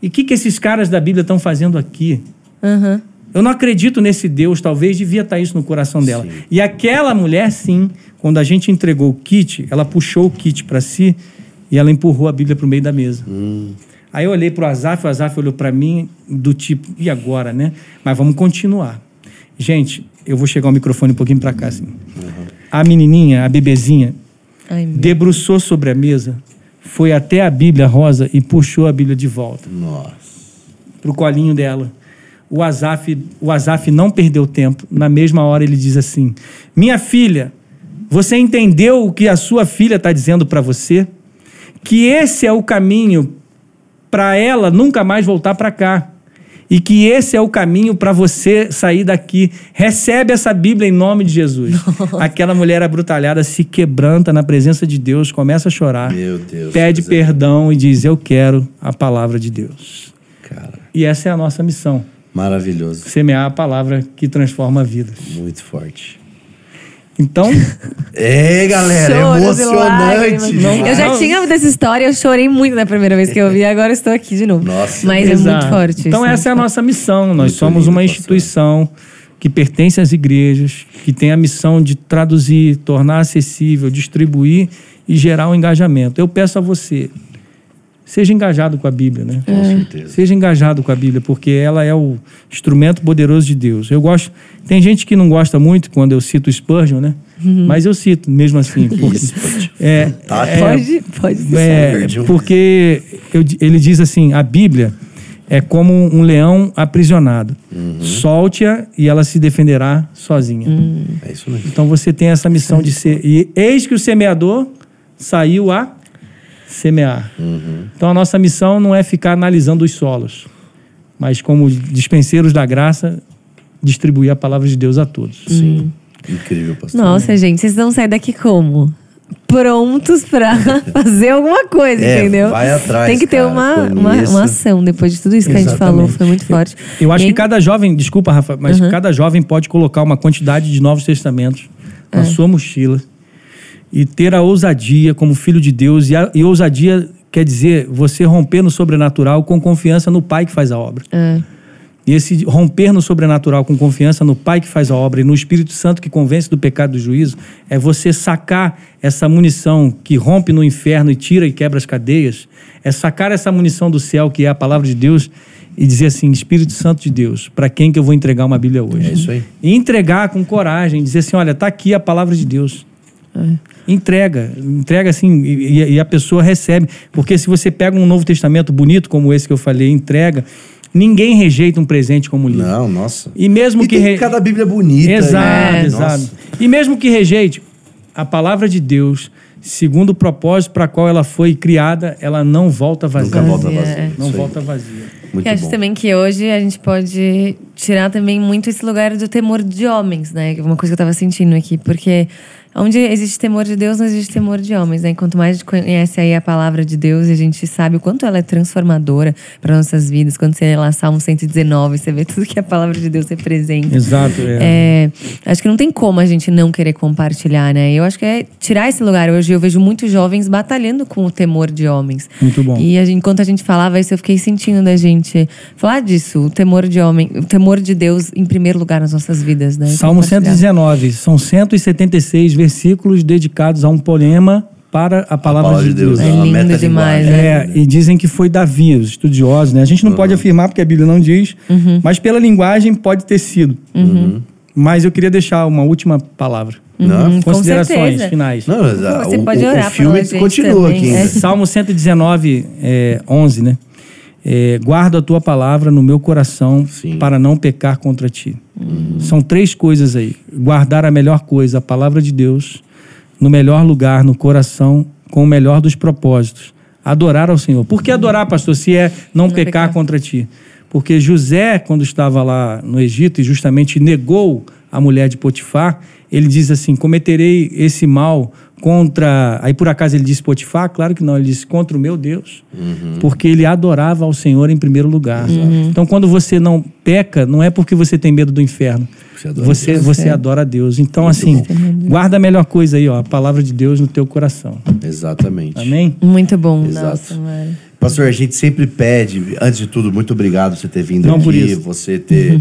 E o que, que esses caras da Bíblia estão fazendo aqui? Aham. Eu não acredito nesse Deus, talvez devia estar isso no coração dela. Sim. E aquela mulher, sim, quando a gente entregou o kit, ela puxou o kit para si e ela empurrou a Bíblia para o meio da mesa. Aí eu olhei para o Azaf, o Azaf olhou para mim do tipo, e agora, né? Mas vamos continuar. Gente, eu vou chegar o microfone um pouquinho para cá, assim. A menininha, a bebezinha, Ai, debruçou sobre a mesa, foi até a Bíblia rosa e puxou a Bíblia de volta Nossa. pro colinho dela. O Azaf, o Azaf não perdeu tempo. Na mesma hora ele diz assim: Minha filha, você entendeu o que a sua filha está dizendo para você? Que esse é o caminho para ela nunca mais voltar para cá. E que esse é o caminho para você sair daqui. Recebe essa Bíblia em nome de Jesus. Aquela mulher abrutalhada se quebranta na presença de Deus, começa a chorar, Meu Deus. pede perdão e diz: Eu quero a palavra de Deus. Cara, E essa é a nossa missão: maravilhoso. semear a palavra que transforma vidas. Muito forte. Então, É, galera, Choros e emocionante. Eu já tinha ouvido essa história, eu chorei muito na primeira vez que eu vi, agora estou aqui de novo. Nossa. Mas é exato. muito forte. Então, isso. essa é a nossa missão. Nós Muito somos lindo, uma pastor. instituição que pertence às igrejas, que tem a missão de traduzir, tornar acessível, distribuir e gerar um engajamento. Eu peço a você, seja engajado com a Bíblia, né? Com certeza. Seja engajado com a Bíblia, porque ela é o instrumento poderoso de Deus. Eu gosto. Tem gente que não gosta muito quando eu cito Spurgeon, né? Mas eu cito mesmo assim. Porque, Isso, pode. é, é, Pode, pode. é, Spurgeon. porque eu- ele diz assim: a Bíblia é como um leão aprisionado. Solte-a e ela se defenderá sozinha. É isso mesmo. Então você tem essa missão de ser. E eis que o semeador saiu a semear. Então a nossa missão não é ficar analisando os solos, mas como dispenseiros da graça, distribuir a palavra de Deus a todos. Sim. Incrível, pastor. Nossa, gente, vocês vão sair daqui como? Prontos pra fazer alguma coisa, É, entendeu? vai atrás, Tem que ter cara, uma, uma, uma ação depois de tudo isso que a gente falou. Foi muito forte. Eu acho E que aí- cada jovem, desculpa, Rafa, mas cada jovem pode colocar uma quantidade de novos testamentos na sua mochila e ter a ousadia como filho de Deus. E, a, e ousadia quer dizer você romper no sobrenatural com confiança no Pai que faz a obra. É. E esse romper no sobrenatural com confiança no Pai que faz a obra e no Espírito Santo que convence do pecado e do juízo é você sacar essa munição que rompe no inferno e tira e quebra as cadeias. É sacar essa munição do céu que é a palavra de Deus e dizer assim: Espírito Santo de Deus, para quem que eu vou entregar uma Bíblia hoje? É isso aí. E entregar com coragem, dizer assim: olha, tá aqui a palavra de Deus. Entrega, entrega assim, e, e- a pessoa recebe. Porque se você pega um Novo Testamento bonito, como esse que eu falei, entrega, ninguém rejeita um presente como livro. Não, nossa. E mesmo E que. tem re- cada Bíblia bonita. Exato, né? exato. Nossa. E mesmo que rejeite, a palavra de Deus, segundo o propósito para qual ela foi criada, ela não volta vazia. Nunca volta Vazia, é. Não volta vazia. Muito E acho bom. também que hoje a gente pode tirar também muito esse lugar do temor de homens, né? É uma coisa que eu tava sentindo aqui. Porque onde existe temor de Deus, não existe temor de homens, né? E quanto mais a gente conhece aí a palavra de Deus e a gente sabe o quanto ela é transformadora para nossas vidas, quando você lê lá Salmo 119, você vê tudo que a palavra de Deus representa. Exato. É. É, acho que não tem como a gente não querer compartilhar, né? Eu acho que é tirar esse lugar. Hoje eu vejo muitos jovens batalhando com o temor de homens. Muito bom. E a gente, enquanto a gente falava isso, eu fiquei sentindo da gente falar disso, o temor de homem, o temor de Deus em primeiro lugar nas nossas vidas, né? Salmo Compartilhar. 119, são 176 versículos dedicados a um poema para a palavra, de Deus. É uma lindo meta demais, né? É, e dizem que foi Davi, os estudiosos, né? A gente não pode afirmar porque a Bíblia não diz, Uhum. mas pela linguagem pode ter sido. Mas eu queria deixar uma última palavra. Uhum. Considerações finais. não mas, ah, Você o, pode o- orar o filme continua também, aqui ainda. é. Salmo 119, é, 11, né? É, Guardo a tua palavra no meu coração Sim. para não pecar contra ti. São três coisas aí. Guardar a melhor coisa, a palavra de Deus, no melhor lugar, no coração, com o melhor dos propósitos, Adorar ao Senhor. Por que adorar, pastor, se é não, Não pecar, pecar. contra ti? Porque José, quando estava lá no Egito e justamente negou a mulher de Potifar, ele diz assim: cometerei esse mal contra. Aí por acaso ele disse Potifar? Claro que não, ele disse contra o meu Deus. Porque ele adorava ao Senhor em primeiro lugar. Então quando você não peca, não é porque você tem medo do inferno. Você adora Você, Deus. você adora a Deus. Então, assim, guarda a melhor coisa aí, ó, a palavra de Deus no teu coração. Exatamente. Amém? Muito bom. Exato. Nossa, Mário. Pastor, a gente sempre pede, antes de tudo, muito obrigado por você ter vindo Não, aqui, você ter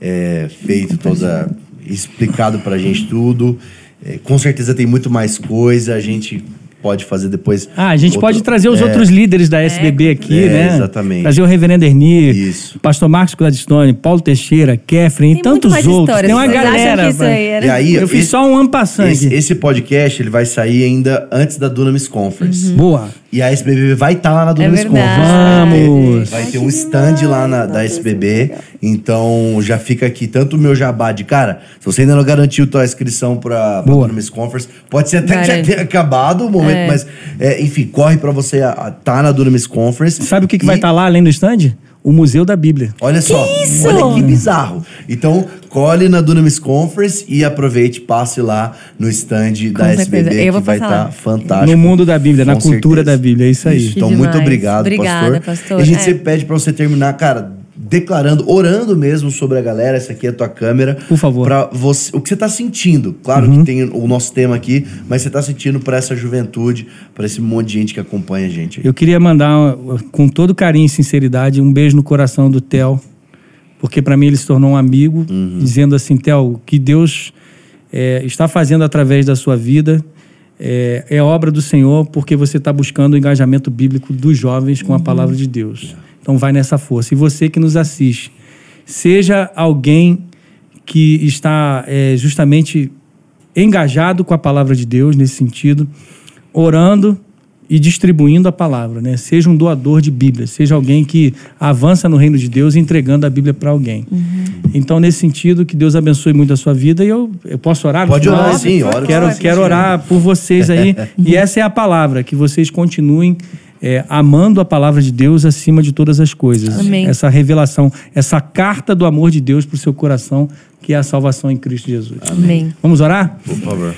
é, feito toda. explicado pra gente tudo. É, com certeza tem muito mais coisa, a gente pode fazer depois. Ah, a gente outro- pode trazer os é, outros líderes da SBB aqui, É, né? exatamente. Trazer o reverendo Erni, Isso. pastor Marcos Gladstone, Paulo Teixeira, Kefren e tantos mais outros. histórias. Tem uma galera. isso aí era- E aí, Eu fiz esse- só um ano passando Esse, esse podcast ele vai sair ainda antes da Dunamis Conference. Boa. E a SBB vai estar lá na Dunamis É. Vai ter- Vamos. Vai ter um stand lá na, da SBB. Então já fica aqui tanto o meu jabá de cara. Se você ainda não garantiu tua inscrição para a Boa. Dunamis Conference, pode ser até que já Garante. tenha acabado o momento, É. mas é, enfim, corre para você estar tá na Dunamis Conference. Sabe o que, que vai E- estar lá além do stand? O Museu da Bíblia. Olha só, isso? olha que bizarro. Então, colhe na Dunamis Conference e aproveite, passe lá no stand da certeza. SBB, que vai estar lá. fantástico. No mundo da Bíblia, na Com cultura certeza. da Bíblia, é isso aí. Então, Que muito demais. obrigado, Obrigada, pastor. pastor. E a gente É. sempre pede pra você terminar, cara, declarando, orando mesmo sobre a galera. Essa aqui é a tua câmera. Por favor. Uhum. Pra você, o que você tá sentindo. Claro que tem o nosso tema aqui, mas você tá sentindo pra essa juventude, pra esse monte de gente que acompanha a gente. aí. Eu queria mandar, com todo carinho e sinceridade, um beijo no coração do Theo, porque para mim ele se tornou um amigo, dizendo assim, Theo, o que Deus é, está fazendo através da sua vida é, é obra do Senhor, porque você está buscando o engajamento bíblico dos jovens com a palavra de Deus. Então vai nessa força. E você que nos assiste, seja alguém que está é, justamente engajado com a palavra de Deus nesse sentido, orando e distribuindo a palavra, né? Seja um doador de Bíblia, seja alguém que avança no reino de Deus entregando a Bíblia para alguém. Então, nesse sentido, que Deus abençoe muito a sua vida e eu, eu posso orar? Pode orar, sim, ora Quero, quero orar por vocês aí. e essa é a palavra, que vocês continuem é, amando a palavra de Deus acima de todas as coisas. Amém. Essa revelação, essa carta do amor de Deus para o seu coração, que é a salvação em Cristo Jesus. Amém. Vamos orar? Por favor.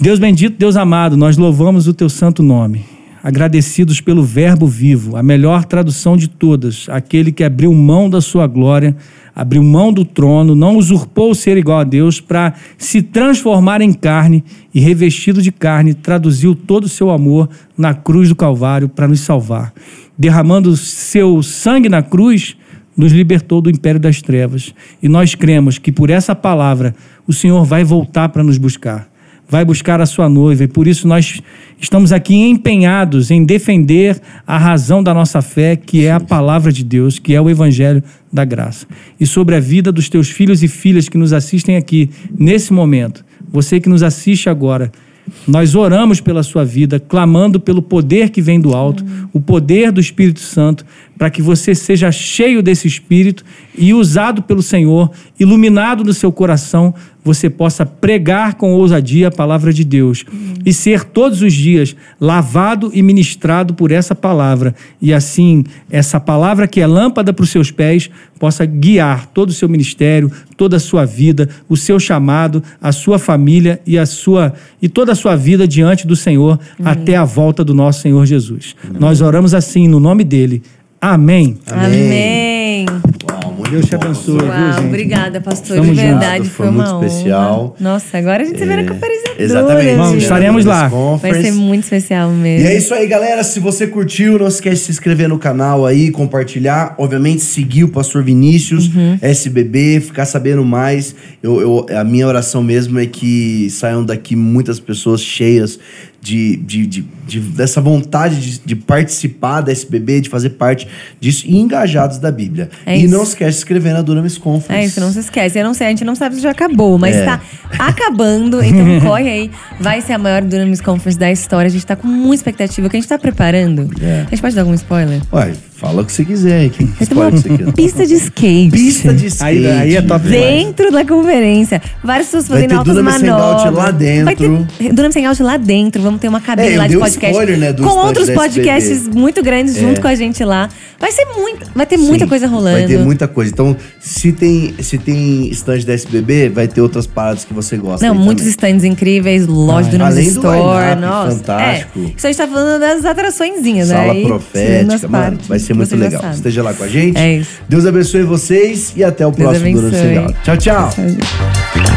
Deus bendito, Deus amado, nós louvamos o teu santo nome. Agradecidos pelo Verbo vivo, a melhor tradução de todas, aquele que abriu mão da sua glória, abriu mão do trono, não usurpou o ser igual a Deus para se transformar em carne e revestido de carne, traduziu todo o seu amor na cruz do Calvário para nos salvar. Derramando seu sangue na cruz, nos libertou do império das trevas. E nós cremos que por essa palavra o Senhor vai voltar para nos buscar vai buscar a sua noiva. E por isso nós estamos aqui empenhados em defender a razão da nossa fé, que é a palavra de Deus, que é o evangelho da graça. E sobre a vida dos teus filhos e filhas que nos assistem aqui nesse momento, você que nos assiste agora, nós oramos pela sua vida, clamando pelo poder que vem do alto, o poder do Espírito Santo, para que você seja cheio desse Espírito e usado pelo Senhor, iluminado no seu coração, você possa pregar com ousadia a palavra de Deus e ser todos os dias lavado e ministrado por essa palavra. E assim, essa palavra que é lâmpada para os seus pés possa guiar todo o seu ministério, toda a sua vida, o seu chamado, a sua família e a sua e toda a sua vida diante do Senhor até a volta do nosso Senhor Jesus. Nós oramos assim no nome dele. Amém. Amém. Uau, muito Deus te abençoe. pastor. viu, Uau, gente? obrigada, pastor. Tamo de verdade, Foi foi, uma muito honra. especial. Nossa, agora a gente se vê na conferência. Exatamente. Vamos, estaremos lá. Vai ser muito especial E mesmo. é isso aí, galera. Se você curtiu, não esquece de se inscrever no canal aí, compartilhar. Obviamente, seguir o Pastor Vinícius, Uhum. SBB, ficar sabendo mais. Eu, eu- a minha oração mesmo é que saiam daqui muitas pessoas cheias de, de, de- de- dessa vontade de, de participar da SBB, de fazer parte disso e engajados da Bíblia. É e isso. não esquece de se inscrever na Dunamis Conference. É isso, não se esquece. Eu não sei, a gente não sabe se já acabou, mas É. tá acabando. Então corre aí. Vai ser a maior Dunamis Conference da história. A gente tá com muita expectativa. O que a gente tá preparando? É. A gente pode dar algum spoiler? Ué, Fala o que você quiser aí. Que Vai ter você quer. pista de skate. Pista de skate. Aí- aí é top. Dentro da conferência. Várias pessoas Vai fazendo ter altas Dunamis Hangout manobras. lá dentro. Vai ter Hangout lá dentro. Vamos ter uma cabine É, lá de podcast. spoiler, né, com outros podcasts SBB. muito grandes junto É. com a gente lá. Vai ser muito. Vai ter muita Sim, coisa rolando. Vai ter muita coisa. Então, se tem, se tem stand da SBB, vai ter outras paradas que você gosta. Não, muitos também. stands incríveis, loja do Além do Store. line-up nossa, fantástico. É, isso a gente tá falando das atraçõezinhas, né? Sala tirando as profética, mano. Vai ser que muito você legal. Esteja lá com a gente. É isso. Deus abençoe vocês e até o Deus próximo Durante. Legal. Tchau, tchau.